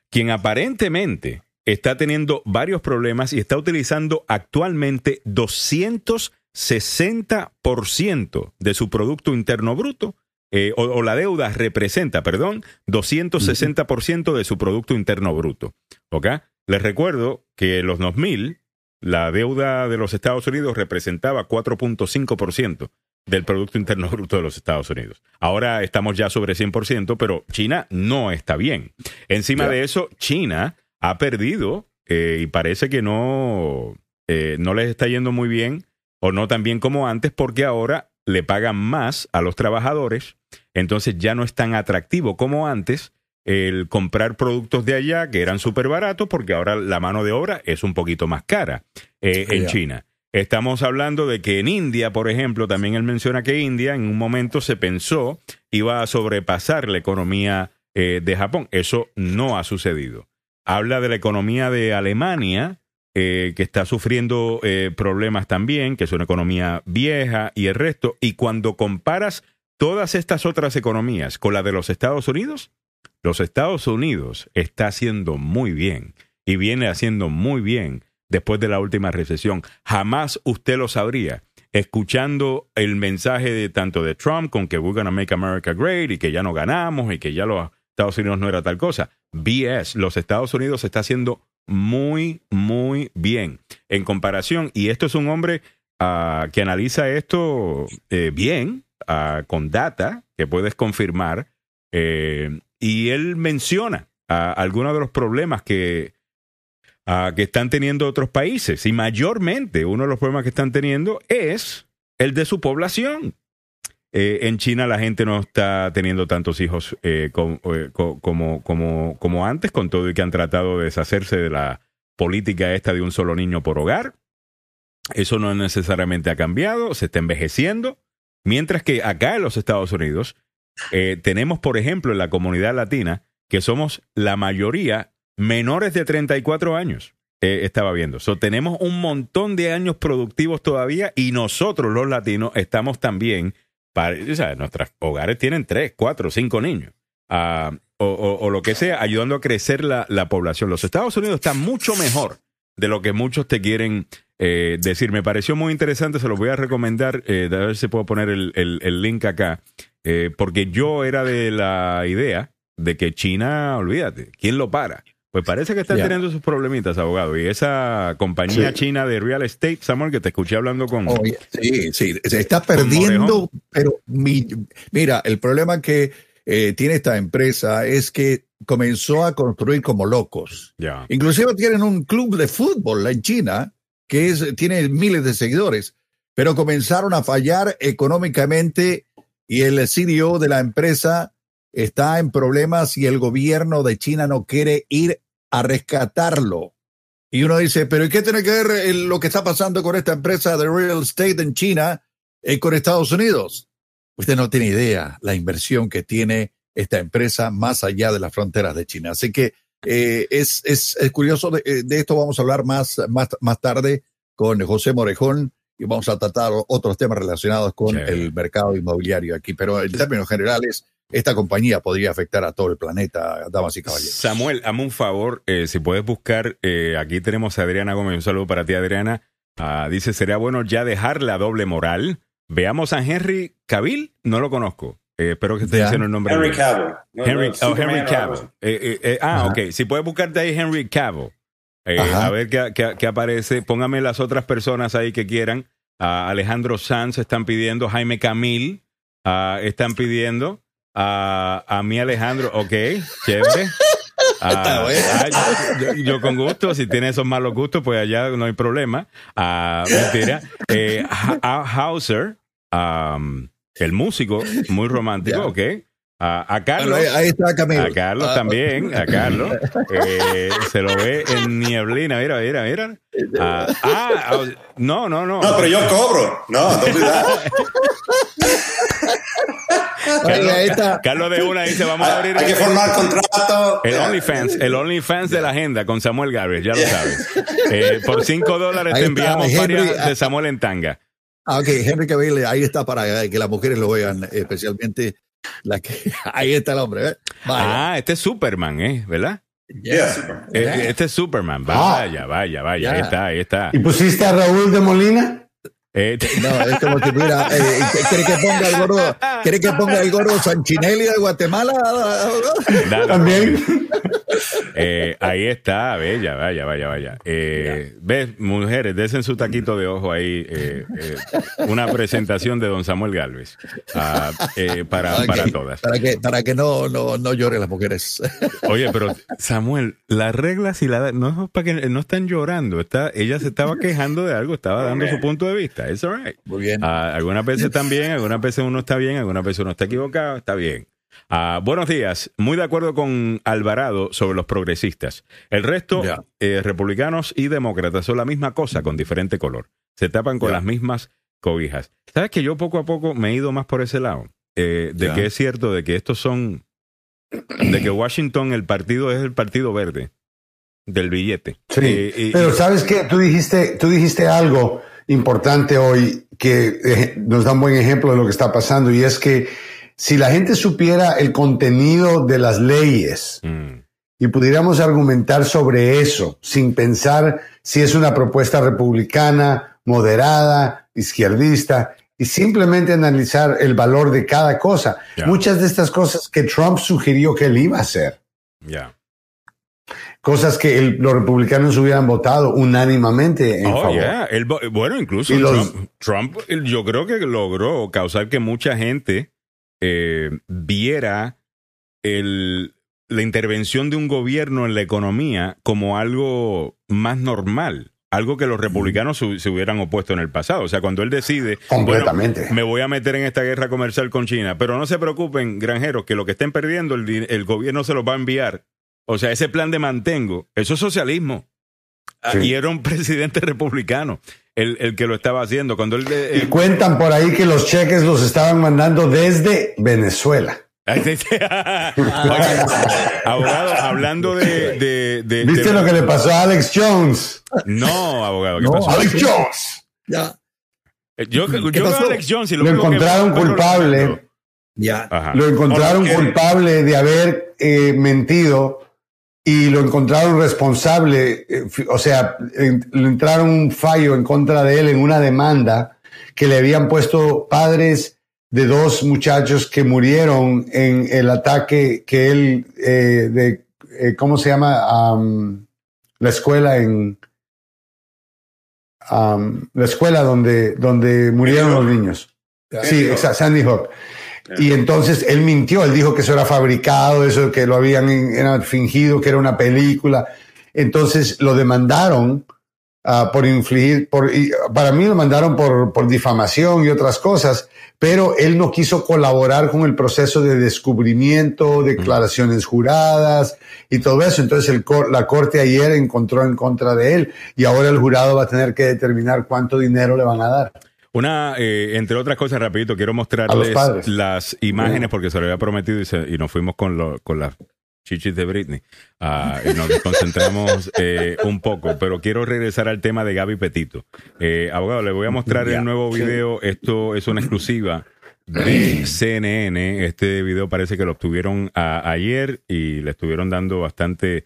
quien aparentemente está teniendo varios problemas y está utilizando actualmente 260% de su Producto Interno Bruto, eh, o, la deuda representa, perdón, 260% de su Producto Interno Bruto. ¿Ok? Les recuerdo que en los 2000, la deuda de los Estados Unidos representaba 4.5% del Producto Interno Bruto de los Estados Unidos. Ahora estamos ya sobre 100%, pero China no está bien. Encima de eso, China ha perdido eh, y parece que no, eh, no les está yendo muy bien o no tan bien como antes porque ahora le pagan más a los trabajadores, entonces ya no es tan atractivo como antes el comprar productos de allá que eran súper baratos porque ahora la mano de obra es un poquito más cara eh, en China. Estamos hablando de que en India, por ejemplo, también él menciona que India en un momento se pensó iba a sobrepasar la economía de Japón. Eso no ha sucedido habla de la economía de Alemania, eh, que está sufriendo eh, problemas también, que es una economía vieja y el resto. Y cuando comparas todas estas otras economías con la de los Estados Unidos, los Estados Unidos está haciendo muy bien y viene haciendo muy bien después de la última recesión. Jamás usted lo sabría escuchando el mensaje de tanto de Trump con que we're gonna make America great y que ya no ganamos y que ya los Estados Unidos no era tal cosa. BS, los Estados Unidos está haciendo muy, muy bien en comparación. Y esto es un hombre ah, que analiza esto eh, bien, ah, con data que puedes confirmar. Eh, y él menciona ah, algunos de los problemas que, que están teniendo otros países. Y mayormente uno de los problemas que están teniendo es el de su población. Eh, en China la gente no está teniendo tantos hijos eh, eh, como, como, como, antes, con todo y que han tratado de deshacerse de la política esta de un solo niño por hogar. Eso no necesariamente ha cambiado, se está envejeciendo. Mientras que acá en los Estados Unidos tenemos, por ejemplo, en la comunidad latina, que somos la mayoría menores de 34 años. estaba viendo. So, tenemos un montón de años productivos todavía y nosotros los latinos estamos también nuestros hogares tienen tres, cuatro, cinco niños. Ah, o, lo que sea, ayudando a crecer la, población. Los Estados Unidos están mucho mejor de lo que muchos te quieren eh, decir. Me pareció muy interesante, se los voy a recomendar, eh, a ver si puedo poner el, link acá, eh, porque yo era de la idea de que China, olvídate, ¿quién lo para? Pues parece que están teniendo sus problemitas, abogado. Y esa compañía china de real estate, Samuel, que te escuché hablando con. sí, sí, se está perdiendo, pero mira, el problema que eh, tiene esta empresa es que comenzó a construir como locos. Inclusive tienen un club de fútbol en China que es, tiene miles de seguidores, pero comenzaron a fallar económicamente y el CEO de la empresa está en problemas y el gobierno de China no quiere ir a rescatarlo. Y uno dice, pero ¿y qué tiene que ver eh, lo que está pasando con esta empresa de real estate en China y con Estados Unidos? Usted no tiene idea la inversión que tiene esta empresa más allá de las fronteras de China. Así que eh, es, es, curioso, eh, de, esto vamos a hablar más, más, más tarde con José Morejón y vamos a tratar otros temas relacionados con el mercado inmobiliario aquí. Pero en términos generales, esta compañía podría afectar a todo el planeta, damas y caballeros. Samuel, hazme un favor, eh, si puedes buscar, aquí tenemos a Adriana Gómez, un saludo para ti, Adriana. Ah, dice, sería bueno ya dejar la doble moral Veamos a Henry Cavill, no lo conozco. Eh, espero que esté diciendo el nombre. Henry Cavill. Henry, oh, Henry Cavill. Eh, eh, ah, ok. Si puedes buscarte ahí Henry Cavill. a ver qué, aparece. Póngame las otras personas ahí que quieran. Alejandro Sanz están pidiendo. Jaime Camil están pidiendo. A mí Alejandro. Ok, chévere. [LAUGHS] Ah, ah, yo, con gusto, si tiene esos malos gustos, pues allá no hay problema. Ah, mentira. Eh, Hauser, el músico, muy romántico, ok. A, Carlos. ahí, está Camilo. A Carlos también, a Carlos. [LAUGHS] Eh, se lo ve en nieblina, mira, mira, mira. ah, no, no, no. No, pero yo cobro. No, no [LAUGHS] Carlos, de una dice, vamos a abrir... Hay que formar contrato. El OnlyFans, el OnlyFans de la agenda con Samuel Gabriel, ya lo sabes. Eh, por [LAUGHS] 5 dólares te enviamos varias de Samuel en tanga. Ah, ok, Henry Cavill, ahí está para que las mujeres lo vean, especialmente la que... [LAUGHS] Ahí está el hombre, ¿eh? Ah, este es Superman, ¿eh? ¿Verdad? Eh, este es Superman, vaya, vaya, vaya, ahí está, ahí está. ¿Y pusiste a Raúl de Molina? Eh, no, es como que mira, eh, ¿quiere que ponga el gordo, quiere que ponga el gordo Sanchinelli de Guatemala? También. Eh, ahí está, bella, vaya, vaya, vaya. Eh, ves, mujeres, desen su taquito de ojo ahí. Eh, una presentación de don Samuel Galvez ah, para, para todas. Para que, para que no, no, no lloren las mujeres. Oye, pero Samuel, las reglas y la no es para que no están llorando. Está, ella se estaba quejando de algo, estaba dando su punto de vista. Right. Muy bien. Ah, algunas veces están bien, algunas veces uno está bien, algunas veces uno está equivocado, está bien. Ah, buenos días. Muy de acuerdo con Alvarado sobre los progresistas. El resto, eh, republicanos y demócratas, son la misma cosa con diferente color. Se tapan con las mismas cobijas. ¿Sabes que yo poco a poco me he ido más por ese lado? Eh, de que es cierto, de que estos son. De que Washington, el partido es el partido verde del billete. Sí. Eh, pero ¿sabes qué? Tú dijiste, tú dijiste algo importante hoy que eh, nos da un buen ejemplo de lo que está pasando y es que si la gente supiera el contenido de las leyes mm. y pudiéramos argumentar sobre eso sin pensar si es una propuesta republicana, moderada, izquierdista, y simplemente analizar el valor de cada cosa. Muchas de estas cosas que Trump sugirió que él iba a hacer. Cosas que los republicanos hubieran votado unánimamente en oh, favor. bueno, incluso Trump, yo creo que logró causar que mucha gente eh, viera el, la intervención de un gobierno en la economía como algo más normal. Algo que los republicanos se hubieran opuesto en el pasado. O sea, cuando él decide, completamente, me voy a meter en esta guerra comercial con China, pero no se preocupen, granjeros, que lo que estén perdiendo el, el gobierno se los va a enviar o sea, ese plan de mantengo, eso es socialismo. Y era un [LAUGHS] presidente republicano el, que lo estaba haciendo. Cuando él, y cuentan por ahí que los cheques los estaban mandando desde Venezuela. [LAUGHS] abogado, hablando de, ¿Viste lo que le pasó a Alex Jones? No, abogado, ¿qué pasó? Alex Jones. Ya. Eh, yo, yo Alex Jones y lo, encontraron culpable Ya. Lo encontraron culpable de haber eh, mentido y lo encontraron responsable, eh, o sea, le entraron un fallo en contra de él en una demanda que le habían puesto padres de dos muchachos que murieron en el ataque que él, eh, de, eh, ¿cómo se llama? la escuela en... la escuela donde, donde murieron los niños. Sí, exacto, Sandy Hook. Y entonces él mintió, él dijo que eso era fabricado, eso que lo habían fingido, que era una película. Entonces lo demandaron uh, por infligir, por, para mí lo mandaron por, por difamación y otras cosas, pero él no quiso colaborar con el proceso de descubrimiento, declaraciones juradas y todo eso. Entonces el, la corte ayer encontró en contra de él y ahora el jurado va a tener que determinar cuánto dinero le van a dar. Una, eh, entre otras cosas, rapidito, quiero mostrarles las imágenes porque se lo había prometido y, nos fuimos con, lo, con las chichis de Britney uh, y nos concentramos [LAUGHS] eh, un poco, pero quiero regresar al tema de Gaby Petito. Eh, abogado, le voy a mostrar el nuevo video. Esto es una exclusiva de CNN. Este video parece que lo obtuvieron ayer y le estuvieron dando bastante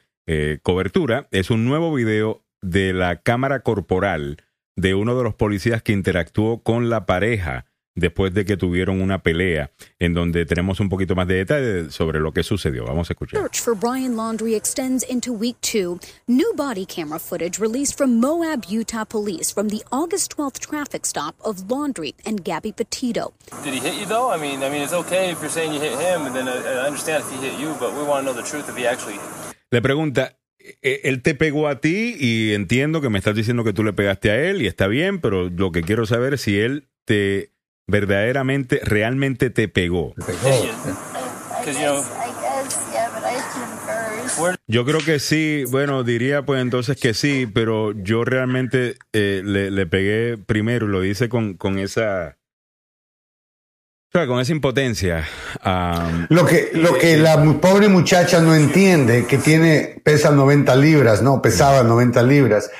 cobertura. Es un nuevo video de la cámara corporal de uno de los policías que interactuó con la pareja después de que tuvieron una pelea, en donde tenemos un poquito más de detalle sobre lo que sucedió. Vamos a escuchar. Search for Brian Laundry extends into week two. New body camera footage released from Moab, Utah police from the August 12th traffic stop of Laundry and Gabby Petito. Did he hit you though? I mean, I mean, it's okay if you're saying you hit him, and then I, I understand if he hit you, but we want to know the truth if he actually. Le pregunta, él te pegó a ti y entiendo que me estás diciendo que tú le pegaste a él y está bien, pero lo que quiero saber es si él te verdaderamente, realmente te pegó. Yo creo que sí, bueno, diría pues entonces que sí, pero yo realmente eh, le, le, pegué primero y lo hice con, con esa con esa impotencia. lo que, lo que la pobre muchacha no entiende, que tiene, pesa 90 libras, no, pesaba 90 libras.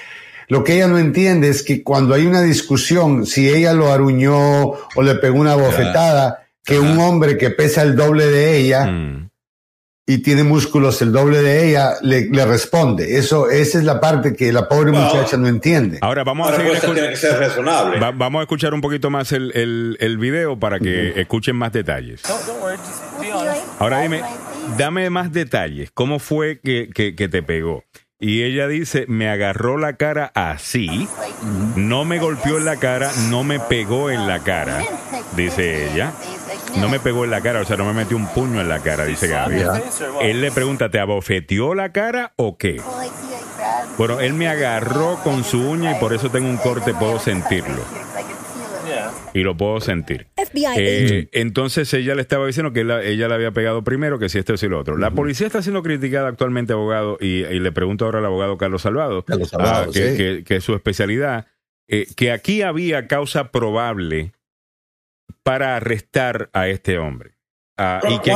Lo que ella no entiende es que cuando hay una discusión, si ella lo aruñó o le pegó una bofetada, que un hombre que pesa el doble de ella, mm y tiene músculos el doble de ella, le, le, responde. Eso, esa es la parte que la pobre muchacha no entiende. Ahora vamos a tiene que ser razonable. vamos a escuchar un poquito más el, el, el video para que escuchen más detalles. Ahora dime, dame más detalles. ¿Cómo fue que, que, que te pegó? Y ella dice, me agarró la cara así, no me golpeó en la cara, no me pegó en la cara, dice ella. No me pegó en la cara, o sea, no me metió un puño en la cara, dice Gaby. Él le pregunta, ¿te abofeteó la cara o qué? Bueno, él me agarró con su uña y por eso tengo un corte, puedo sentirlo. Y lo puedo sentir. Eh, entonces ella le estaba diciendo que ella le había pegado primero, que si esto y lo otro. La policía está siendo criticada actualmente, abogado, y, le pregunto ahora al abogado Carlos Salvado, ah, que, es su especialidad, eh, que aquí había causa probable para arrestar a este hombre. Uh, y que,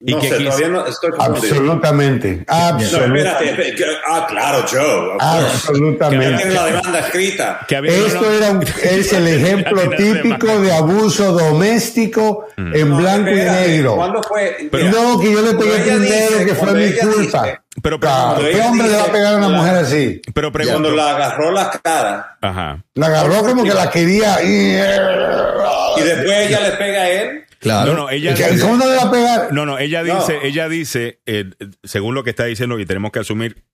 no sé, todavía no estoy Absolutamente. Absolutamente. ah, claro, Joe. Absolutamente. Tiene la demanda escrita. Esto era [LAUGHS] es el ejemplo típico de abuso doméstico mm. en blanco y negro. ¿Cuándo fue? no, que yo le pegué primero, que fue mi culpa. pero, ¿Qué hombre le va a pegar a una mujer así? Pero cuando la agarró la cara. Ajá. La agarró como que la quería. Y, y después ella le pega a él. Claro. No, no, ella dice, ¿Cómo no le va a pegar? No, no, ella dice, ella dice, eh, según lo que está diciendo, y tenemos que asumir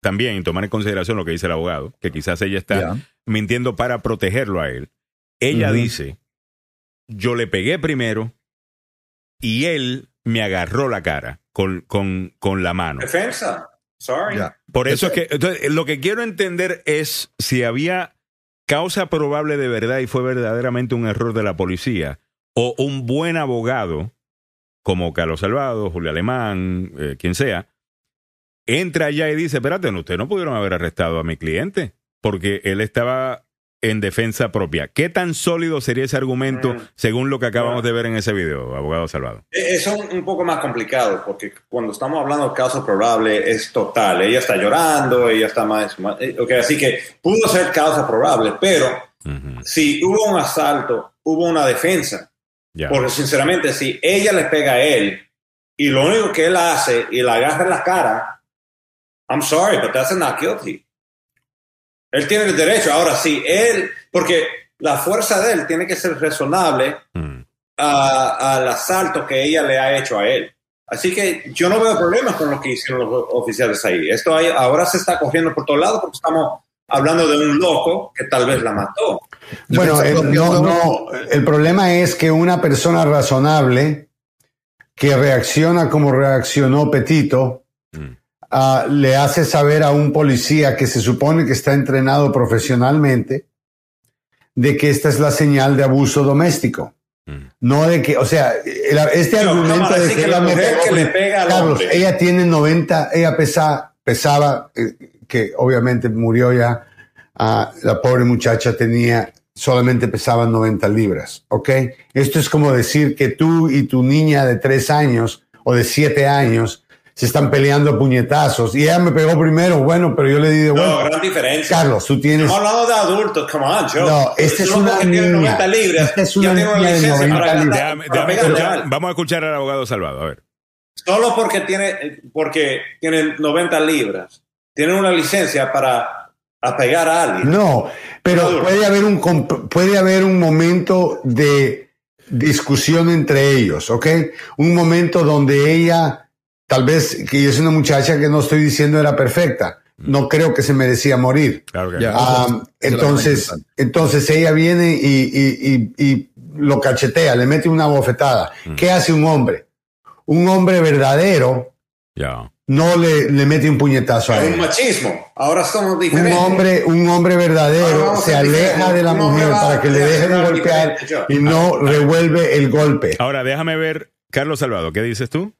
también y tomar en consideración lo que dice el abogado, que quizás ella está mintiendo para protegerlo a él. Ella dice, yo le pegué primero y él me agarró la cara con, con, con la mano. Defensa. Sorry. Por eso es que, entonces, lo que quiero entender es si había causa probable de verdad y fue verdaderamente un error de la policía o un buen abogado, como Carlos Salvado, Julio Alemán, eh, quien sea, entra allá y dice, espérate, ustedes no pudieron haber arrestado a mi cliente, porque él estaba en defensa propia. ¿Qué tan sólido sería ese argumento mm. según lo que acabamos de ver en ese video, abogado Salvado? E-, es un, poco más complicado porque cuando estamos hablando de caso probable es total. Ella está llorando, ella está más... Eh, okay, así que pudo ser causa probable, pero si hubo un asalto, hubo una defensa Porque sinceramente, si ella le pega a él y lo único que él hace y la agarra en la cara, I'm sorry, but that's not guilty. Él tiene el derecho. Ahora sí, él, porque la fuerza de él tiene que ser razonable mm. al asalto que ella le ha hecho a él. Así que yo no veo problemas con lo que hicieron los oficiales ahí. Esto ahora se está cogiendo por todos lados porque estamos hablando de un loco que tal vez la mató. Bueno, el, no, el problema es que una persona razonable que reacciona como reaccionó Petito, mm. ah, le hace saber a un policía que se supone que está entrenado profesionalmente de que esta es la señal de abuso doméstico. Mm. No de que, o sea, este argumento de que, la mujer que le pega a Carlos, ella tiene 90, ella pesa, pesaba, eh, que obviamente murió ya, ah, la pobre muchacha tenía, solamente pesaba 90 libras, ¿ok? Esto es como decir que tú y tu niña de 3 años o de 7 años se están peleando puñetazos y ella me pegó primero, bueno, pero yo le di de vuelta. No, gran diferencia. Carlos, tú tienes. Estamos hablando de adultos, come on, Joe. No, este es una niña. 90 libras, este es una niña de 90 libras. Vamos a escuchar al abogado Salvador, a ver. Solo porque tiene, porque tiene 90 libras, tiene una licencia para pegar a alguien. No, pero puede haber un puede haber un momento de discusión entre ellos, ¿ok? Un momento donde ella Tal vez que es una muchacha que no estoy diciendo era perfecta. No creo que se merecía morir. Ah, entonces, entonces ella viene y, lo cachetea, le mete una bofetada. Mm. ¿Qué hace un hombre? Un hombre verdadero no le, le, mete un puñetazo a él. un machismo. Ahora somos diferentes. Un hombre, un hombre verdadero se aleja de la mujer para que le deje de golpear y no revuelve el golpe. Ahora déjame ver, Carlos Salvador, ¿qué dices tú?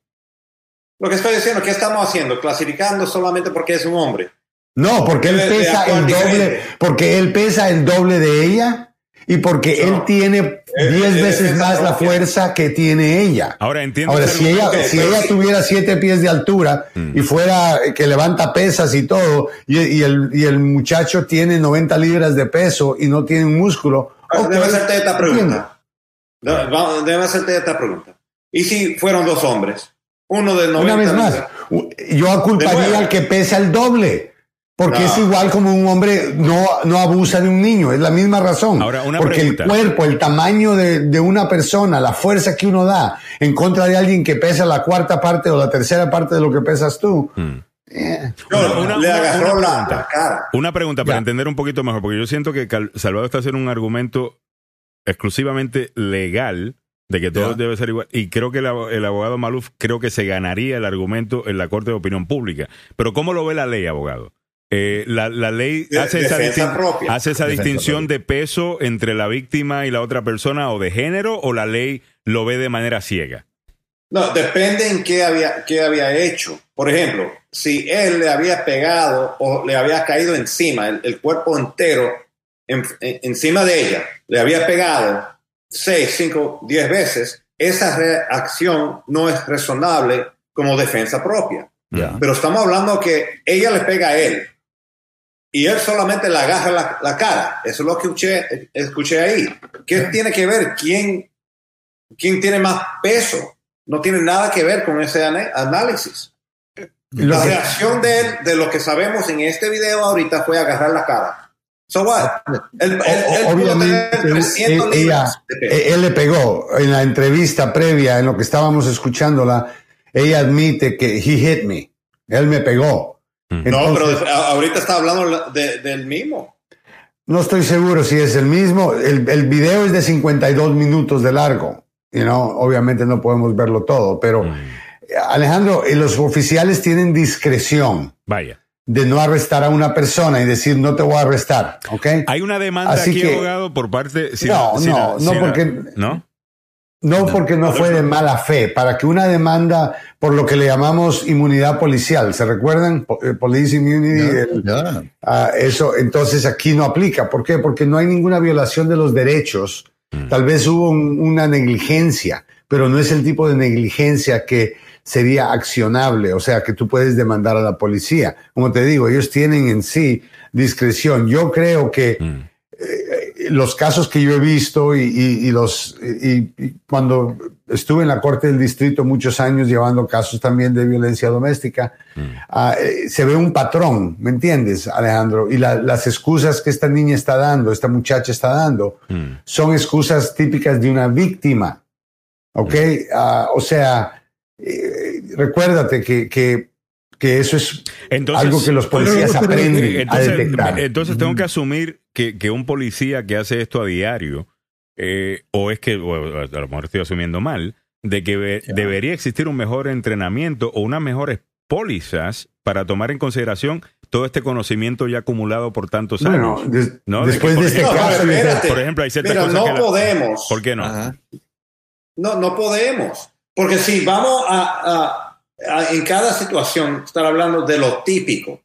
Lo que estoy diciendo, ¿qué estamos haciendo? Clasificando solamente porque es un hombre. No, porque él pesa el doble, porque él pesa el doble de ella y porque él tiene diez veces más la fuerza que tiene ella. Ahora entiendo. Ahora, si ella, si ella tuviera siete pies de altura mm. y fuera que levanta pesas y todo, y, el, y el muchacho tiene 90 libras de peso y no tiene un músculo. Ah, okay, hacerte esta pregunta. Debe hacerte esta pregunta. ¿Y si fueron dos hombres? Uno de 90 Una vez más, yo aculparía al que pesa el doble. Porque es igual como un hombre no, no abusa de un niño, es la misma razón. Ahora, una porque el cuerpo, el tamaño de, de, una persona, la fuerza que uno da en contra de alguien que pesa la cuarta parte o la tercera parte de lo que pesas tú. Hmm. Eh. una, le agarró la, cara. Una pregunta para entender un poquito mejor, porque yo siento que Salvador está haciendo un argumento exclusivamente legal de que todo debe ser igual. Y creo que el, abogado Maluf creo que se ganaría el argumento en la Corte de Opinión Pública. Pero ¿cómo lo ve la ley, abogado? Eh, la, ley hace esa, hace esa distinción de peso entre la víctima y la otra persona o de género o la ley lo ve de manera ciega? No, depende en qué había, qué había hecho. Por ejemplo, si él le había pegado o le había caído encima, el, cuerpo entero encima de ella, le había pegado seis, cinco, diez veces, esa reacción no es razonable como defensa propia. Pero estamos hablando que ella le pega a él y él solamente le agarra la, cara. Eso es lo que escuché, escuché ahí. ¿Qué tiene que ver? ¿Quién, ¿Quién tiene más peso? No tiene nada que ver con ese análisis. La reacción de él, de lo que sabemos en este video ahorita, fue agarrar la cara. So what? Obviamente, él, le pegó en la entrevista previa, en lo que estábamos escuchándola, ella admite que he hit me, él me pegó. Mm. no, pero ahorita está hablando del mismo. No estoy seguro si es el mismo. El, el, video es de 52 minutos de largo. You know, obviamente no podemos verlo todo, pero mm. Alejandro, eh, los oficiales tienen discreción. Vaya de no arrestar a una persona y decir no te voy a arrestar, ¿ok? Hay una demanda aquí, abogado, por parte... no, no, no, porque... ¿No? No porque no fue de mala fe, para que una demanda por lo que le llamamos inmunidad policial, ¿se recuerdan? Eh, police immunity, ah, eso entonces aquí no aplica. ¿Por qué? Porque no hay ninguna violación de los derechos. Mm. Tal vez hubo una negligencia, pero no es el tipo de negligencia que sería accionable, o sea, que tú puedes demandar a la policía. Como te digo, ellos tienen en sí discreción. Yo creo que mm. Los casos que yo he visto y, los y, cuando estuve en la corte del distrito muchos años llevando casos también de violencia doméstica, mm. ah, eh, se ve un patrón, ¿me entiendes, Alejandro? Y las excusas que esta niña está dando, esta muchacha está dando, mm. son excusas típicas de una víctima, ¿ok? Mm. Ah, o sea, eh, recuérdate que, que que eso es algo que los policías aprenden a detectar. Entonces tengo que asumir que, que un policía que hace esto a diario, eh, o es que, a lo mejor estoy asumiendo mal, de que debería existir un mejor entrenamiento o unas mejores pólizas para tomar en consideración todo este conocimiento ya acumulado por tantos años. después de, este caso, por ejemplo, hay ciertas cosas no podemos. ¿Por qué no? No, no podemos. Porque si vamos a en cada situación estar hablando de lo típico.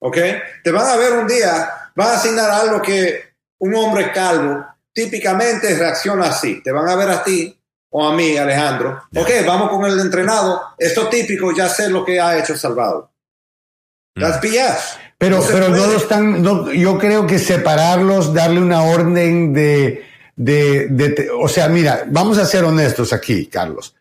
¿Ok? Te van a ver un día, van a asignar algo que un hombre calvo típicamente reacciona así. Te van a ver a ti o a mí, Alejandro. Ok, vamos con el entrenado. Esto típico, ya sé lo que ha hecho Salvador. Las BS. Pero, no pero no están, yo creo que separarlos, darle una orden de, de, de, o sea, mira, vamos a ser honestos aquí, Carlos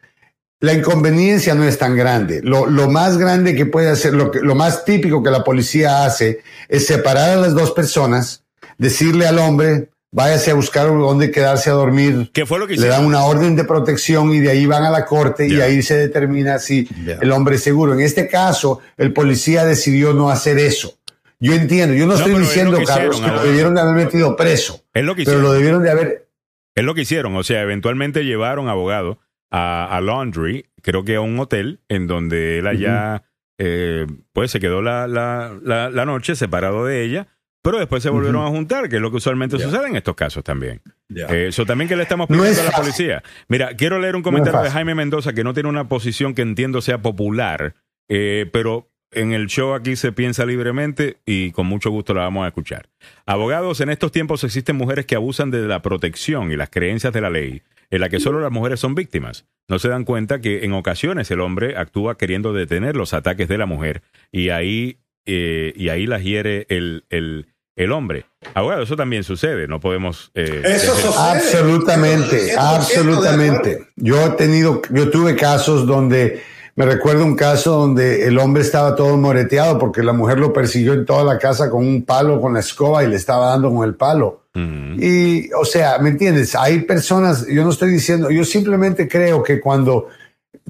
la inconveniencia no es tan grande. Lo, más grande que puede hacer, lo, lo más típico que la policía hace es separar a las dos personas, decirle al hombre, váyase a buscar dónde quedarse a dormir. ¿Qué fue lo que Le dan una orden de protección y de ahí van a la corte y ahí se determina si el hombre es seguro. En este caso, el policía decidió no hacer eso. Yo entiendo, yo no, estoy diciendo, Carlos, que lo debieron de haber metido preso. Es lo que pero lo debieron de haber. Es lo que hicieron, o sea, eventualmente llevaron abogado a, Laundry, creo que a un hotel, en donde él allá, eh, pues se quedó la, la, la, noche separado de ella, pero después se volvieron a juntar, que es lo que usualmente sucede en estos casos también. Eh, eso también que le estamos pidiendo a la policía. Mira, quiero leer un comentario de Jaime Mendoza que no tiene una posición que entiendo sea popular, eh, pero en el show aquí se piensa libremente y con mucho gusto la vamos a escuchar. Abogados, en estos tiempos existen mujeres que abusan de la protección y las creencias de la ley en la que solo las mujeres son víctimas. No se dan cuenta que en ocasiones el hombre actúa queriendo detener los ataques de la mujer y ahí, eh, y ahí las hiere el, el, el hombre. Abogado, eso también sucede, no podemos... Eh, eso Absolutamente, absolutamente. Yo he tenido, yo tuve casos donde me recuerdo un caso donde el hombre estaba todo moreteado porque la mujer lo persiguió en toda la casa con un palo, con la escoba y le estaba dando con el palo. Y, o sea, ¿me entiendes? Hay personas, yo no estoy diciendo, yo simplemente creo que cuando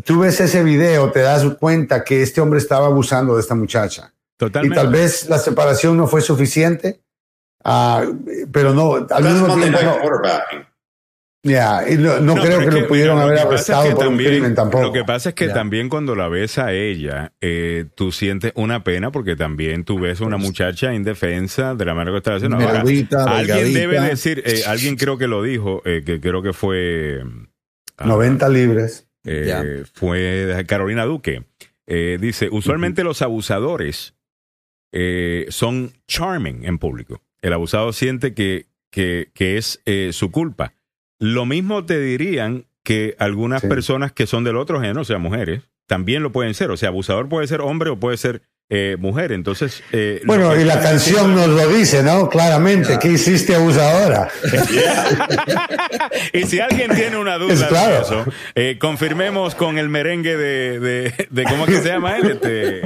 tú ves ese video te das cuenta que este hombre estaba abusando de esta muchacha. Totalmente. Y tal vez la separación no fue suficiente, uh, pero no, al mismo tiempo ya, y no, creo que, lo pudieron haber arrestado por un crimen tampoco. Lo que pasa es que también cuando la ves a ella, eh, tú sientes una pena porque también tú ves a una muchacha indefensa de la manera que está haciendo. alguien debe decir, eh, alguien creo que lo dijo, eh, que creo que fue... 90 ah, libres. Fue Carolina Duque. dice, usualmente los abusadores son charming en público. El abusado siente que, que, que es su culpa lo mismo te dirían que algunas personas que son del otro género, o sea, mujeres, también lo pueden ser. O sea, abusador puede ser hombre o puede ser eh, mujer. Entonces. Eh, bueno, y la canción nos lo dice, ¿no? Claramente. ¿Qué hiciste abusadora? [LAUGHS] y si alguien tiene una duda de eso, eh, confirmemos con el merengue de, de, de, ¿Cómo que se llama él? Este,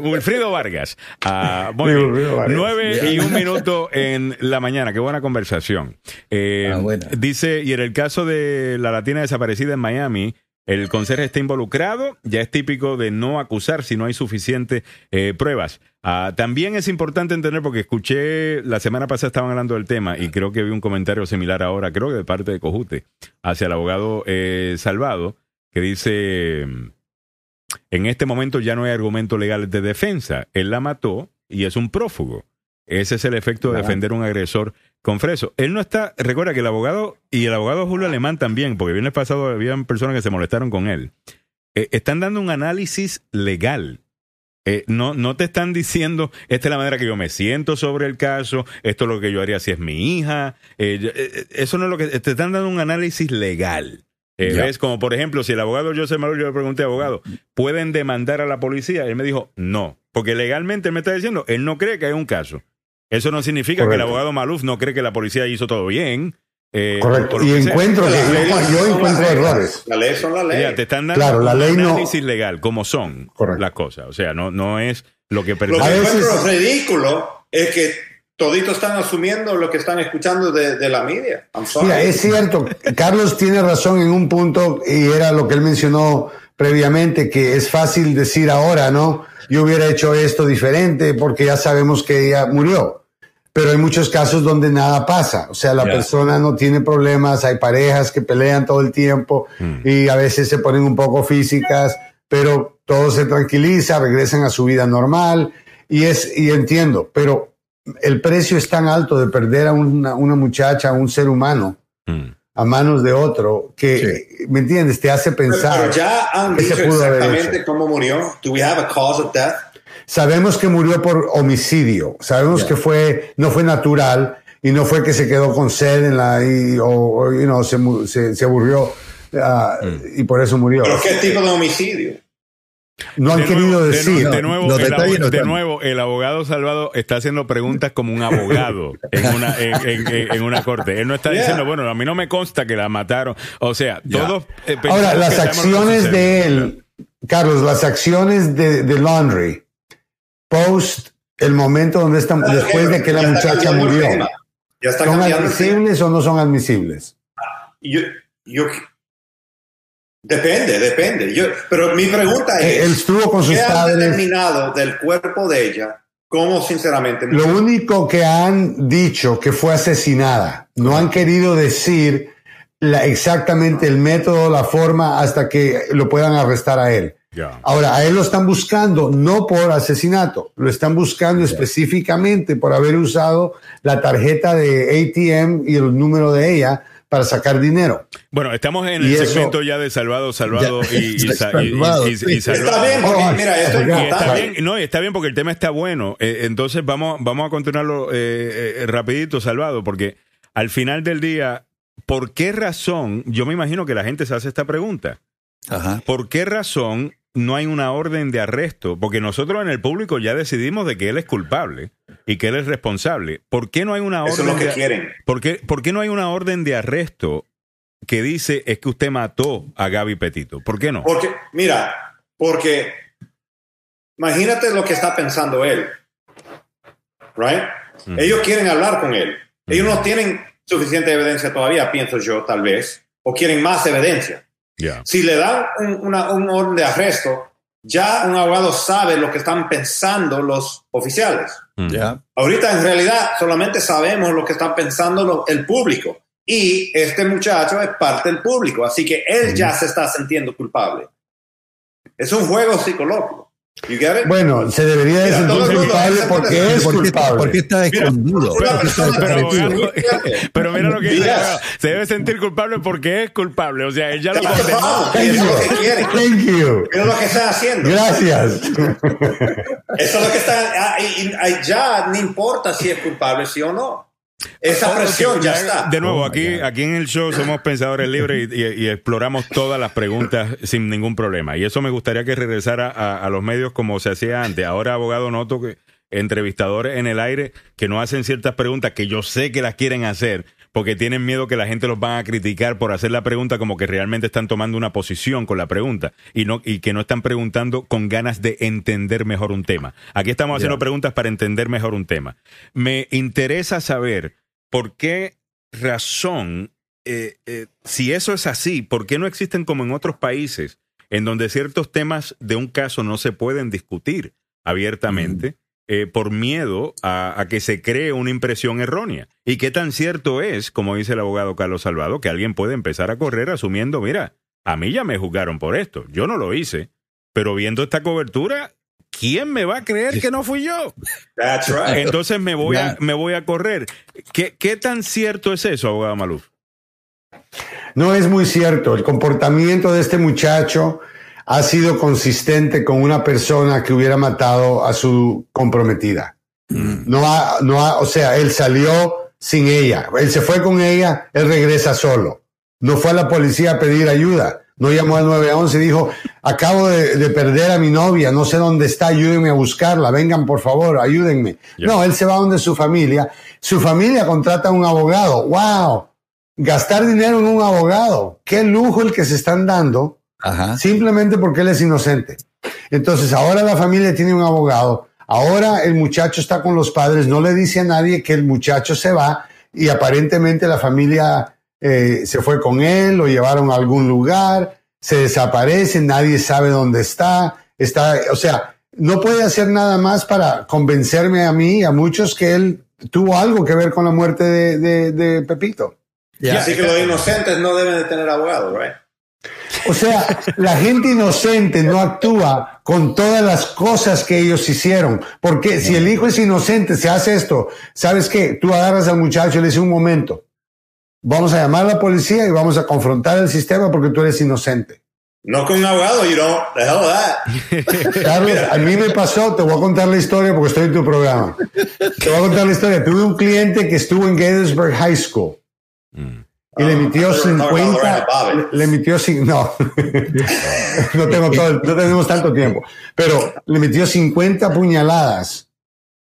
Wilfrido Vargas. Ah, Nueve y un minuto en la mañana. Qué buena conversación. Ah, dice, y en el caso de la latina desaparecida en Miami, el conserje está involucrado, ya es típico de no acusar si no hay suficientes eh, pruebas. Ah, también es importante entender, porque escuché, la semana pasada estaban hablando del tema y creo que vi un comentario similar ahora, creo que de parte de Cojute, hacia el abogado eh, Salvado, que dice, en este momento ya no hay argumento legal de defensa, él la mató y es un prófugo. Ese es el efecto de defender un agresor con Freso. Él no está, recuerda que el abogado y el abogado Julio Alemán también, porque viernes pasado había personas que se molestaron con él, eh, están dando un análisis legal. Eh, no, no te están diciendo, esta es la manera que yo me siento sobre el caso, esto es lo que yo haría si es mi hija. Eh, eso no es lo que. Te están dando un análisis legal. Es como, por ejemplo, si el abogado José Manuel, yo le pregunté, abogado, ¿pueden demandar a la policía? Él me dijo, no, porque legalmente él me está diciendo, él no cree que hay un caso. Eso no significa que el abogado Maluf no cree que la policía hizo todo bien. Eh, Correcto. Y encuentro que yo, encuentro errores. La ley son la ley. te están dando claro, la ley un análisis legal, como son las cosas. O sea, no, no es lo que Lo que encuentro ridículo es que toditos están asumiendo lo que están escuchando de, la media. Mira, es cierto, Carlos tiene razón en un punto y era lo que él mencionó previamente, que es fácil decir ahora, ¿no? Yo hubiera hecho esto diferente porque ya sabemos que ella murió pero hay muchos casos donde nada pasa. O sea, la persona no tiene problemas, hay parejas que pelean todo el tiempo mm. y a veces se ponen un poco físicas, pero todo se tranquiliza, regresan a su vida normal y es, y entiendo, pero el precio es tan alto de perder a una, una muchacha, a un ser humano. Mm. a manos de otro que, ¿me entiendes? Te hace pensar. Pero, ya han dicho exactamente cómo murió. Do we have a cause of death? Sabemos que murió por homicidio, sabemos que fue, no fue natural y no fue que se quedó con sed en la, y, o, you know, se, se, aburrió ah, mm. y por eso murió. ¿Pero qué tipo de homicidio? No han querido decir. De, nuevo, el, de nuevo, el abogado Salvado está haciendo preguntas como un abogado en una, en, una corte. Él no está diciendo, bueno, a mí no me consta que la mataron. O sea, todos. Eh, Ahora, las acciones de él, Carlos, las acciones de, de Laundry post el momento donde están, después de que la muchacha murió. ¿Son admisibles o no son admisibles? Yo, yo, depende, depende. Yo, pero mi pregunta es: Él estuvo con sus ¿qué padres. determinado del cuerpo de ella? ¿Cómo sinceramente? Lo único que han dicho que fue asesinada. No han querido decir la, exactamente el método, la forma, hasta que lo puedan arrestar a él. Ahora, a él lo están buscando no por asesinato, lo están buscando específicamente por haber usado la tarjeta de ATM y el número de ella para sacar dinero. Bueno, estamos en el segmento ya de salvado, [LAUGHS] salvado y, salvado. Está bien, porque, mira, esto está bien, no, está bien porque el tema está bueno. Eh, entonces vamos, vamos a continuarlo eh, eh, rapidito, salvado, porque al final del día, ¿por qué razón? Yo me imagino que la gente se hace esta pregunta. Ajá. ¿Por qué razón no hay una orden de arresto, porque nosotros en el público ya decidimos de que él es culpable y que él es responsable. ¿Por qué no hay una orden? Eso es lo que quieren. ¿por qué, ¿Por qué no hay una orden de arresto que dice es que usted mató a Gaby Petito? ¿Por qué no? Porque, mira, porque imagínate lo que está pensando él. Right? Mm. Ellos quieren hablar con él. Ellos no tienen suficiente evidencia todavía, pienso yo, tal vez, o quieren más evidencia. Si le dan un, orden de arresto, ya un abogado sabe lo que están pensando los oficiales. Mm. Ahorita en realidad solamente sabemos lo que están pensando el público. Y este muchacho es parte del público, así que él ya se está sintiendo culpable. Es un juego psicológico. Bueno, se debería de sentir culpable porque es culpable. Porque está escondido. pero, mira lo que dice. Se debe sentir culpable porque es culpable. O sea, ella lo condenó. Eso es lo que quiere. Thank you. es lo que está haciendo. Gracias. Eso es lo que está. Ah, ya no importa si es culpable, sí o no. Esa presión ya está. De nuevo, oh aquí, aquí en el show somos pensadores libres y, exploramos todas las preguntas sin ningún problema. Y eso me gustaría que regresara a, los medios como se hacía antes. Ahora, abogado, noto que entrevistadores en el aire que no hacen ciertas preguntas que yo sé que las quieren hacer porque tienen miedo que la gente los van a criticar por hacer la pregunta como que realmente están tomando una posición con la pregunta y no y que no están preguntando con ganas de entender mejor un tema. Aquí estamos haciendo preguntas para entender mejor un tema. Me interesa saber por qué razón, eh, eh, si eso es así, ¿por qué no existen como en otros países en donde ciertos temas de un caso no se pueden discutir abiertamente? Eh, por miedo a, que se cree una impresión errónea. ¿Y qué tan cierto es, como dice el abogado Carlos Salvado, que alguien puede empezar a correr asumiendo, mira, a mí ya me juzgaron por esto, yo no lo hice, pero viendo esta cobertura, ¿quién me va a creer que no fui yo? Entonces me voy, a, me voy a correr. ¿Qué, ¿Qué tan cierto es eso, abogado Maluf? No es muy cierto. El comportamiento de este muchacho ha sido consistente con una persona que hubiera matado a su comprometida. Mm. No ha, no ha, o sea, él salió sin ella. Él se fue con ella, él regresa solo. No fue a la policía a pedir ayuda. No llamó al 911 y dijo, acabo de, perder a mi novia, no sé dónde está, ayúdenme a buscarla, vengan por favor, ayúdenme. No, él se va donde su familia. Su familia contrata a un abogado. ¡Wow! Gastar dinero en un abogado. Qué lujo el que se están dando. Simplemente porque él es inocente. Entonces, ahora la familia tiene un abogado. Ahora el muchacho está con los padres, no le dice a nadie que el muchacho se va y aparentemente la familia eh, se fue con él, lo llevaron a algún lugar, se desaparece, nadie sabe dónde está, está, o sea, no puede hacer nada más para convencerme a mí y a muchos que él tuvo algo que ver con la muerte de, Pepito. Así que los inocentes no deben de tener abogado, right? O sea, la gente inocente no actúa con todas las cosas que ellos hicieron. Porque si el hijo es inocente, se hace esto, ¿sabes qué? Tú agarras al muchacho y le dices un momento, Vamos a llamar a la policía y vamos a confrontar el sistema porque tú eres inocente. No con un abogado, you know, the hell that. [LAUGHS] Carlos, a mí me pasó, te voy a contar la historia porque estoy en tu programa. Te voy a contar la historia. Tuve un cliente que estuvo en Gettysburg High School. Y le emitió 50, le, emitió, no, [LAUGHS] no tengo todo, no tenemos tanto tiempo, pero le emitió 50 puñaladas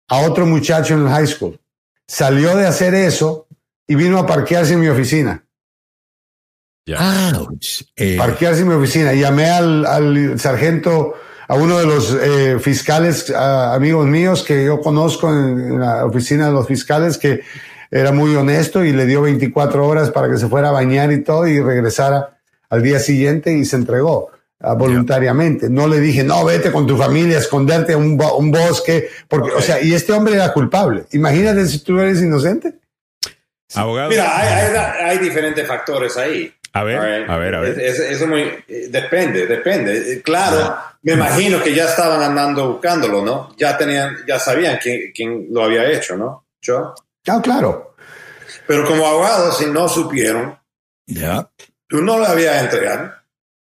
a otro muchacho en el high school. Salió de hacer eso y vino a parquearse en mi oficina. Eh. Parquearse en mi oficina. Llamé al, sargento, a uno de los eh, fiscales amigos míos que yo conozco en, la oficina de los fiscales, que era muy honesto y le dio 24 horas para que se fuera a bañar y todo y regresara al día siguiente y se entregó ah, voluntariamente. No le dije, no, vete con tu familia, esconderte en un, bosque, porque, o sea, y este hombre era culpable. Imagínate si tú eres inocente. Abogado. Mira, hay, diferentes factores ahí. A ver, a ver, a ver. eso muy, depende, depende. Claro, me imagino que ya estaban andando buscándolo, ¿no? Ya tenían, ya sabían quién, quién lo había hecho, ¿no? ¿Yo? Ah, claro. Pero como abogado, si no supieron, ya. tú no le habías entregado.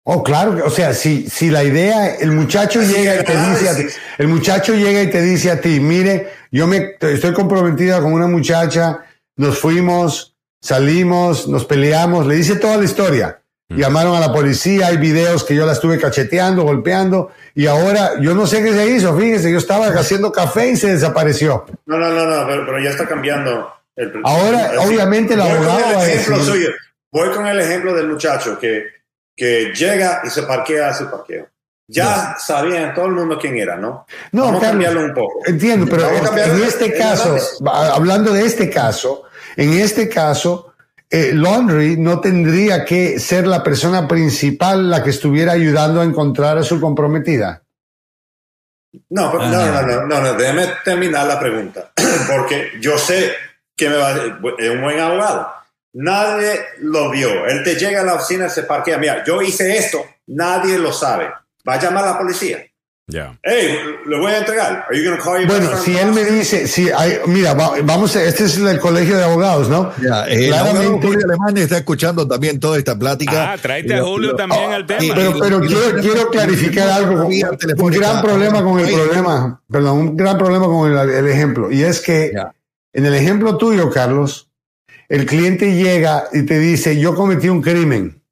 Oh, claro, o sea, si, si la idea, el muchacho llega y te dice a ti, el muchacho llega y te dice a ti, mire, yo me estoy comprometida con una muchacha, nos fuimos, salimos, nos peleamos, le dice toda la historia. Llamaron a la policía, hay videos que yo la estuve cacheteando, golpeando, y ahora yo no sé qué se hizo, fíjese, yo estaba haciendo café y se desapareció. No, no, no, no, pero, ya está cambiando. El, ahora, obviamente, el abogado va a decir, Voy con el ejemplo del muchacho que, que llega y se parquea a su parqueo. Ya sabían todo el mundo quién era, ¿no? No, Vamos cambiarlo un poco. Entiendo, pero en este caso, hablando de este caso, en este caso, eh, Laundry no tendría que ser la persona principal la que estuviera ayudando a encontrar a su comprometida. No, no, no, no, no, no, déjeme terminar la pregunta, [CLEARS THROAT] porque yo sé que me va, es un buen abogado. Nadie lo vio. Él te llega a la oficina y se parquea. Mira, yo hice esto, nadie lo sabe. Va a llamar a la policía. Ya. Hey, le voy a entregar. bueno, si él me dice, si hay, mira, vamos, este es el colegio de abogados, ¿no? Ya, eh, Claramente, Julio Alemán está escuchando también toda esta plática. Ah, tráete a Julio también al tema. Pero, pero quiero, quiero clarificar algo. Un gran problema con el problema, perdón, un gran problema con el, ejemplo. Y es que en el ejemplo tuyo, Carlos, el cliente llega y te dice, yo cometí un crimen,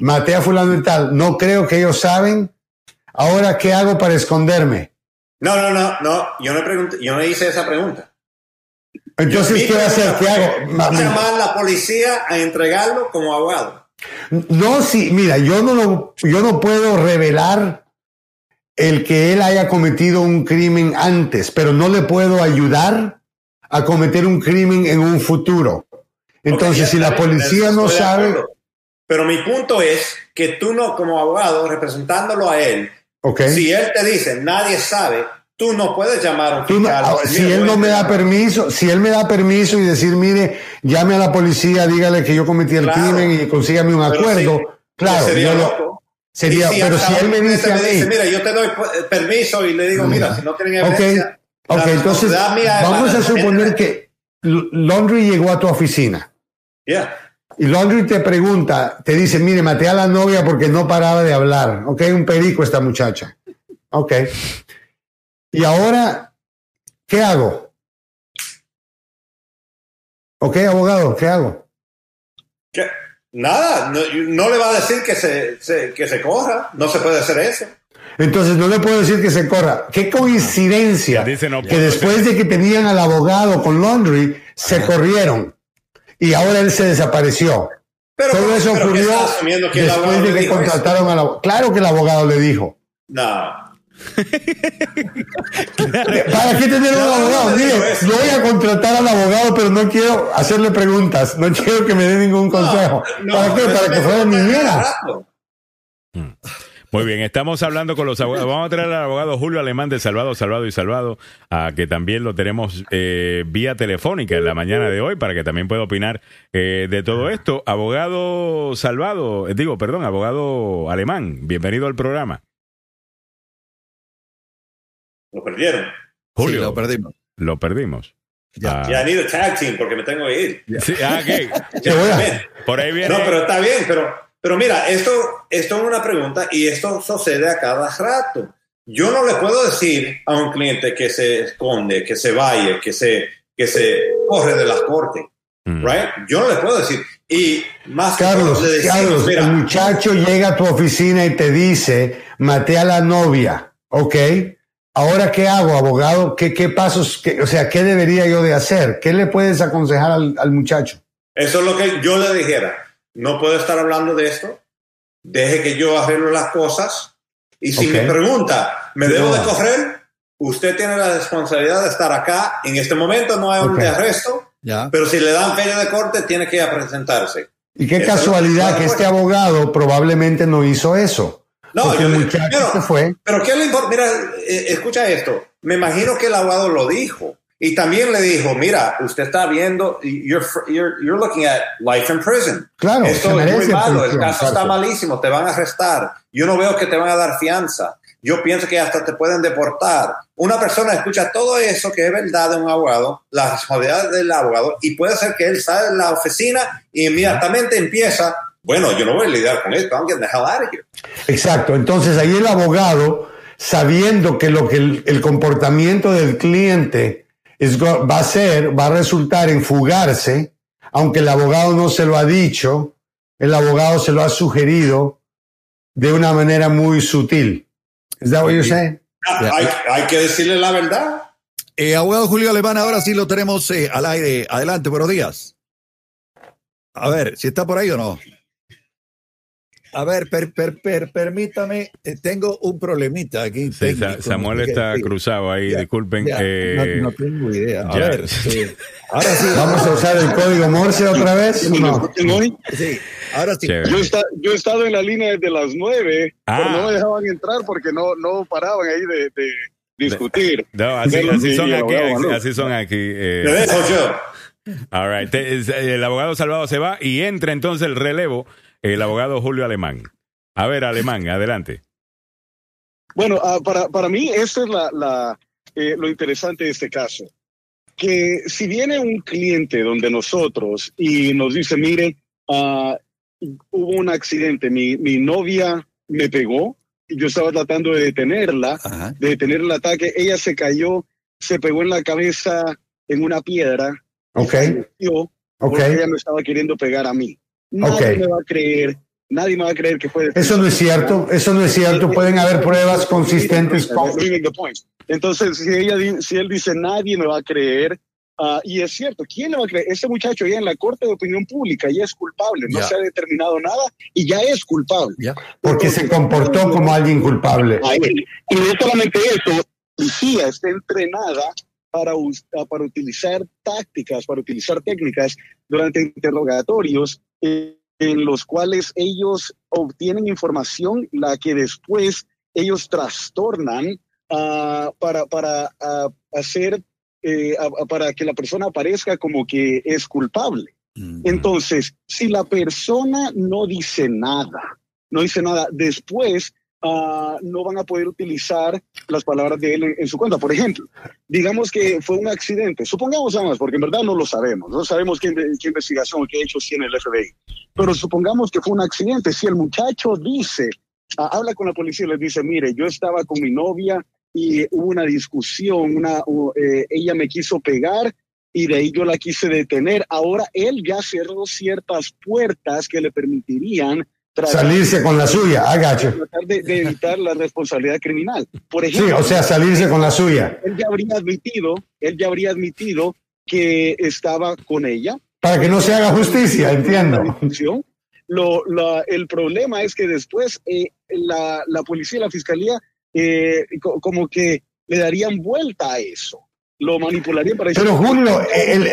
maté a fulano y tal. No creo que ellos saben Ahora, ¿qué hago para esconderme? No, no, no, no. Yo no, pregunté, yo no hice esa pregunta. Entonces, ¿qué va a hacer? ¿Qué hago? llamar a la policía a entregarlo como abogado. No, sí, mira, yo no, yo no puedo revelar el que él haya cometido un crimen antes, pero no le puedo ayudar a cometer un crimen en un futuro. Entonces, si la policía no sabe... Pero mi punto es que tú no, como abogado, representándolo a él, si él te dice, nadie sabe, tú no puedes llamar a un fiscal. Si él no me da permiso, si él me da permiso y decir, mire, llame a la policía, dígale que yo cometí el crimen y consígame un acuerdo, claro, sería yo sería, pero si él me dice, me dice, mira, yo te doy permiso y le digo, mira, si no tienen evidencia. Ok, okay entonces vamos a suponer que Laundry llegó a tu oficina. Ya. Y Laundry te pregunta, te dice, mire, maté a la novia porque no paraba de hablar. Ok, un perico esta muchacha. Ok. Y ahora, ¿qué hago? Ok, abogado, ¿qué hago? ¿Qué? Nada, no, le va a decir que se, que se corra, no se puede hacer eso. Entonces no le puedo decir que se corra. Qué coincidencia que después de que tenían al abogado con Laundry, se corrieron y ahora él se desapareció. Pero, Todo eso ocurrió después de que contrataron al abogado. Claro que el abogado le dijo. No. [LAUGHS] ¿Para qué tener un abogado? Mire, yo voy a contratar al abogado, pero no quiero hacerle preguntas, no quiero que me dé ningún consejo. ¿Para qué? Para que fuera niñera. Muy bien, estamos hablando con los abogados. Vamos a traer al abogado Julio Alemán de Salvado, Salvado y Salvado, a que también lo tenemos eh, vía telefónica en la mañana de hoy para que también pueda opinar eh, de todo esto. Abogado Salvado, eh, digo, perdón, abogado Alemán, bienvenido al programa. Lo perdieron. Julio, lo perdimos. Lo perdimos. Ya, ah. ya ido tag team porque me tengo que ir. Sí, ah, Por ahí viene. No, pero está bien, pero, pero mira, esto, esto es una pregunta y esto sucede a cada rato. Yo no le puedo decir a un cliente que se esconde, que se vaya, que se, que se corre de las cortes. Mm. Right? Yo no le puedo decir. Y más Carlos, Carlos el muchacho llega a tu oficina y te dice, maté a la novia, ¿ok? Ahora, ¿qué hago, abogado? ¿Qué, qué pasos, o sea, qué debería yo de hacer? ¿Qué le puedes aconsejar al, muchacho? Eso es lo que yo le dijera. No puedo estar hablando de esto. Deje que yo arregle las cosas. Y si me pregunta, ¿me debo de correr? Usted tiene la responsabilidad de estar acá. En este momento no hay orden de arresto. Ya. Pero si le dan fecha de corte, tiene que ir a presentarse. Y qué casualidad que este abogado probablemente no hizo eso. No, pero, fue. Pero ¿qué le importa? Mira, eh, escucha esto. Me imagino que el abogado lo dijo. Y también le dijo, mira, usted está viendo, you're, you're, you're looking at life in prison. Claro, Esto es muy malo, el caso está malísimo, te van a arrestar. Yo no veo que te van a dar fianza. Yo pienso que hasta te pueden deportar. Una persona escucha todo eso que es verdad de un abogado, la responsabilidad del abogado, y puede ser que él sale de la oficina y inmediatamente empieza bueno, yo no voy a lidiar con esto, I'm getting the hell out of here. Exacto, entonces ahí el abogado, sabiendo que lo que el, comportamiento del cliente va a ser, va a resultar en fugarse, aunque el abogado no se lo ha dicho, el abogado se lo ha sugerido de una manera muy sutil. ¿Es that what you're saying? Hay, que decirle la verdad. Eh, abogado Julio Alemán, ahora sí lo tenemos eh, al aire. Adelante, buenos días. A ver, si está por ahí o no. A ver, per, per, permítame, eh, tengo un problemita aquí. Sí, Samuel está cruzado ahí, disculpen. Eh, no, tengo idea. A ver, eh, ahora sí. ¿Vamos a usar el código Morse otra vez? No. Sí, ahora sí. Yo, he estado en la línea desde las nueve, pero no me ah. dejaban entrar porque no, no paraban ahí de, discutir. No, así, son aquí, así, son aquí. Eh. All right. El abogado Salvado se va y entra entonces el relevo el abogado Julio Alemán. A ver, Alemán, adelante. Bueno, ah, para, para mí eso es la, la eh, lo interesante de este caso. Que si viene un cliente donde nosotros y nos dice, mire, uh, hubo un accidente, mi, mi novia me pegó, yo estaba tratando de detenerla, de detener el ataque, ella se cayó, se pegó en la cabeza en una piedra, ok, porque ella me estaba queriendo pegar a mí. Nadie me va a creer. Nadie me va a creer que fue. Eso no es cierto. Eso no es cierto. Pueden haber pruebas consistentes. Entonces, si, ella, si él dice nadie me va a creer, ah, y es cierto, ¿quién le va a creer? Ese muchacho ya en la Corte de Opinión Pública ya es culpable, no se ha determinado nada y ya es culpable. Porque se comportó como alguien culpable. Y no solamente eso, la policía está entrenada para, para utilizar tácticas, para utilizar técnicas durante interrogatorios en los cuales ellos obtienen información la que después ellos trastornan ah, para, para ah, hacer, eh, para que la persona aparezca como que es culpable. Entonces, si la persona no dice nada, no dice nada, después Ah, no van a poder utilizar las palabras de él en, su cuenta. Por ejemplo, digamos que fue un accidente, supongamos más, porque en verdad no lo sabemos, no sabemos qué, investigación, qué hechos tiene el FBI, pero supongamos que fue un accidente. Si el muchacho dice, ah, habla con la policía y les dice, mire, yo estaba con mi novia y hubo una discusión, eh, ella me quiso pegar y de ahí yo la quise detener. Ahora él ya cerró ciertas puertas que le permitirían salirse con la suya, agacho. Tratar de, evitar la responsabilidad criminal. Por ejemplo, sí, o sea, salirse con la suya. Él ya habría admitido, él ya habría admitido que estaba con ella. Para que no se haga justicia, entiendo. Lo, el problema es que después eh, la, la, policía y la fiscalía eh, como que le darían vuelta a eso lo manipularía para Pero Julio,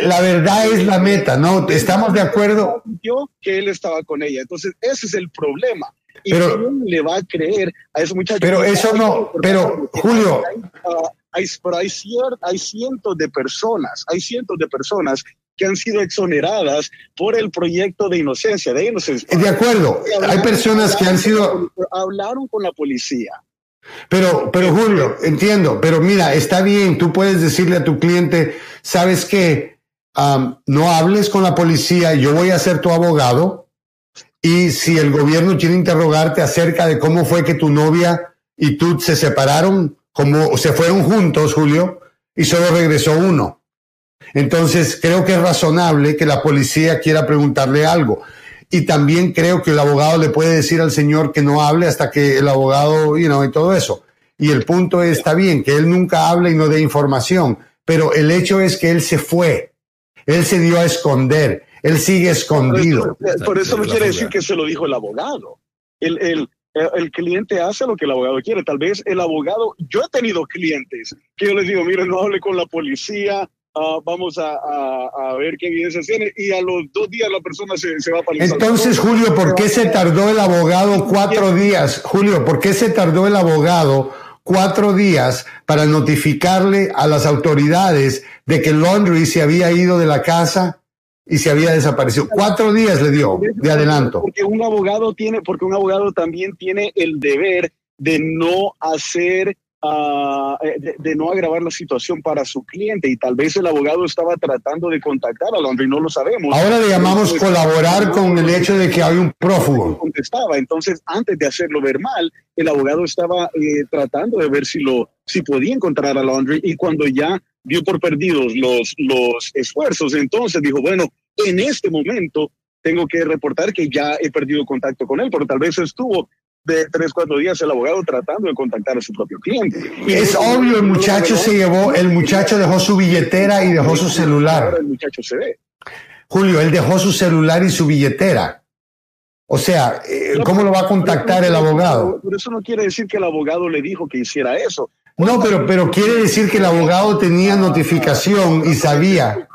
la verdad es la meta, ¿no? ¿Estamos de acuerdo? Yo que él estaba con ella. Entonces, ese es el problema. Y pero, le va a creer a ese muchacho? Pero eso no, pero Julio. Hay, pero hay, hay cientos de personas, hay cientos de personas que han sido exoneradas por el proyecto de inocencia, de inocencia. De acuerdo, hay personas que han sido... Hablaron con la policía, pero, pero Julio, entiendo, pero mira, está bien, tú puedes decirle a tu cliente, sabes que no hables con la policía, yo voy a ser tu abogado y si el gobierno quiere interrogarte acerca de cómo fue que tu novia y tú se separaron, como se fueron juntos, Julio, y solo regresó uno. Entonces, creo que es razonable que la policía quiera preguntarle algo. Y también creo que el abogado le puede decir al señor que no hable hasta que el abogado, you know, y todo eso. Y el punto está bien, que él nunca hable y no dé información, pero el hecho es que él se fue. Él se dio a esconder. Él sigue escondido. Por eso, no quiere decir que se lo dijo el abogado. El, el, el cliente hace lo que el abogado quiere. Tal vez el abogado, yo he tenido clientes que yo les digo, mire, no hable con la policía, Ah, vamos a, a, ver qué evidencia tiene y a los dos días la persona se, se va para el Entonces, Julio, ¿por qué se tardó el abogado cuatro días? Julio, ¿por qué se tardó el abogado cuatro días para notificarle a las autoridades de que Laundry se había ido de la casa y se había desaparecido? Cuatro días le dio de adelanto. Porque un abogado tiene, porque un abogado también tiene el deber de no hacer eh, de, no agravar la situación para su cliente y tal vez el abogado estaba tratando de contactar a Laundry, no lo sabemos. Ahora le llamamos colaborar con el hecho de que hay un prófugo. Contestaba, entonces antes de hacerlo ver mal, el abogado estaba eh, tratando de ver si lo si podía encontrar a Laundry y cuando ya vio por perdidos los los esfuerzos, entonces dijo, bueno, en este momento tengo que reportar que ya he perdido contacto con él, pero tal vez estuvo de tres, cuatro días el abogado tratando de contactar a su propio cliente. Es obvio, el muchacho se llevó, el muchacho dejó su billetera y dejó su celular. El muchacho se ve. Julio, él dejó su celular y su billetera. O sea, eh, ¿cómo lo va a contactar el abogado? Por eso no quiere decir que el abogado le dijo que hiciera eso. No, pero, pero quiere decir que el abogado tenía notificación y sabía.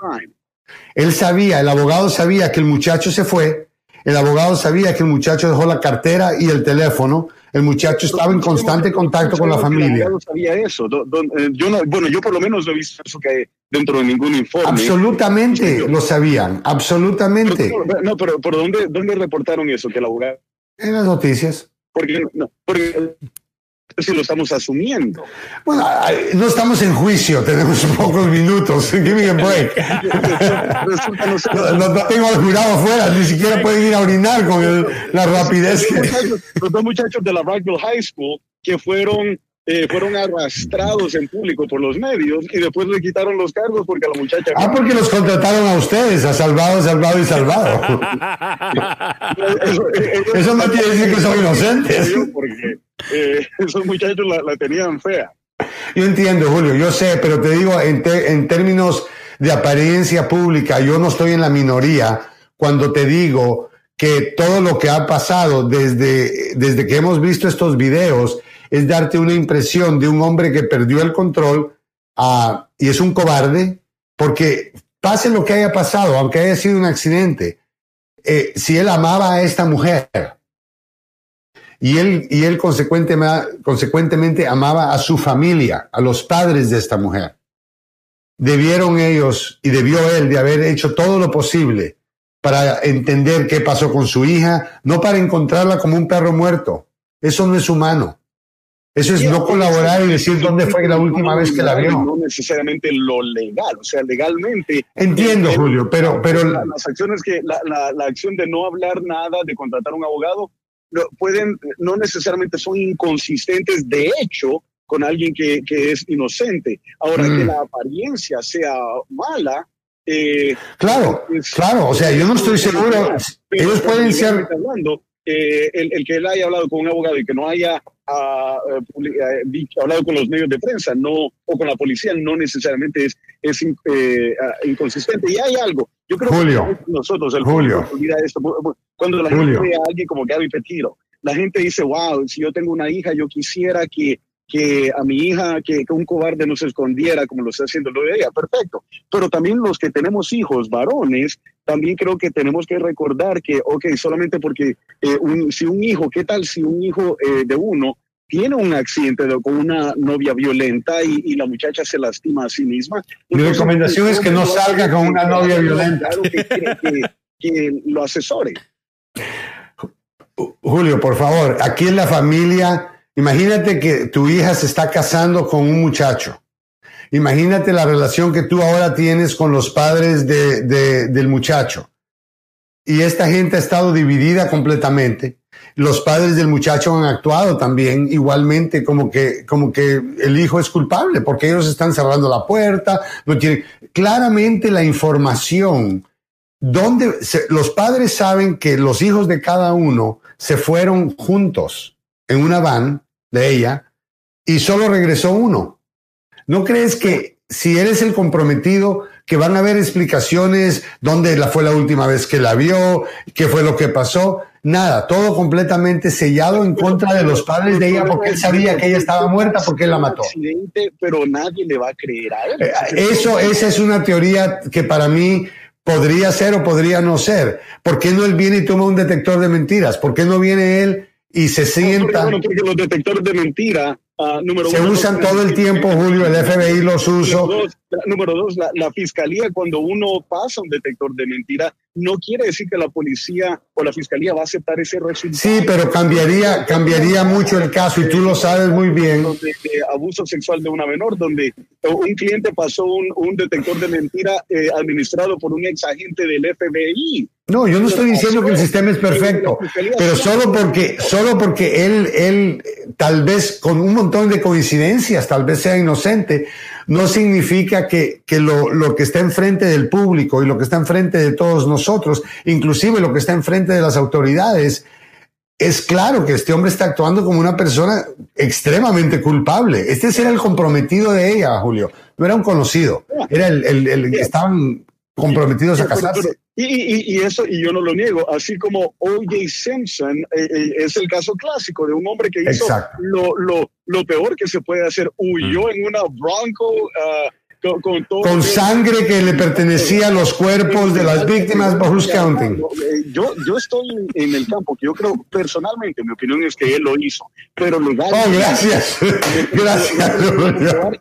Él sabía, el abogado sabía que el muchacho se fue, el abogado sabía que el muchacho dejó la cartera y el teléfono. El muchacho estaba en constante contacto con la familia. El abogado sabía eso. Eh, yo no, bueno, yo por lo menos no he visto eso que dentro de ningún informe. Absolutamente lo sabían, absolutamente. no, pero ¿por dónde, dónde reportaron eso? Que el abogado. En las noticias. Porque, no, porque [LAUGHS] si lo estamos asumiendo. Bueno, no estamos en juicio, tenemos [LAUGHS] pocos minutos. [LAUGHS] Give me a break. no, no, tengo al jurado afuera, ni siquiera pueden ir a orinar con la rapidez. Los dos muchachos de la Rockville High School que fueron eh, fueron arrastrados en público por los medios y después le quitaron los cargos porque la muchacha... Ah, porque los contrataron a ustedes, a Salvado, Salvado y Salvado. eso, no quiere decir que son inocentes. Porque eh, [LAUGHS] esos muchachos la, tenían fea. Yo entiendo, Julio, yo sé, pero te digo, en, términos de apariencia pública, yo no estoy en la minoría cuando te digo que todo lo que ha pasado desde, desde que hemos visto estos videos es darte una impresión de un hombre que perdió el control uh, y es un cobarde, porque pase lo que haya pasado, aunque haya sido un accidente, eh, si él amaba a esta mujer y él, y él consecuentemente, consecuentemente amaba a su familia, a los padres de esta mujer, debieron ellos y debió él de haber hecho todo lo posible para entender qué pasó con su hija, no para encontrarla como un perro muerto. Eso no es humano. Eso es no colaborar y decir dónde fue la última vez que la vio. No necesariamente lo legal, o sea, legalmente. Entiendo, Julio, pero... pero las acciones que, la, la, acción de no hablar nada, de contratar un abogado, pueden, no necesariamente son inconsistentes de hecho con alguien que, que es inocente. Ahora, que mm. la apariencia sea mala, Eh, claro, claro, o sea, yo no estoy seguro. Ellos pueden ser. Hablando, eh, el, el, que él haya hablado con un abogado y que no haya uh, hablado con los medios de prensa no, o con la policía no necesariamente es, es inconsistente. Y hay algo, yo creo Julio, que nosotros, el Julio, esto, cuando la gente ve a alguien como Gaby Petiro, la gente dice, wow, si yo tengo una hija, yo quisiera que que a mi hija, que, un cobarde no se escondiera como lo está haciendo lo de ella, perfecto. Pero también los que tenemos hijos varones, también creo que tenemos que recordar que, ok, solamente porque eh, un, si un hijo, ¿qué tal si un hijo eh, de uno tiene un accidente con una novia violenta y, la muchacha se lastima a sí misma? Mi recomendación es que no salga con una novia violenta. Claro que, que lo asesore. Julio, por favor, aquí en la familia Imagínate que tu hija se está casando con un muchacho. Imagínate la relación que tú ahora tienes con los padres de, del muchacho. Y esta gente ha estado dividida completamente. Los padres del muchacho han actuado también igualmente como que, como que el hijo es culpable porque ellos están cerrando la puerta, no tienen claramente la información donde los padres saben que los hijos de cada uno se fueron juntos en una van de ella y solo regresó uno. ¿No crees que si eres el comprometido, que van a haber explicaciones, dónde la fue la última vez que la vio, qué fue lo que pasó? Nada, todo completamente sellado en contra de los padres de ella porque él sabía que ella estaba muerta porque él la mató. Pero nadie le va a creer a él. Eh, eso, esa es una teoría que para mí podría ser o podría no ser. ¿Por qué no él viene y toma un detector de mentiras? ¿Por qué no viene él y se sienta. Bueno, porque los detectores de mentira, uh, número se usan todo el tiempo, Julio, el FBI los usa. Número dos, la, la, fiscalía, cuando uno pasa un detector de mentira, no quiere decir que la policía o la fiscalía va a aceptar ese resultado. Sí, pero cambiaría, cambiaría mucho el caso y tú lo sabes muy bien. De, abuso sexual de una menor, donde un cliente pasó un, un detector de mentira eh, administrado por un ex agente del FBI no, yo no estoy diciendo que el sistema es perfecto, pero solo porque, solo porque él, él, tal vez con un montón de coincidencias, tal vez sea inocente, no significa que, que lo, lo que está enfrente del público y lo que está enfrente de todos nosotros, inclusive lo que está enfrente de las autoridades, es claro que este hombre está actuando como una persona extremadamente culpable. Este era el comprometido de ella, Julio. No era un conocido. Era el, el, el que estaban comprometidos a casarse. Y, y, eso, y yo no lo niego, así como O.J. Simpson eh, eh, es el caso clásico de un hombre que hizo lo, lo, lo, peor que se puede hacer, huyó mm. en una Bronco. Uh, con, con, sangre que le pertenecía a los cuerpos de las víctimas Who's Counting. Eh, yo, yo estoy en el campo, que yo creo personalmente, mi opinión es que él lo hizo, pero legal. Oh, gracias. [LAUGHS] gracias.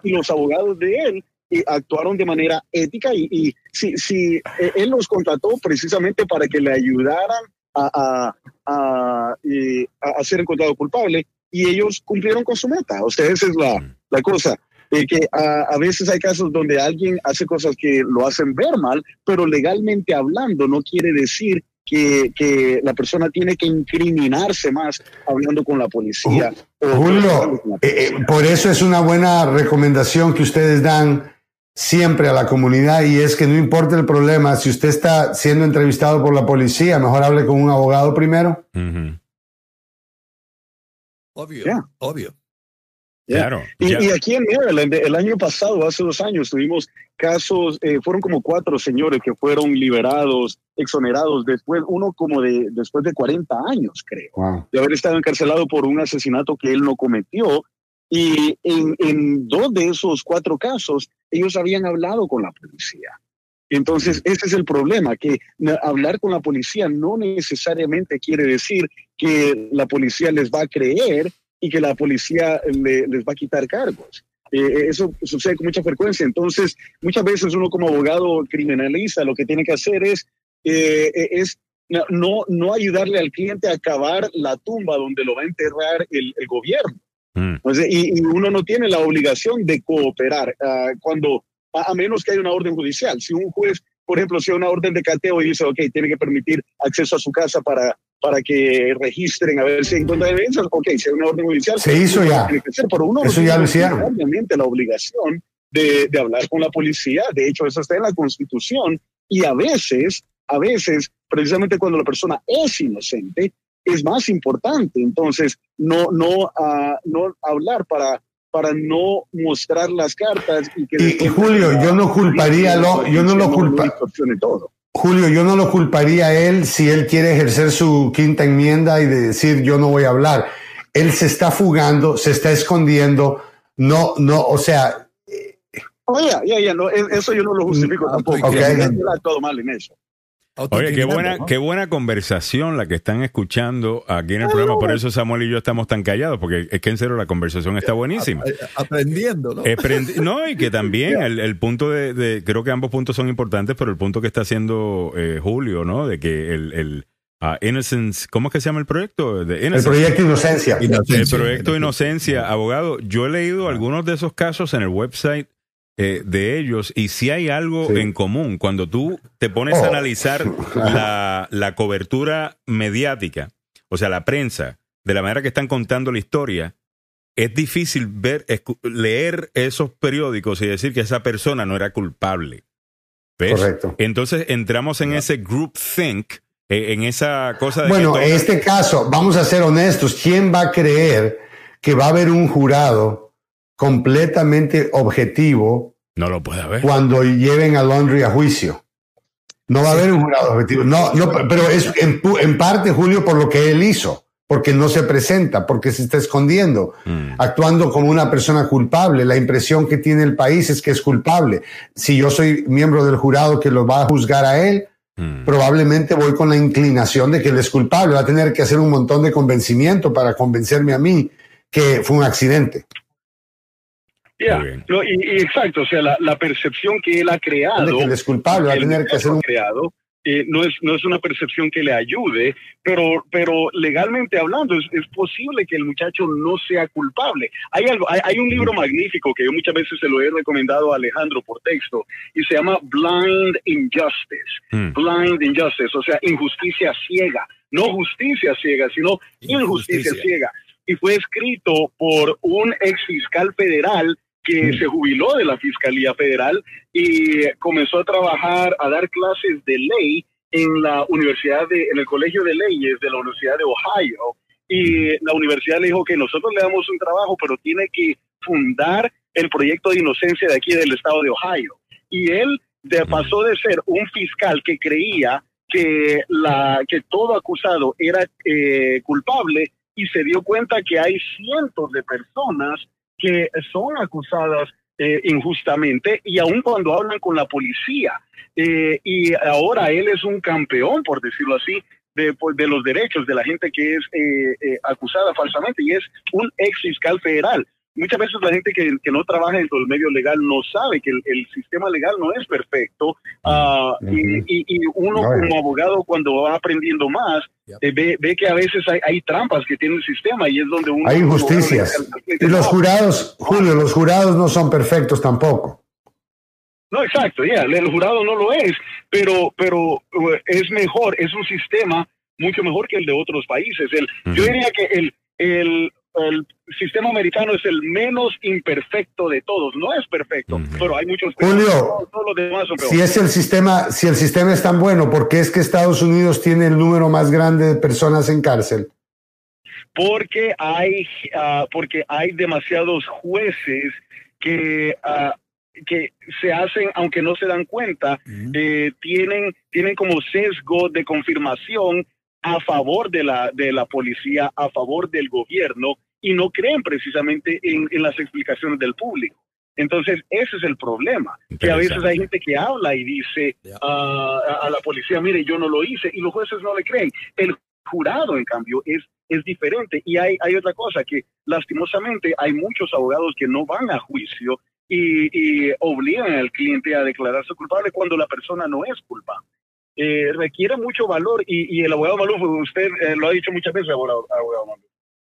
Y los abogados de él actuaron de manera ética y, y si, si eh, él los contrató precisamente para que le ayudaran a, a, a, ser encontrado culpable y ellos cumplieron con su meta. O sea, esa es la, la cosa. Eh, que a, veces hay casos donde alguien hace cosas que lo hacen ver mal, pero legalmente hablando no quiere decir que, que, la persona tiene que incriminarse más hablando con la policía. Julio, eh, por eso es una buena recomendación que ustedes dan siempre a la comunidad y es que no importa el problema, si usted está siendo entrevistado por la policía, mejor hable con un abogado primero. Obvio, obvio. Claro. Y, aquí en Maryland, el año pasado, hace dos años, tuvimos casos, eh, fueron como cuatro señores que fueron liberados, exonerados, después, uno como de, después de 40 años, creo, de haber estado encarcelado por un asesinato que él no cometió. Y en, en dos de esos cuatro casos, ellos habían hablado con la policía. Entonces, ese es el problema, que hablar con la policía no necesariamente quiere decir que la policía les va a creer y que la policía les va a quitar cargos. Eh, eh, eso sucede con mucha frecuencia. Entonces, muchas veces uno como abogado criminalista lo que tiene que hacer es, eh, es no, no ayudarle al cliente a cavar la tumba donde lo va a enterrar el, gobierno. Mm. y, uno no tiene la obligación de cooperar ah, cuando, a, menos que haya una orden judicial. Si un juez, por ejemplo, si hay una orden de cateo y dice, ok, tiene que permitir acceso a su casa para, para que registren a ver si encuentran evidencias, ok, si hay una orden judicial. Se hizo ya. pero uno Eso ya lo hicieron. Obviamente la obligación de, de hablar con la policía. De hecho, eso está en la Constitución y a veces, a veces, precisamente cuando la persona es inocente, es más importante. Entonces, no, no, uh, no hablar para, para no mostrar las cartas. Y, que Julio, yo no culparía, lo, yo no lo culparía. Julio, yo no lo culparía a él si él quiere ejercer su quinta enmienda y decir yo no voy a hablar. Él se está fugando, se está escondiendo, no, no, o sea. Oye, ya, ya, no, eso yo no lo justifico mm, tampoco. Okay. todo mal en eso. Oye, qué buena, qué buena conversación la que están escuchando aquí en el programa. Por eso Samuel y yo estamos tan callados, porque es que en serio la conversación está buenísima. Aprendiendo, ¿no? no, y que también el, punto de, creo que ambos puntos son importantes, pero el punto que está haciendo eh, Julio, ¿no? De que el, el uh, Innocence, ¿cómo es que se llama el proyecto? De el proyecto Inocencia. El proyecto Inocencia, abogado. Yo he leído algunos de esos casos en el website eh, de ellos y si hay algo en común. Cuando tú te pones a oh. analizar [LAUGHS] la, la, cobertura mediática, o sea, la prensa, de la manera que están contando la historia, es difícil ver, leer esos periódicos y decir que esa persona no era culpable. Correcto. Entonces entramos en ese group think, eh, en esa cosa de... Bueno, en este caso, vamos a ser honestos, ¿quién va a creer que va a haber un jurado completamente objetivo. No lo puede haber. Cuando lleven a Laundry a juicio. No va a haber un jurado objetivo. No, no, pero es en, parte, Julio, por lo que él hizo, porque no se presenta, porque se está escondiendo, mm. actuando como una persona culpable. La impresión que tiene el país es que es culpable. Si yo soy miembro del jurado que lo va a juzgar a él, mm. probablemente voy con la inclinación de que él es culpable. Va a tener que hacer un montón de convencimiento para convencerme a mí que fue un accidente. Ya, y, exacto, o sea, la, percepción que él ha creado, que es culpable, va a tener que hacer un creado, eh, no es no es una percepción que le ayude, pero pero legalmente hablando es, es posible que el muchacho no sea culpable. Hay algo, hay, un libro magnífico que yo muchas veces se lo he recomendado a Alejandro por texto y se llama Blind Injustice, hmm. Blind Injustice, o sea, injusticia ciega, no justicia ciega, sino injusticia, ciega. Y fue escrito por un ex fiscal federal que se jubiló de la Fiscalía Federal y comenzó a trabajar, a dar clases de ley en la Universidad de, en el Colegio de Leyes de la Universidad de Ohio. Y la universidad le dijo que nosotros le damos un trabajo, pero tiene que fundar el proyecto de inocencia de aquí del estado de Ohio. Y él pasó de ser un fiscal que creía que, la, que todo acusado era eh, culpable y se dio cuenta que hay cientos de personas que son acusadas eh, injustamente y aun cuando hablan con la policía. Eh, y ahora él es un campeón, por decirlo así, de, pues, de los derechos de la gente que es eh, acusada falsamente y es un ex fiscal federal muchas veces la gente que, no trabaja dentro del medio legal no sabe que el, sistema legal no es perfecto ah, y, uno como abogado cuando va aprendiendo más eh, ve, que a veces hay, trampas que tiene el sistema y es donde uno... Hay injusticias. Y los jurados, Julio, los jurados no son perfectos tampoco. No, exacto, ya, el jurado no lo es, pero, pero eh, es mejor, es un sistema mucho mejor que el de otros países. El, Yo diría que el, el el sistema americano es el menos imperfecto de todos. No es perfecto, pero hay muchos. Julio, si es el sistema, si el sistema es tan bueno, ¿por qué es que Estados Unidos tiene el número más grande de personas en cárcel? Porque hay, ah, porque hay demasiados jueces que ah, que se hacen, aunque no se dan cuenta, eh, tienen, tienen como sesgo de confirmación a favor de la, de la policía, a favor del gobierno, y no creen precisamente en, las explicaciones del público. Entonces, ese es el problema, que a veces hay gente que habla y dice ah, a, la policía, mire, yo no lo hice, y los jueces no le creen. El jurado, en cambio, es, es diferente. Y hay, hay otra cosa, que lastimosamente hay muchos abogados que no van a juicio y, obligan al cliente a declararse culpable cuando la persona no es culpable. Eh, requiere mucho valor y, el abogado Maluf, usted eh, lo ha dicho muchas veces, abogado, abogado Maluf,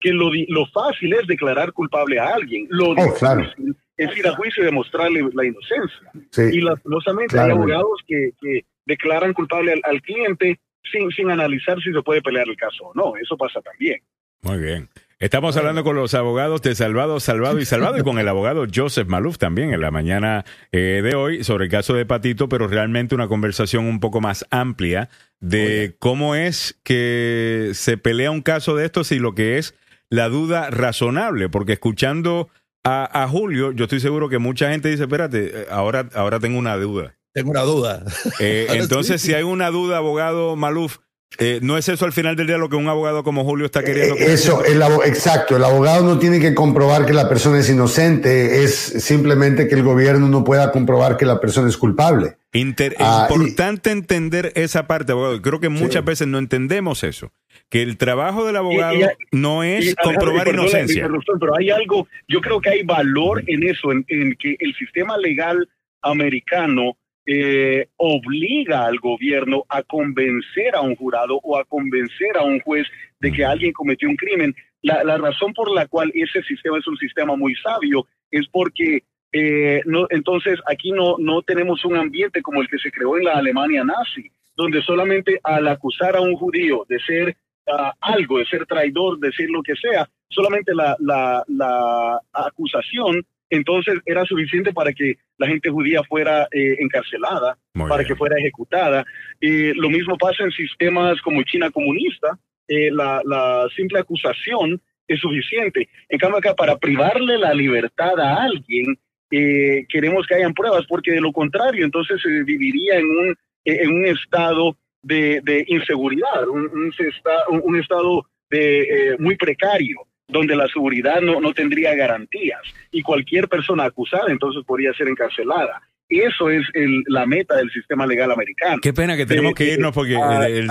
que lo, lo fácil es declarar culpable a alguien. Lo oh, difícil es ir a juicio y demostrarle la inocencia. Y lastimosamente hay abogados que, que declaran culpable al, cliente sin, sin analizar si se puede pelear el caso o no. Eso pasa también. Muy bien. Estamos hablando con los abogados de Salvado, Salvado y Salvado y con el abogado Joseph Maluf también en la mañana eh, de hoy sobre el caso de Patito, pero realmente una conversación un poco más amplia de cómo es que se pelea un caso de estos y lo que es la duda razonable, porque escuchando a, Julio, yo estoy seguro que mucha gente dice, espérate, ahora, ahora tengo una duda. Tengo una duda. Eh, [LAUGHS] entonces, si hay una duda, abogado Maluf, eh, ¿No es eso al final del día lo que un abogado como Julio está queriendo? Eh, eso, el, exacto. El abogado no tiene que comprobar que la persona es inocente, es simplemente que el gobierno no pueda comprobar que la persona es culpable. es ah, importante entender esa parte, abogado. Creo que muchas veces no entendemos eso. Que el trabajo del abogado no es comprobar inocencia. Pero hay algo, yo creo que hay valor en eso, en que el sistema legal americano eh, obliga al gobierno a convencer a un jurado o a convencer a un juez de que alguien cometió un crimen. La, razón por la cual ese sistema es un sistema muy sabio es porque eh, no, entonces aquí no, no tenemos un ambiente como el que se creó en la Alemania nazi, donde solamente al acusar a un judío de ser ah, algo, de ser traidor, de decir lo que sea, solamente la, la, la acusación entonces era suficiente para que la gente judía fuera eh, encarcelada, para que fuera ejecutada. Eh, lo mismo pasa en sistemas como China comunista, eh, la, simple acusación es suficiente. En cambio acá, para privarle la libertad a alguien, queremos que hayan pruebas, porque de lo contrario, entonces se viviría en un, en un estado de, inseguridad, un, un, estado de, muy precario donde la seguridad no, no tendría garantías y cualquier persona acusada entonces podría ser encarcelada. Eso es el, la meta del sistema legal americano. Qué pena que tenemos que irnos porque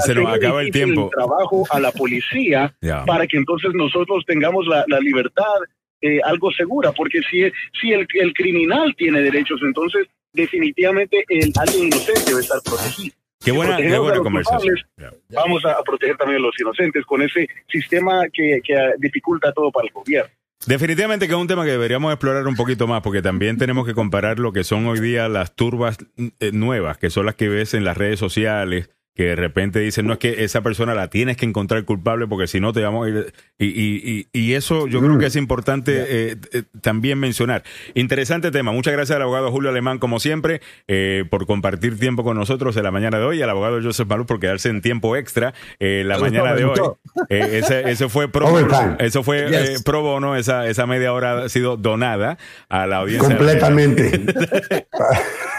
se nos acaba el tiempo. El trabajo a la policía [LAUGHS] para que entonces nosotros tengamos la, la libertad eh, algo segura, porque si, si el, el criminal tiene derechos, entonces definitivamente el alguien inocente debe estar protegido. Qué buena, qué buena conversación. Vamos a proteger también a los inocentes con ese sistema que, que dificulta todo para el gobierno. Definitivamente que es un tema que deberíamos explorar un poquito más, porque también tenemos que comparar lo que son hoy día las turbas eh, nuevas, que son las que ves en las redes sociales, que de repente dicen, no es que esa persona la tienes que encontrar culpable porque si no te vamos a ir. Y, y, y, eso yo creo que es importante eh, eh, también mencionar. Interesante tema. Muchas gracias al abogado Julio Alemán, como siempre, eh, por compartir tiempo con nosotros en la mañana de hoy, y al abogado Joseph Maluz por quedarse en tiempo extra la mañana de hoy. ese, ese fue [LAUGHS] pro bono, eso fue pro bono, esa, esa media hora ha sido donada a la audiencia. Completamente. [LAUGHS]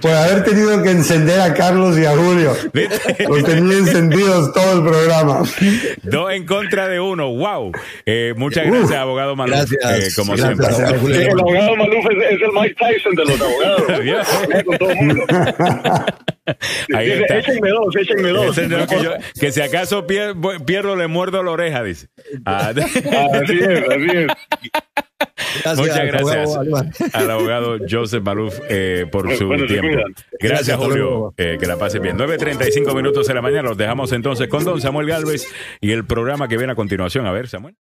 Por haber tenido que encender a Carlos y a Julio. Los tenía encendidos todo el programa. Dos en contra de uno. ¡Wow! Eh, muchas gracias, abogado Maluf. Gracias. Eh, como siempre. el abogado Maluf es, el Mike Tyson de los abogados. [LAUGHS] Ahí está. Échenme dos, échenme dos. que, yo, [LAUGHS] que, si acaso pierdo, le muerdo la oreja, dice. Ah, [LAUGHS] así es, así es. Muchas gracias al abogado Joseph Maluf eh, por su tiempo. Gracias, Julio. Eh, que la pase bien. 9.35 minutos de la mañana. Los dejamos entonces con don Samuel Galvez y el programa que viene a continuación. A ver, Samuel.